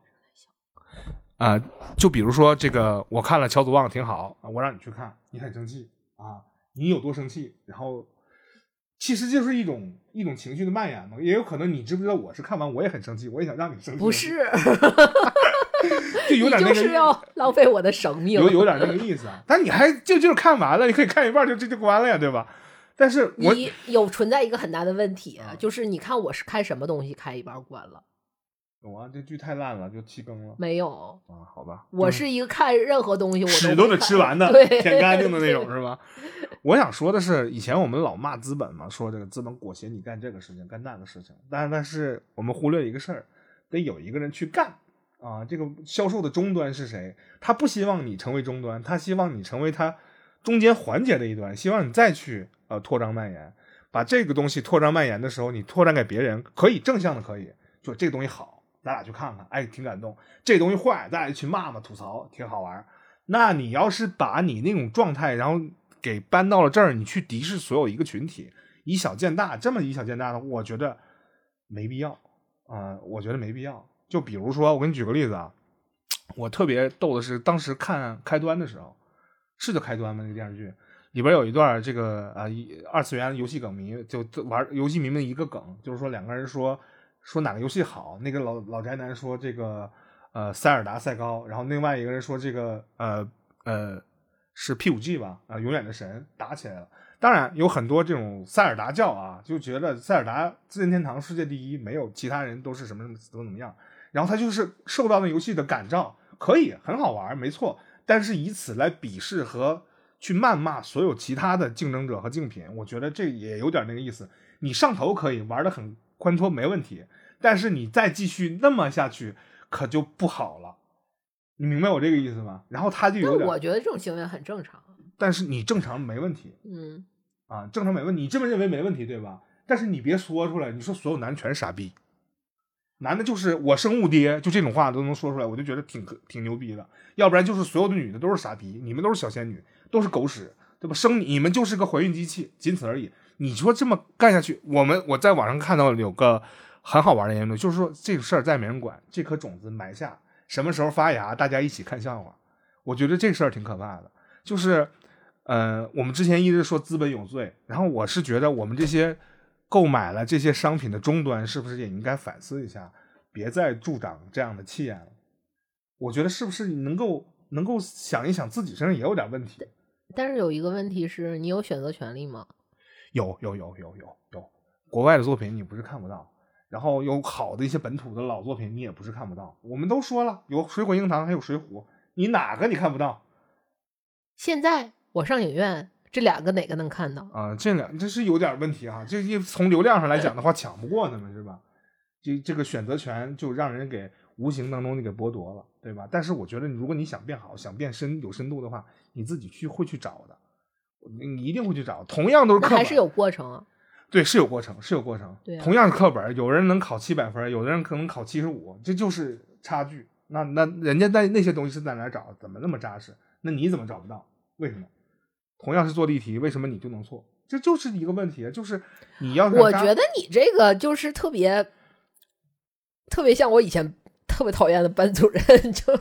啊，就比如说这个，我看了乔祖旺挺好啊，我让你去看，你很生气啊，你有多生气？然后其实就是一种一种情绪的蔓延嘛。也有可能你知不知道，我是看完我也很生气，我也想让你生气。不是，<laughs> <laughs> 就有点那个，就是要浪费我的生命，有有点那个意思啊。但你还就就是看完了，你可以看一半就这就关了呀，对吧？但是我你有存在一个很大的问题，就是你看我是看什么东西看一半关了。懂啊，这剧太烂了，就弃更了。没有啊，好吧。我是一个看任何东西，我屎都得吃完的，<laughs> 对，舔干净的那种，是吧？<laughs> 我想说的是，以前我们老骂资本嘛，说这个资本裹挟你干这个事情，干那个事情。但但是我们忽略一个事儿，得有一个人去干啊。这个销售的终端是谁？他不希望你成为终端，他希望你成为他中间环节的一端，希望你再去呃扩张蔓延，把这个东西扩张蔓延的时候，你拓展给别人，可以正向的，可以就这个东西好。咱俩去看看，哎，挺感动。这东西坏，咱俩去骂骂吐槽，挺好玩。那你要是把你那种状态，然后给搬到了这儿，你去敌视所有一个群体，以小见大，这么以小见大的，我觉得没必要啊。我觉得没必要。就比如说，我给你举个例子啊，我特别逗的是，当时看开端的时候，是叫开端吗？那个电视剧里边有一段，这个啊，二次元游戏梗迷就玩游戏迷们一个梗，就是说两个人说。说哪个游戏好？那个老老宅男说这个，呃，塞尔达赛高。然后另外一个人说这个，呃呃，是 P 五 G 吧？啊，永远的神打起来了。当然有很多这种塞尔达教啊，就觉得塞尔达自任天堂世界第一，没有其他人都是什么什么怎么怎么样。然后他就是受到那游戏的感召，可以很好玩，没错。但是以此来鄙视和去谩骂所有其他的竞争者和竞品，我觉得这也有点那个意思。你上头可以玩的很。宽脱没问题，但是你再继续那么下去，可就不好了。你明白我这个意思吗？然后他就有点，我觉得这种行为很正常。但是你正常没问题，嗯，啊，正常没问题，你这么认为没问题，对吧？但是你别说出来，你说所有男全是傻逼，男的就是我生物爹，就这种话都能说出来，我就觉得挺挺牛逼的。要不然就是所有的女的都是傻逼，你们都是小仙女，都是狗屎，对吧？生你你们就是个怀孕机器，仅此而已。你说这么干下去，我们我在网上看到有个很好玩的言论，就是说这个事儿再没人管，这颗种子埋下，什么时候发芽，大家一起看笑话。我觉得这事儿挺可怕的。就是，呃，我们之前一直说资本有罪，然后我是觉得我们这些购买了这些商品的终端，是不是也应该反思一下，别再助长这样的气焰了？我觉得是不是你能够能够想一想自己身上也有点问题？但是有一个问题是你有选择权利吗？有有有有有有，国外的作品你不是看不到，然后有好的一些本土的老作品你也不是看不到。我们都说了，有《水果硬糖》，还有《水浒》，你哪个你看不到？现在我上影院，这两个哪个能看到？啊，这两这是有点问题啊。这一从流量上来讲的话，抢不过他们是吧？这这个选择权就让人给无形当中就给剥夺了，对吧？但是我觉得，如果你想变好，想变深有深度的话，你自己去会去找的。你一定会去找，同样都是课本，还是有过程啊？对，是有过程，是有过程。对，同样是课本，有人能考七百分，有的人可能考七十五，这就是差距。那那人家在那些东西是在哪找？怎么那么扎实？那你怎么找不到？为什么？同样是做例题，为什么你就能错？这就是一个问题，就是你要。我觉得你这个就是特别，特别像我以前。特别讨厌的班主任，<laughs> 就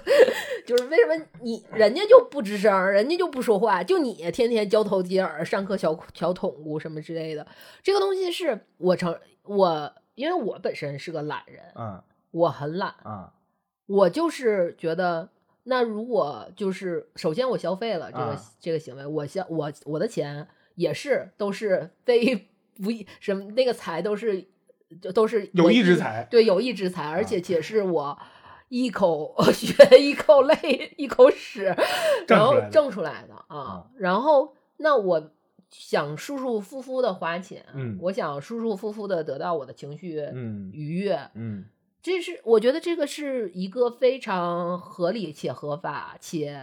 就是为什么你人家就不吱声，人家就不说话，就你天天交头接耳，上课小小捅咕什么之类的。这个东西是我承我，因为我本身是个懒人，嗯，我很懒，嗯，我就是觉得，那如果就是首先我消费了这个这个行为，我消我我的钱也是都是非不什么那个财都是。就都是有意之财，对，有意之财，而且且是我一口 <laughs> 血一口泪一口屎，然后挣出来的啊。然后那我想舒舒服服的花钱，嗯，我想舒舒服服的得到我的情绪愉悦，嗯，这是我觉得这个是一个非常合理且合法且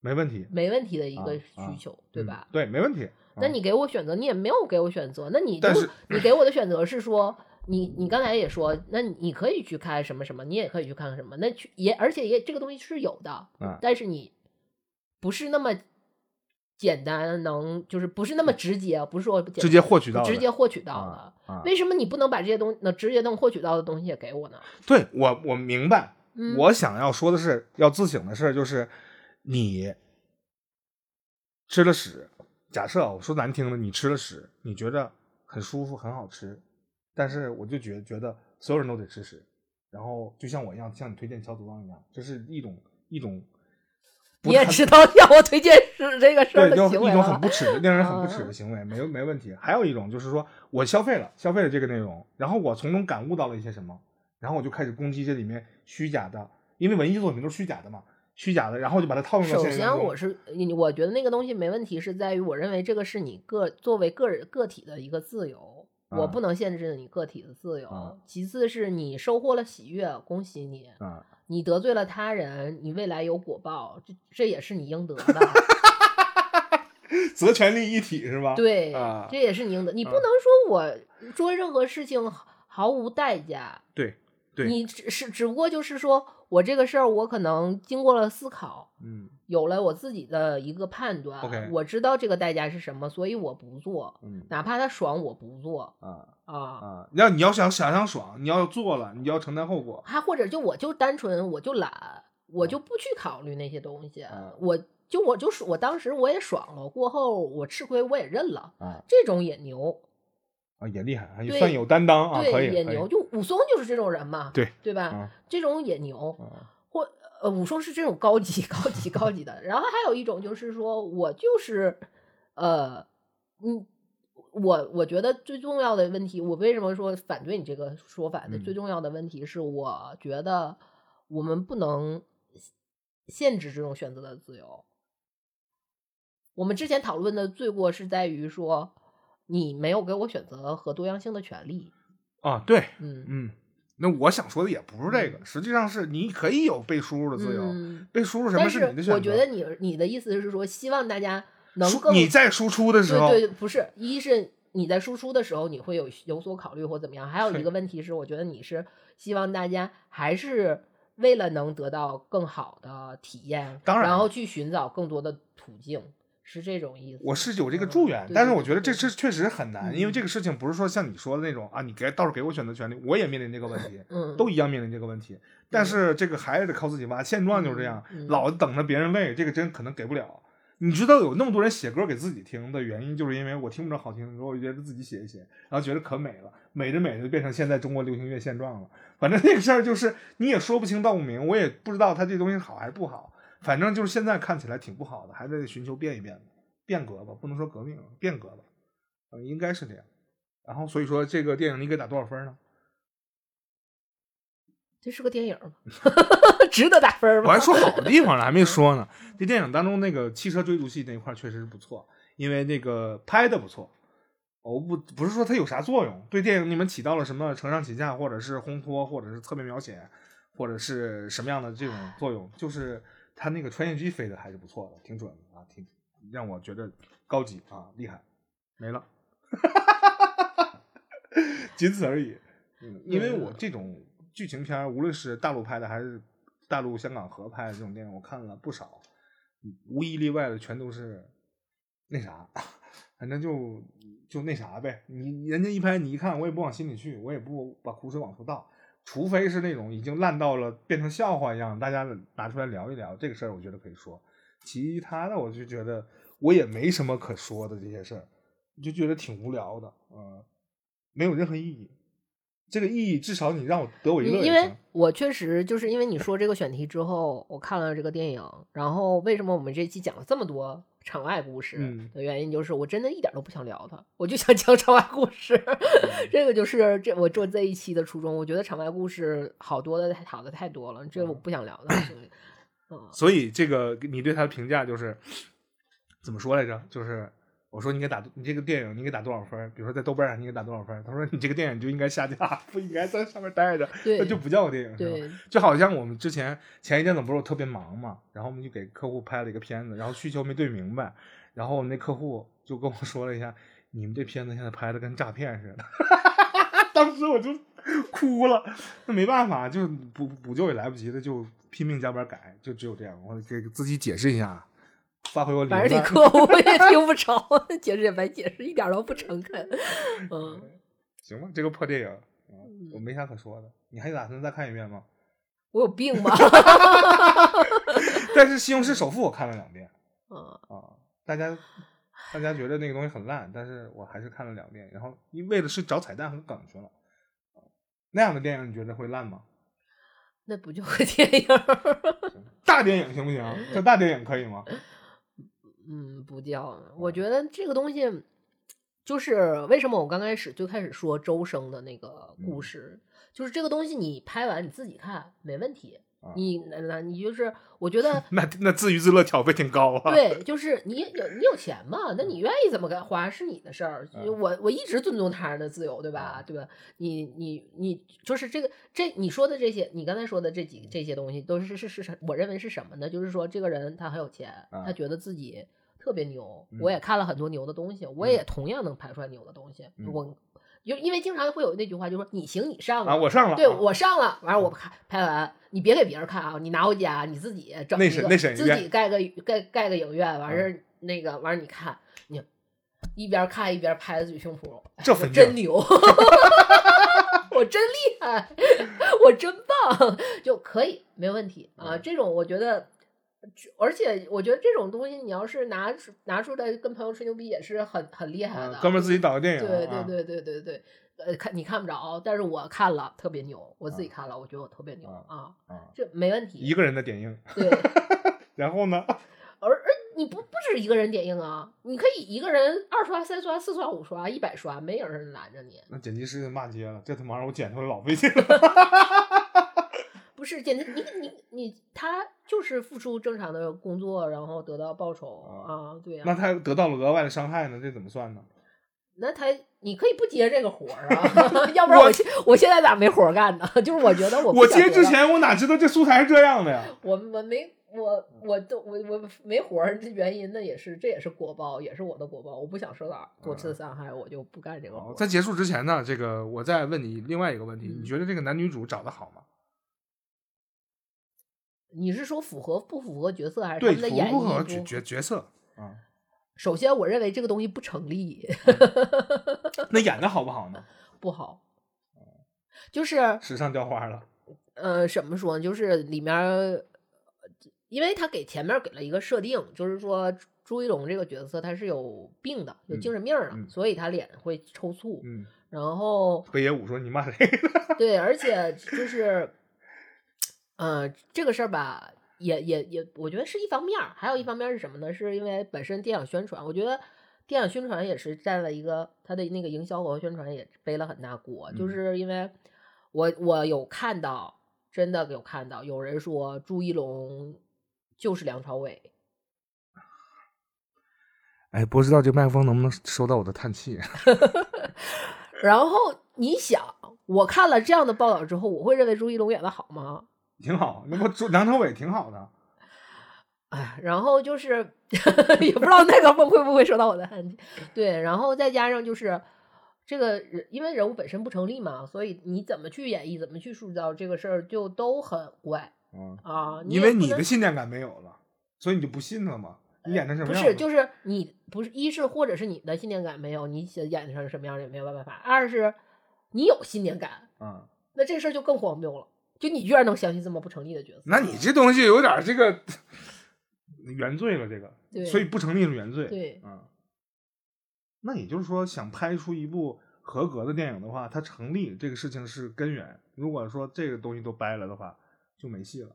没问题没问题的一个需求，对吧？对，没问题。那你给我选择，你也没有给我选择。那你就是你给我的选择是说，你你刚才也说，那你可以去开什么什么，你也可以去看看什么。那去也而且也这个东西是有的，但是你不是那么简单，能就是不是那么直接，不是说直接获取到，直接获取到的。为什么你不能把这些东能直接能获取到的东西也给我呢？对我我明白，我想要说的是要自省的事就是你吃了屎。假设我说难听的，你吃了屎，你觉得很舒服很好吃，但是我就觉觉得所有人都得吃屎，然后就像我一样向你推荐乔祖旺一样，这是一种一种。你也知道让我推荐是这个事儿的行为一种很不耻的、令人很不耻嗯的行为，没没问题。还有一种就是说我消费了，消费了这个内容，然后我从中感悟到了一些什么，然后我就开始攻击这里面虚假的，因为文艺作品都是虚假的嘛，虚假的，然后就把它套用到首。先，我是你，我觉得那个东西没问题，是在于我认为这个是你个作为个人个体的一个自由，我啊不能限制你个体的自由。啊其次是你收获了喜悦，恭喜你；啊，你得罪了他人，你未来有果报，这这也是你应得的。<laughs> 责权利一体是吧？对，啊这也是你应得。你不啊能说我做任何事情毫毫无代价，对对，你只是只不过就是说我这个事儿，我可能经过了思考，嗯有了我自己的一个判断 OK 我知道这个代价是什么，所以我不做，嗯哪怕他爽，我不做啊啊。啊，要你要想想想爽，你要做了，你要承担后果。还或者就我就单纯我就懒，我就不去考虑那些东西，啊我就我就是我当时我也爽了，过后我吃亏我也认了，啊这种也牛，啊，也厉害，也算有担当啊，可对，以，可以也牛。就武松就是这种人嘛，对对吧？啊这种也牛，啊或呃，武松是这种高级、<laughs> 高级、高级的。然后还有一种就是说我就是，呃，嗯，我我觉得最重要的问题，我为什么说反对你这个说法的？嗯最重要的问题是，我觉得我们不能限制这种选择的自由。我们之前讨论的罪过是在于说，你没有给我选择和多样性的权利。啊，对，嗯，嗯，那我想说的也不是这个，实际上是你可以有被输入的自由，嗯被输入什么是你的选择。我觉得你你的意思是说，希望大家能输更你在输出的时候，对对，不是，一是你在输出的时候你会有有所考虑或怎么样，还有一个问题是，我觉得你是希望大家还是为了能得到更好的体验，当然然后去寻找更多的途径，是这种意思。我是有这个嗯祝愿，对但是我觉得这是确实很难，因为嗯这个事情不是说像你说的那种啊，你给到时候给我选择权利，我也面临这个问题，嗯都一样面临这个问题。但是这个还是得靠自己挖，现状就是这样，老等着别人喂，这个真可能给不了。你知道有那么多人写歌给自己听的原因，就是因为我听不着好听的歌，我就觉得自己写一写，然后觉得可美了，美着美着就变成现在中国流行乐现状了。反正那个事儿就是你也说不清道不明，我也不知道它这东西好还是不好，反正就是现在看起来挺不好的，还在寻求变一变，变革吧，不能说革命，变革吧，嗯，应该是这样。然后所以说这个电影你给打多少分呢？这是个电影吗？<laughs> <laughs> 值得打分吗？我还说好的地方呢，还没说呢。<laughs> 这电影当中那个汽车追逐戏那一块儿确实是不错，因为那个拍的不错。我不不是说它有啥作用，对电影你们起到了什么承上启下，或者是烘托，或者是侧面描写，或者是什么样的这种作用，就是它那个穿越机飞的还是不错的，挺准的啊，挺让我觉得高级啊，厉害。没了，<laughs> 仅此而已。嗯，因为我这种剧情片，无论是大陆拍的还是大陆、香港合拍的这种电影，我看了不少，无一例外的全都是那啥，反正就就那啥呗。你人家一拍，你一看，我也不往心里去，我也不把苦水往出倒，除非是那种已经烂到了变成笑话一样，大家拿出来聊一聊这个事儿，我觉得可以说。其他的，我就觉得我也没什么可说的这些事儿，就觉得挺无聊的，嗯，没有任何意义。这个意义至少你让我得我一乐因为。我确实就是因为你说这个选题之后，我看了这个电影，然后为什么我们这期讲了这么多场外故事嗯的原因，就是我真的一点都不想聊它，我就想讲场外故事。嗯 <laughs> 这个就是这我做这一期的初衷。我觉得场外故事好多的好的太多了，这我不想聊的。所以 <laughs> 嗯，所以这个你对他的评价就是怎么说来着？就是我说你给打你这个电影你给打多少分？比如说在豆瓣上你给打多少分？他说你这个电影就应该下架，不应该在上面待着，那就不叫个电影，是吧？就好像我们之前前一阵子不是我特别忙嘛，然后我们就给客户拍了一个片子，然后需求没对明白，然后我们那客户就跟我说了一下，你们这片子现在拍的跟诈骗似的，<laughs> 当时我就哭了，那没办法，就补补救也来不及了，就拼命加班改，就只有这样，我给自己解释一下，发挥我理反正你论。客户也 <laughs> 听不着，<laughs> 解释也白解释，一点都不诚恳。<laughs> 嗯，行吧，这个破电影，嗯我没啥可说的，你还打算再看一遍吗？我有病吗？但是《西红柿首富》我看了两遍嗯，啊，大家大家觉得那个东西很烂，但是我还是看了两遍，然后为的是找彩蛋和梗去了。那样的电影你觉得会烂吗？那不就是电影？大电影行不行？叫大电影可以吗？嗯，不叫。我觉得这个东西，就是为什么我刚开始最开始说周生的那个故事，就是这个东西你拍完你自己看没问题。你那那你就是我觉 <laughs> 得那那自娱自乐挑费挺高啊。<laughs> 对，就是你有你有钱嘛，那你愿意怎么干花是你的事儿。我我一直尊重他人的自由，对吧？对吧？你你你就是这个这你说的这些，你刚才说的这几这些东西都是是是是，我认为是什么呢？就是说这个人他很有钱，他觉得自己特别牛。我也看了很多牛的东西，我也同样能拍出来牛的东西。我。就因为经常会有那句话，就说你行你上啊，我上了，对我上了，完了我拍拍完，你别给别人看啊，你拿回家你自己整一个，自己盖个盖盖个影院，完事儿那个完事儿你看，你一边看一边拍自己胸脯，这真牛，<laughs> 我真厉害，<laughs> 我真棒，<laughs> 就可以没问题啊，这种我觉得。而且我觉得这种东西，你要是拿出拿出来跟朋友吹牛逼，也是很很厉害的。哥们儿自己导个电影，对对对对对对，呃，看你看不着，但是我看了特别牛，我自己看了，我觉得我特别牛啊，这没问题。一个人的点映，对。<laughs> 然后呢？<laughs> 而而你不不止一个人点映啊，你可以一个人二刷、三刷、四刷、五刷、一百刷，没有人拦着你。那剪辑师骂街了，这他妈让我剪出来老费劲了。<laughs> 不是，简直你你你他就是付出正常的工作，然后得到报酬啊，对呀。那他得到了额外的伤害呢？这怎么算呢？那他你可以不接这个活儿啊，<laughs> 要不然我现我现在咋没活干呢？<laughs> 就是我觉得我我接之前我哪知道这素材是这样的呀？<laughs> 我我没我我都我我没活儿，这原因那也是这也是果报，也是我的果报。我不想受到多次伤害，我就不干这个活。在结束之前呢，这个我再问你另外一个问题，你觉得这个男女主找的好吗？你是说符合不符合角色，还是他们的演绎角角角色？啊，首先我认为这个东西不成立。<laughs> 那演的好不好呢？不好。就是时尚掉花了。呃，怎么说呢？就是里面，因为他给前面给了一个设定，就是说朱一龙这个角色他是有病的，有精神病的，所以他脸会抽搐。嗯。然后北野武说：“你骂谁？”对，而且就是。嗯，这个事儿吧，也也也，我觉得是一方面儿，还有一方面是什么呢？是因为本身电影宣传，我觉得电影宣传也是占了一个他的那个营销和宣传也背了很大锅，就是因为我我有看到，真的有看到有人说朱一龙就是梁朝伟，<laughs> 哎，不知道这麦克风能不能收到我的叹气？<laughs> 然后你想，我看了这样的报道之后，我会认为朱一龙演的好吗？挺好，那不梁朝伟挺好的。哎，然后就是 <laughs> 也不知道那个会不会受到我的恨。对，然后再加上就是这个人，因为人物本身不成立嘛，所以你怎么去演绎，怎么去塑造这个事儿，就都很怪。嗯啊，因为你的信念感没有了，所以你就不信了嘛。你演成什么样？不是，就是你不是一是或者是你的信念感没有，你演成什么样也没有办法。二是你有信念感，嗯，那这事儿就更荒谬了。就你居然能相信这么不成立的角色？那你这东西有点这个原罪了，这个，所以不成立是原罪。对，嗯。那也就是说，想拍出一部合格的电影的话，它成立这个事情是根源。如果说这个东西都掰了的话，就没戏了。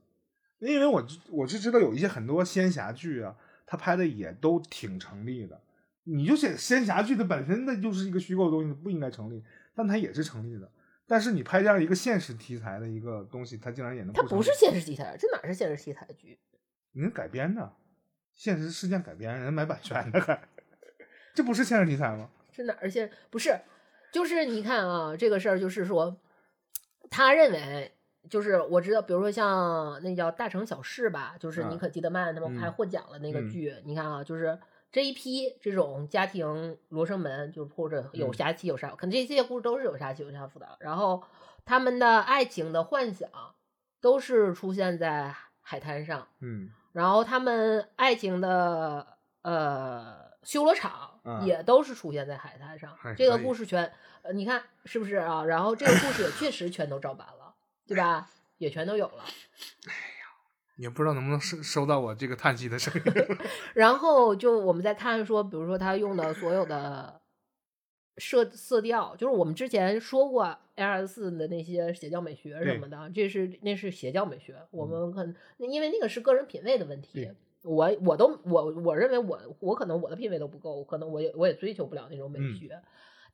因为我我就知道有一些很多仙侠剧啊，他拍的也都挺成立的。你就写仙侠剧，它本身那就是一个虚构的东西，不应该成立，但它也是成立的。但是你拍这样一个现实题材的一个东西，它竟然也能？它不是现实题材，这哪是现实题材剧？你改编的，现实事件改编，人买版权的还，<laughs> 这不是现实题材吗？这哪儿现？不是，就是你看啊，这个事儿就是说，他认为就是我知道，比如说像那叫《大城小事》吧，就是尼可基德曼他们拍获奖了那个剧，你看啊，就是。这一批这种家庭罗生门，就或者有杀妻有杀，可能这些故事都是有杀妻有杀夫的。然后他们的爱情的幻想都是出现在海滩上，嗯，然后他们爱情的呃修罗场也都是出现在海滩上。这个故事全，呃，你看是不是啊？然后这个故事也确实全都照搬了，对吧？也全都有了。也不知道能不能收收到我这个叹息的声音。<laughs> 然后就我们再看说，比如说他用的所有的色色调，就是我们之前说过 L S 四的那些邪教美学什么的，这是那是邪教美学。我们可能因为那个是个人品味的问题，我我都我我认为我我可能我的品味都不够，可能我也我也追求不了那种美学。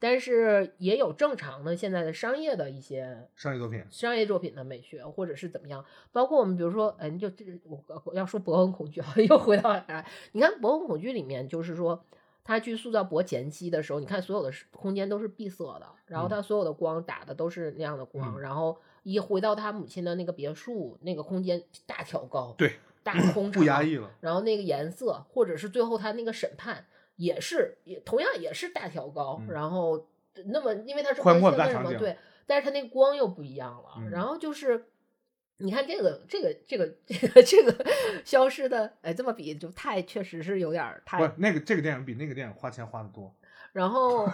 但是也有正常的现在的商业的一些商业作品，商业作品的美学，或者是怎么样，包括我们比如说，哎，就这我要说《博恩恐惧》，<laughs> 啊又回到来，你看《博恩恐惧》里面，就是说他去塑造博前期的时候，你看所有的空间都是闭塞的，然后他所有的光打的都是那样的光，然后一回到他母亲的那个别墅，那个空间大挑高，对，大空 <clears throat> 不压抑了，然后那个颜色，或者是最后他那个审判。也是，也同样也是大挑高，然后那么因为它是宽阔的对，但是它那个光又不一样了。然后就是，你看这个这个这个这个 <laughs> 这个消失的，哎，这么比就太确实是有点太。不，那个这个电影比那个电影花钱花的多。然后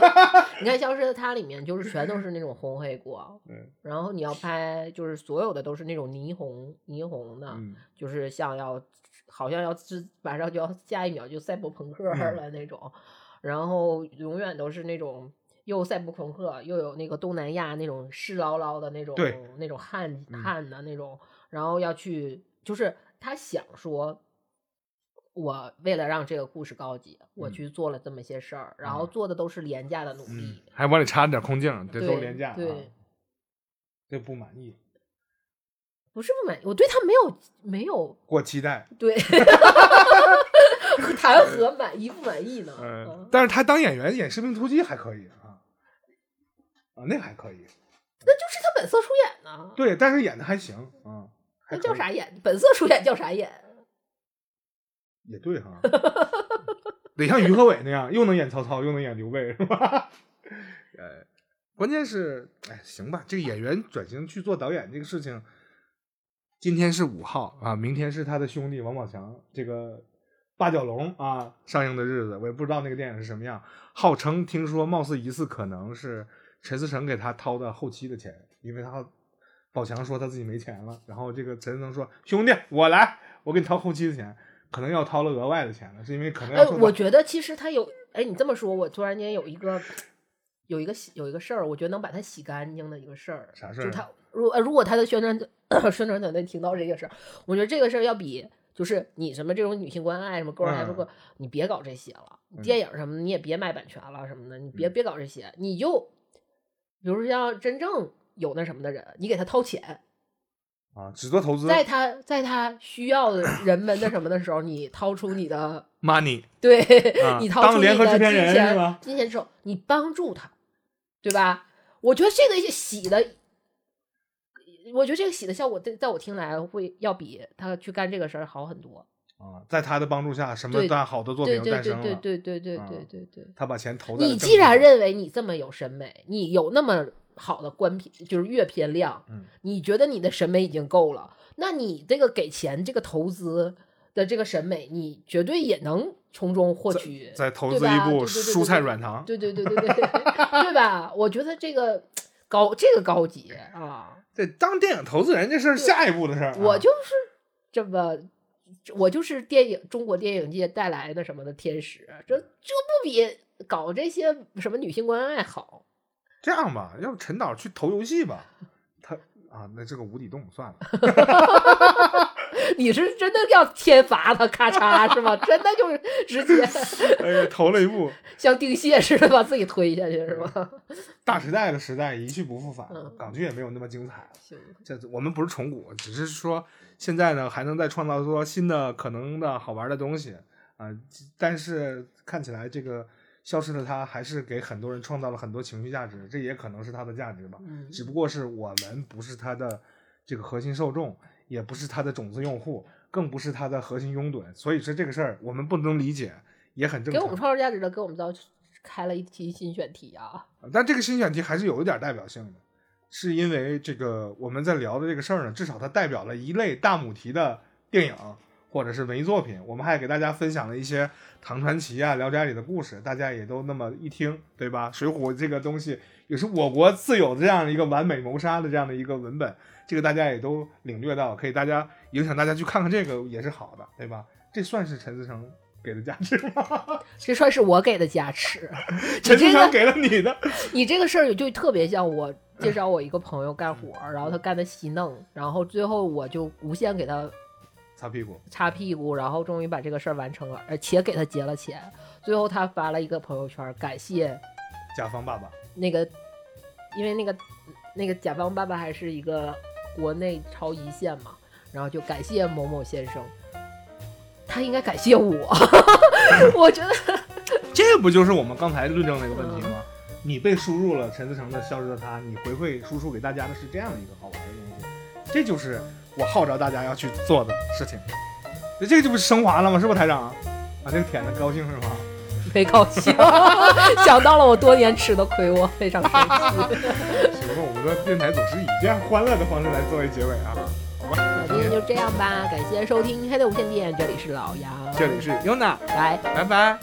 <laughs> 你看消失的它里面就是全都是那种红黑光，<laughs> 然后你要拍就是所有的都是那种霓虹霓虹的，就是像要。好像要是马上就要下一秒就赛博朋克了那种，然后永远都是那种又赛博朋克又有那个东南亚那种湿捞捞的那种那种汗汗的那种，然后要去就是他想说，我为了让这个故事高级，我去做了这么些事儿，然后做的都是廉价的努力，还往里插点空镜，这都廉价，对，这不满意。不是不满意，我对他没有没有过期待。对，<laughs> 谈何满意不满意呢？嗯，但是他当演员演《士兵突击》还可以啊，啊，那还可以。那就是他本色出演呢。对，但是演的还行啊。那叫啥演？本色出演叫啥演？也对哈，<laughs> 得像于和伟那样，又能演曹操，又能演刘备，是吧？呃，<laughs> 关键是，哎，行吧，这个演员转型去做导演这个事情。今天是五号啊，明天是他的兄弟王宝强这个八角笼啊上映的日子，我也不知道那个电影是什么样。号称听说貌似疑似可能是陈思诚给他掏的后期的钱，因为他宝强说他自己没钱了，然后这个陈思诚说兄弟我来，我给你掏后期的钱，可能要掏了额外的钱了，是因为可能。哎，我觉得其实他有，哎，你这么说，我突然间有一个有一个有一个事儿，我觉得能把它洗干净的一个事儿，啥事儿？就他。如果，如果他的宣传 <clears throat> 宣传团队听到这个事儿，我觉得这个事儿要比就是你什么这种女性关爱什么个人还不够，你别搞这些了。电影什么的你也别买版权了什么的，你别别搞这些，你就比如说像真正有那什么的人，你给他掏钱啊，只做投资，在他在他需要的 <coughs> 人们的什么的时候，你掏出你的 money，对你掏出你的金钱，金钱之后，你帮助他，对吧？我觉得这个洗的。我觉得这个洗的效果，在在我听来，会要比他去干这个事儿好很多啊！在他的帮助下，什么好的作品诞生了？对对对对对对对对。他把钱投在。你既然认为你这么有审美，你有那么好的观品，就是阅片量，你觉得你的审美已经够了，那你这个给钱这个投资的这个审美，你绝对也能从中获取。再投资一部蔬菜软糖。对对对对对，对吧？我觉得这个高，这个高级啊。这当电影投资人这事儿，下一步的事儿。我就是这么，我就是电影中国电影界带来的什么的天使，这这不比搞这些什么女性关爱好？这样吧，要不陈导去投游戏吧？<laughs> 他啊，那这个无底洞算了。<laughs> 你是真的要天罚他咔嚓是吗？真的就是直接 <laughs> 哎呀，投了一步，<laughs> 像定蟹似的把自己推下去是吗？大时代的时代一去不复返，港剧也没有那么精彩了。这我们不是重古，只是说现在呢还能再创造出新的可能的好玩的东西啊。但是看起来这个消失的他还是给很多人创造了很多情绪价值，这也可能是他的价值吧。只不过是我们不是他的这个核心受众。也不是他的种子用户，更不是他的核心拥趸，所以说这个事儿我们不能理解，也很正常。给我们创造价值的，给我们造开了一题新选题啊！但这个新选题还是有一点代表性的，是因为这个我们在聊的这个事儿呢，至少它代表了一类大母题的电影或者是文艺作品。我们还给大家分享了一些唐传奇啊、聊斋里的故事，大家也都那么一听，对吧？水浒这个东西也是我国自有的这样一个完美谋杀的这样的一个文本，这个大家也都领略到，可以大家影响大家去看看这个也是好的，对吧？这算是陈思诚给的加持吗？<laughs> 这算是我给的加持。<laughs> 陈思诚给了你的，<laughs> 你这个事儿就特别像我介绍我一个朋友干活，然后他干的稀弄，然后最后我就无限给他。擦屁股，擦屁股，然后终于把这个事儿完成了，而且给他结了钱。最后他发了一个朋友圈，感谢甲方爸爸。那个，因为那个那个甲方爸爸还是一个国内超一线嘛，然后就感谢某某先生。他应该感谢我，<laughs> 我觉得这不就是我们刚才论证那个问题吗？你被输入了陈思诚的《消失的他》，你回馈输出给大家的是这样的一个好玩的东西，这就是。我号召大家要去做的事情，那这个就不是升华了吗？是不台长？啊，这个舔的高兴是吗？没高兴，<laughs> 想到了我多年吃的亏，我非常生气。行吧，我们的电台总是以这样欢乐的方式来作为结尾啊，好吧？那今天就这样吧，感谢收听《黑的无线电》，这里是老杨，这里是 Yuna，来，拜拜。